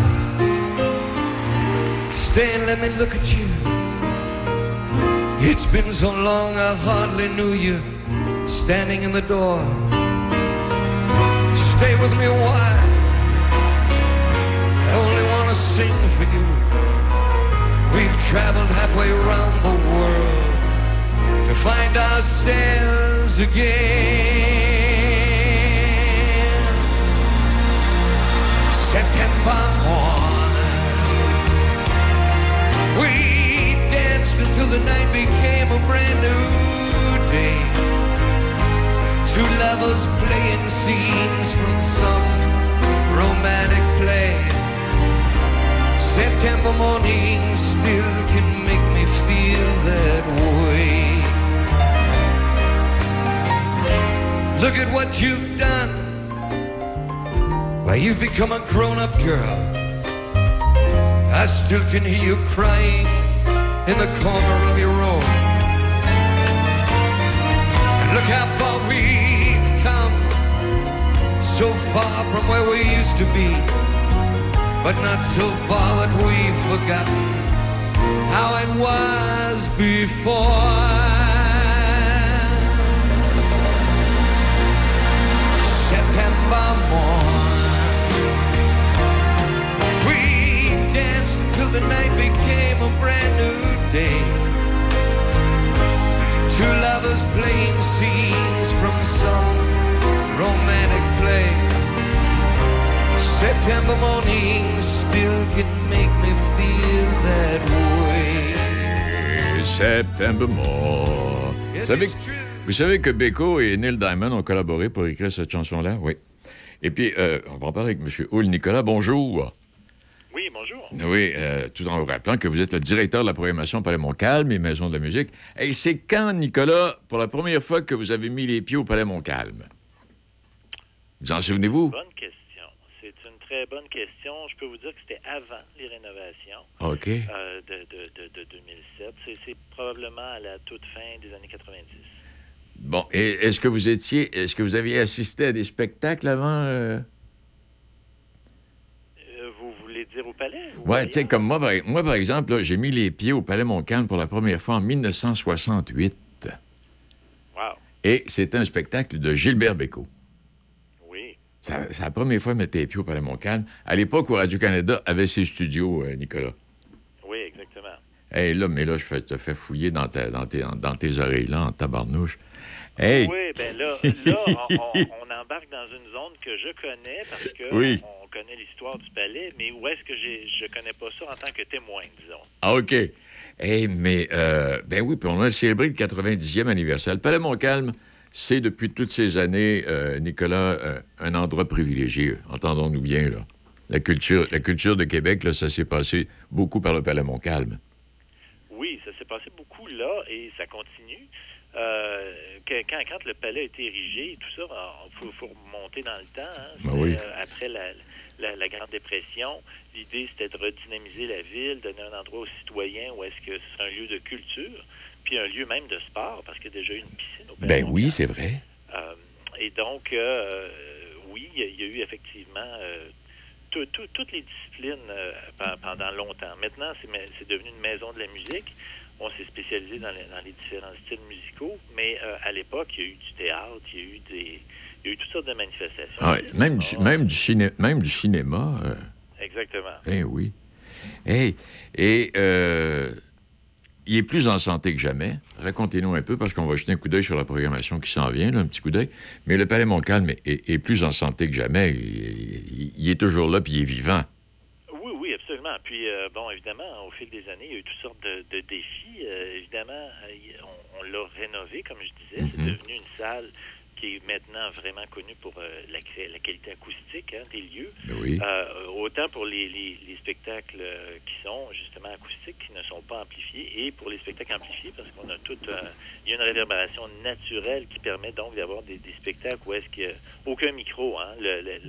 Speaker 27: Stay and let me look at you. It's been so long I hardly knew you standing in the door. Stay with me a while. Traveled halfway around the world to find ourselves again. September morning. We danced until the night became a brand new day. Two lovers playing scenes from some romantic play. September morning still can make me feel that way. Look at what you've done. Why, you've become a grown up girl. I still can hear you crying in the corner of your room. And look how far we've come. So far from where we used to be. But not so far that we've forgotten how it was before. September morning. We danced until the night became September
Speaker 12: More. Vous savez, vous savez que Beko et Neil Diamond ont collaboré pour écrire cette chanson-là? Oui. Et puis, euh, on va en parler avec M. Hull. Nicolas, bonjour.
Speaker 28: Oui, bonjour.
Speaker 12: Oui, euh, tout en vous rappelant que vous êtes le directeur de la programmation Palais Montcalm et Maison de la musique. Et c'est quand, Nicolas, pour la première fois que vous avez mis les pieds au Palais Montcalm? Vous en souvenez-vous?
Speaker 28: Bonne question. Très bonne question. Je peux vous dire que c'était avant les rénovations euh, de, de- de- de 2007. C'est- probablement à la toute fin des années 90.
Speaker 12: Bon, et est-ce que vous étiez, est-ce que vous aviez assisté à des spectacles avant? euh?
Speaker 28: Euh, vous voulez dire au palais? ou
Speaker 12: Ouais, tu sais, comme moi, par, moi, par exemple, j'ai mis les pieds au Palais Montcalm pour la première fois en 1968.
Speaker 28: Wow.
Speaker 12: Et c'était un spectacle de Gilbert Bécaud. C'est la première fois que je mettais les pieds au Palais Montcalm. À l'époque où Radio-Canada avait ses studios, euh, Nicolas.
Speaker 28: Oui, exactement.
Speaker 12: Hey, là, mais là, je te fais fouiller dans, ta- dans tes, dans tes oreilles, là, en tabarnouche. Hey!
Speaker 28: Oui, ben là, là on, embarque dans une zone que je connais parce que
Speaker 12: Oui.
Speaker 28: on, on connaît l'histoire du palais, mais où est-ce que je connais pas ça en tant que témoin, disons.
Speaker 12: Ah, OK. Hey, mais, euh, ben oui, puis on a célébré le 90e anniversaire. Le Palais Montcalm, c'est depuis toutes ces années, euh, Nicolas, euh, un endroit privilégié. Entendons-nous bien, là. La culture, la culture de Québec, là, ça s'est passé beaucoup par le Palais Montcalm.
Speaker 28: Oui, ça s'est passé beaucoup là et ça continue. euh, que- quand, quand le palais a été érigé, et tout ça, il faut, faut remonter dans le temps. hein.
Speaker 12: Ben oui.
Speaker 28: après la, la- la Grande Dépression, l'idée c'était de redynamiser la ville, donner un endroit aux citoyens où est-ce que c'est un lieu de culture, puis un lieu même de sport, parce qu'il y a déjà eu une piscine au.
Speaker 12: Ben oui, c'est vrai.
Speaker 28: Euh, et donc, euh, oui, il y a- eu effectivement euh, tout- tout- toutes les disciplines euh, pe- pendant longtemps. Maintenant, c'est devenu une maison de la musique. On s'est spécialisé dans les, dans les différents styles musicaux, mais euh, à l'époque, il y a eu du théâtre, il y a eu des, il y a eu toutes sortes de manifestations.
Speaker 12: Ah même, du, même, du ciné- même du cinéma. euh,
Speaker 28: Exactement.
Speaker 12: Eh oui. Hey, et euh, il est plus en santé que jamais. Racontez-nous un peu, parce qu'on va jeter un coup d'œil sur la programmation qui s'en vient, là, un petit coup d'œil. Mais le Palais Montcalm est, est- est plus en santé que jamais. Il, il- il est toujours là, puis il est vivant.
Speaker 28: Oui, oui, absolument. Puis, euh, bon, évidemment, au fil des années, il y a eu toutes sortes de, de défis. Euh, évidemment, euh, on, on l'a rénové, comme je disais. C'est
Speaker 12: Mhm.
Speaker 28: devenu une salle qui est maintenant vraiment connue pour euh, la, la qualité acoustique hein, des lieux.
Speaker 12: Ben oui.
Speaker 28: Euh, autant pour les, les- les spectacles euh, qui sont justement acoustiques, qui ne sont pas amplifiés, et pour les spectacles amplifiés, parce qu'on a tout... euh, il y a une réverbération naturelle qui permet donc d'avoir des, des spectacles où est-ce qu'il n'y a aucun micro, hein, le, le,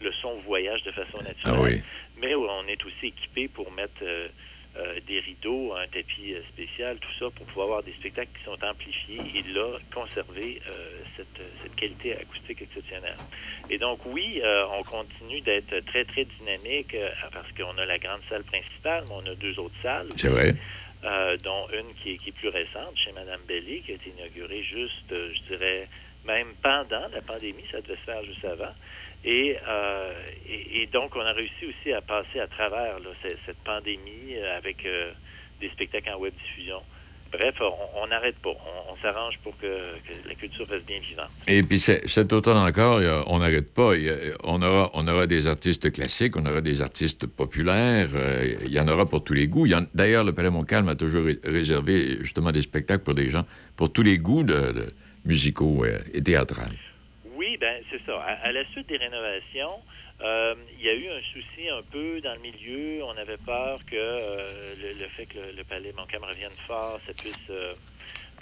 Speaker 28: le, son voyage de façon naturelle.
Speaker 12: Ah oui.
Speaker 28: Mais on est aussi équipé pour mettre euh, des rideaux, un tapis euh, spécial, tout ça, pour pouvoir avoir des spectacles qui sont amplifiés et là, conserver euh, cette, cette qualité acoustique exceptionnelle. Et donc, oui, euh, on continue d'être très, très dynamique parce qu'on a la grande salle principale, mais on a deux autres salles.
Speaker 12: C'est vrai.
Speaker 28: Dont une qui est, qui est plus récente, chez Mme Bellé, qui a été inaugurée juste, je dirais, même pendant la pandémie, ça devait se faire juste avant. Et, euh, et, donc, on a réussi aussi à passer à travers là, ce- cette pandémie euh, avec euh, des spectacles en web diffusion. Bref, on n'arrête pas. On, s'arrange pour que, la culture reste bien vivante.
Speaker 12: Et puis cet automne encore, on n'arrête pas. On, aura, on aura des artistes classiques, on aura des artistes populaires. euh, il y en aura pour tous les goûts. D'ailleurs, le Palais Montcalm a toujours ré- réservé justement des spectacles pour des gens, pour tous les goûts de, de musicaux et théâtrales.
Speaker 28: Oui, ben c'est ça. À, la suite des rénovations, euh, il y a eu un souci un peu dans le milieu. On avait peur que euh, le, le fait que le, le palais Montcalm revienne fort, ça puisse, euh,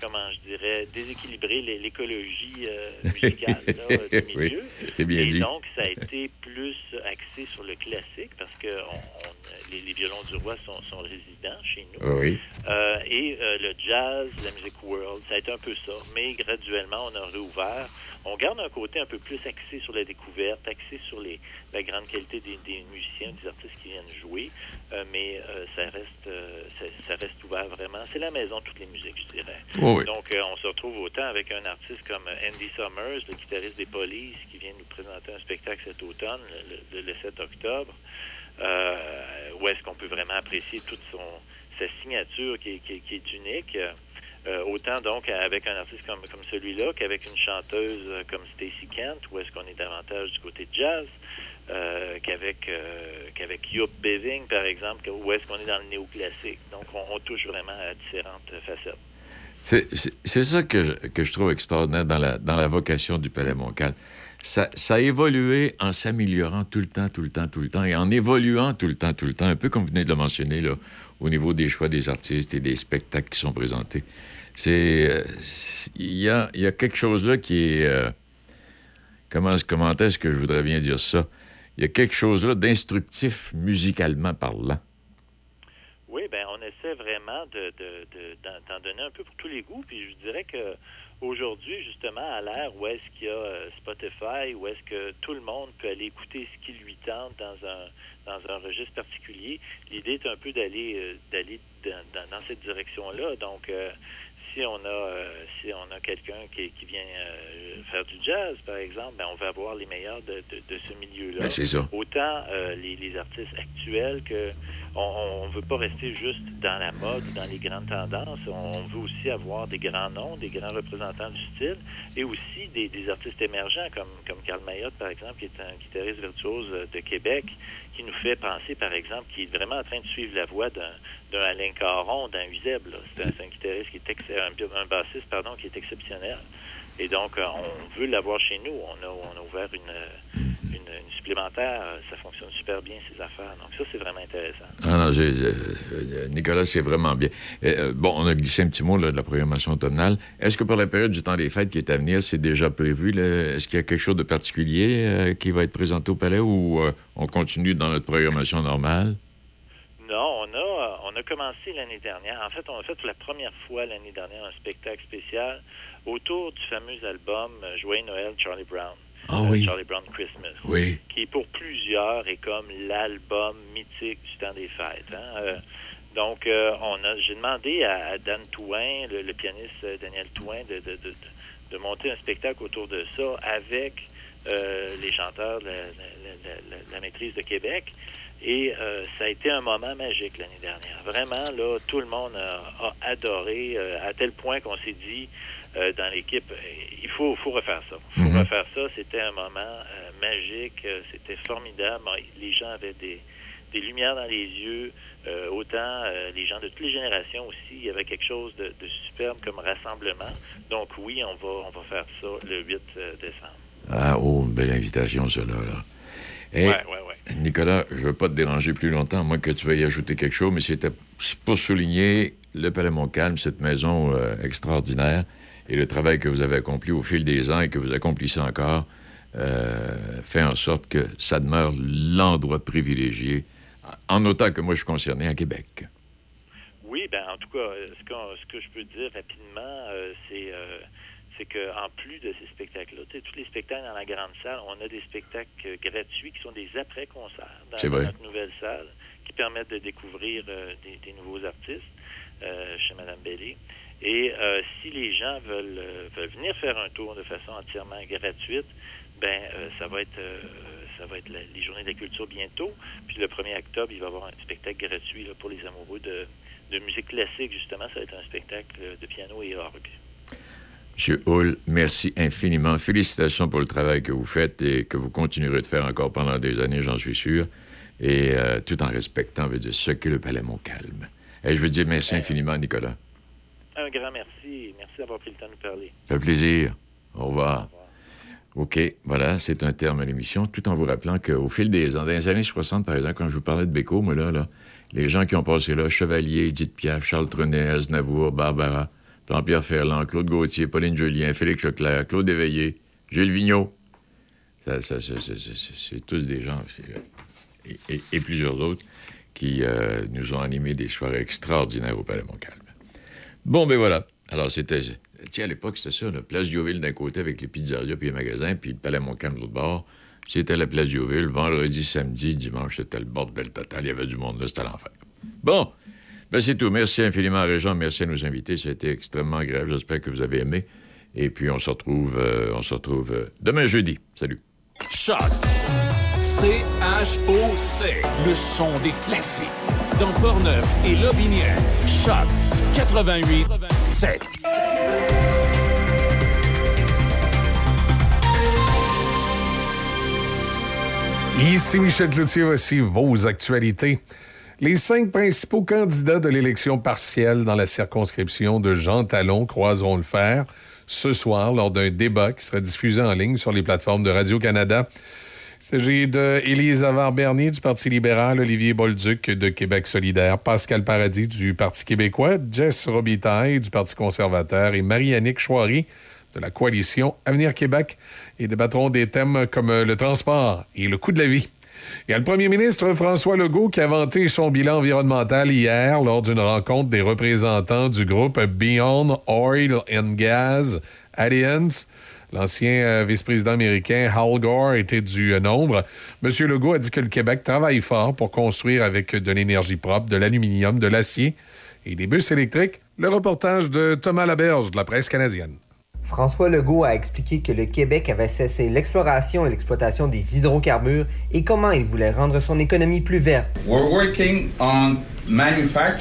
Speaker 28: comment je dirais, déséquilibrer l'é- l'écologie euh, musicale là, du milieu.
Speaker 12: bien
Speaker 28: Et
Speaker 12: dit.
Speaker 28: donc, ça a été plus axé sur le classique parce que on- on- les, les violons du roi sont, sont résidents chez nous.
Speaker 12: Oui.
Speaker 28: Euh, et euh, le jazz, la musique world, ça a été un peu ça. Mais graduellement, on a réouvert. On garde un côté un peu plus axé sur la découverte, axé sur les, la grande qualité des, des musiciens, des artistes qui viennent jouer. Euh, mais euh, ça reste euh, ça, ça reste ouvert vraiment. C'est la maison de toutes les musiques, je dirais.
Speaker 12: Oh oui.
Speaker 28: Donc, on se retrouve autant avec un artiste comme Andy Summers, le guitariste des Police, qui vient nous présenter un spectacle cet automne, le, le- le 7 octobre, où est-ce qu'on peut vraiment apprécier toute son, sa signature qui est, qui est- qui est unique. Euh, autant donc avec un artiste comme, comme celui-là qu'avec une chanteuse comme Stacey Kent, où est-ce qu'on est davantage du côté de jazz, euh, qu'avec euh, qu'avec Beving, par exemple, où est-ce qu'on est dans le néoclassique. Donc, on, on touche vraiment à différentes facettes.
Speaker 12: C'est- ça que je, que je trouve extraordinaire dans la, dans la vocation du Palais Montcalm. Ça, ça a évolué en s'améliorant tout le temps, tout le temps, tout le temps, et en évoluant tout le temps, tout le temps, un peu comme vous venez de le mentionner, là, au niveau des choix des artistes et des spectacles qui sont présentés. C'est... euh, Il y, a, y a quelque chose là qui est... euh, comment comment est-ce que je voudrais bien dire ça? Il y a quelque chose là d'instructif musicalement parlant.
Speaker 28: Oui, ben on essaie vraiment de, de, de- d'en, donner un peu pour tous les goûts. Puis je dirais que aujourd'hui, justement, à l'ère où est-ce qu'il y a euh, Spotify, où est-ce que tout le monde peut aller écouter ce qui lui tente dans un dans un registre particulier, l'idée est un peu d'aller euh, d'aller dans, dans- dans cette direction-là. Donc euh, si on a euh, si on a quelqu'un qui, qui vient euh, faire du jazz, par exemple, ben on va avoir les meilleurs de, de, de ce milieu-là.
Speaker 12: Ben, c'est ça.
Speaker 28: Autant euh, les, les artistes actuels que on ne veut pas rester juste dans la mode, dans les grandes tendances. On veut aussi avoir des grands noms, des grands représentants du style, et aussi des, des artistes émergents comme comme Carl Mayotte, par exemple, qui est un guitariste virtuose de Québec, qui nous fait penser, par exemple, qui est vraiment en train de suivre la voie d'un d'un Alain Caron, d'un Uzeb. là. C'est un, guitariste qui est un, un bassiste, pardon, qui est exceptionnel. Et donc, euh, on veut l'avoir chez nous. On a, on a ouvert une, une, une supplémentaire, euh, ça fonctionne super bien, ces affaires. Donc ça, c'est vraiment intéressant.
Speaker 12: Ah non, euh, euh, Nicolas, c'est vraiment bien. Euh, bon, on a glissé un petit mot là, de la programmation automnale. Est-ce que pour la période du temps des fêtes qui est à venir, c'est déjà prévu? Est-ce qu'il y a quelque chose de particulier euh, qui va être présenté au Palais ou euh, on continue dans notre programmation normale?
Speaker 28: Non, on a, on a commencé l'année dernière. En fait, on a fait pour la première fois l'année dernière un spectacle spécial autour du fameux album Joyeux Noël Charlie Brown.
Speaker 12: Ah
Speaker 28: Euh,
Speaker 12: oui.
Speaker 28: Charlie Brown Christmas.
Speaker 12: Oui.
Speaker 28: Qui pour plusieurs est comme l'album mythique du temps des fêtes. hein. Euh, donc, euh, on a, j'ai demandé à, à Dan Touin, le, le pianiste Daniel Touin, de, de, de, de- de monter un spectacle autour de ça avec euh, les chanteurs de la, la- la- la- la maîtrise de Québec. Et euh, ça a été un moment magique l'année dernière. Vraiment, là, tout le monde a, a adoré, euh, à tel point qu'on s'est dit euh, dans l'équipe, euh, il faut, faut refaire ça. Il faut
Speaker 12: Mhm.
Speaker 28: refaire ça. C'était un moment euh, magique. euh, C'était formidable. Les gens avaient des, des lumières dans les yeux. Euh, autant euh, les gens de toutes les générations aussi. Il y avait quelque chose de, de superbe comme rassemblement. Donc oui, on va, on va faire ça le 8 euh, décembre.
Speaker 12: Ah, oh, une belle invitation, ça, là. Là. Et,
Speaker 28: Ouais, ouais, ouais.
Speaker 12: Nicolas, je ne veux pas te déranger plus longtemps, à moins que tu veuilles ajouter quelque chose, mais c'était pour souligner le Palais Montcalm, cette maison euh, extraordinaire, et le travail que vous avez accompli au fil des ans et que vous accomplissez encore, euh, fait en sorte que ça demeure l'endroit privilégié, en autant que moi je suis concerné à Québec.
Speaker 28: Oui, ben en tout cas, ce, que je peux dire rapidement, euh, c'est c'est que en plus de ces spectacles-là, tous les spectacles dans la grande salle, on a des spectacles euh, gratuits qui sont des après-concerts dans, notre nouvelle salle, qui permettent de découvrir euh, des, des nouveaux artistes euh, chez Madame Bellé. Et euh, si les gens veulent, veulent venir faire un tour de façon entièrement gratuite, ben ça va être euh, ça va être la- les journées de la culture bientôt. Puis le 1er octobre, il va y avoir un spectacle gratuit là, pour les amoureux de, de musique classique, justement. Ça va être un spectacle de piano et orgue.
Speaker 12: Monsieur Hull, merci infiniment. Félicitations pour le travail que vous faites et que vous continuerez de faire encore pendant des années, j'en suis sûr. Et euh, tout en respectant veut dire, ce qu'est le Palais Montcalm. Et je veux dire merci infiniment, Nicolas.
Speaker 28: Un grand merci. Merci d'avoir pris le temps de nous parler.
Speaker 12: Ça fait plaisir. Au revoir. OK, voilà, c'est un terme à l'émission, tout en vous rappelant qu'au fil des ans, dans les années 60, par exemple, quand je vous parlais de Béco, moi, là, là, les gens qui ont passé là, Chevalier, Edith Piaf, Charles Trenet, Aznavour, Barbara, Jean-Pierre Ferland, Claude Gauthier, Pauline Julien, Félix Leclerc, Claude Éveillé, Gilles Vigneault, c'est tous des gens, et, plusieurs autres, qui euh, nous ont animé des soirées extraordinaires au Palais Montcalm. Bon, ben voilà. Alors, c'était. Tiens, à l'époque, c'était ça, la place Dioville d'un côté avec les pizzerias puis les magasins, puis le Palais Montcalm de l'autre bord. C'était la place Dioville. Vendredi, samedi, dimanche, c'était le bordel total. Il y avait du monde là, c'était l'enfer. Bon, ben c'est tout. Merci infiniment à Réjean. Merci à nos invités. Ça a été extrêmement agréable. J'espère que vous avez aimé. Et puis, on se retrouve, euh, on se retrouve euh, demain jeudi. Salut.
Speaker 2: Choc. C-H-O-C. Le son des classiques. Dans Portneuf et Lobinière. Choc 88 7.
Speaker 6: Ici Michel Cloutier, voici vos actualités. Les cinq principaux candidats de l'élection partielle dans la circonscription de Jean Talon croiseront le fer ce soir lors d'un débat qui sera diffusé en ligne sur les plateformes de Radio-Canada. Il s'agit de Élise Avard-Bernier du Parti libéral, Olivier Bolduc de Québec solidaire, Pascal Paradis du Parti québécois, Jess Robitaille du Parti conservateur et Marie-Annick Chouari de la coalition Avenir Québec et débattront des thèmes comme le transport et le coût de la vie. Il y a le premier ministre François Legault qui a vanté son bilan environnemental hier lors d'une rencontre des représentants du groupe Beyond Oil and Gas Alliance. L'ancien euh, vice-président américain Hal Gore était du euh, nombre. Monsieur Legault a dit que le Québec travaille fort pour construire avec de l'énergie propre, de l'aluminium, de l'acier et des bus électriques. Le reportage de Thomas Laberge de la presse canadienne.
Speaker 29: François Legault a expliqué que le Québec avait cessé l'exploration et l'exploitation des hydrocarbures et comment il voulait rendre son économie plus verte.
Speaker 30: We're working on manufacturing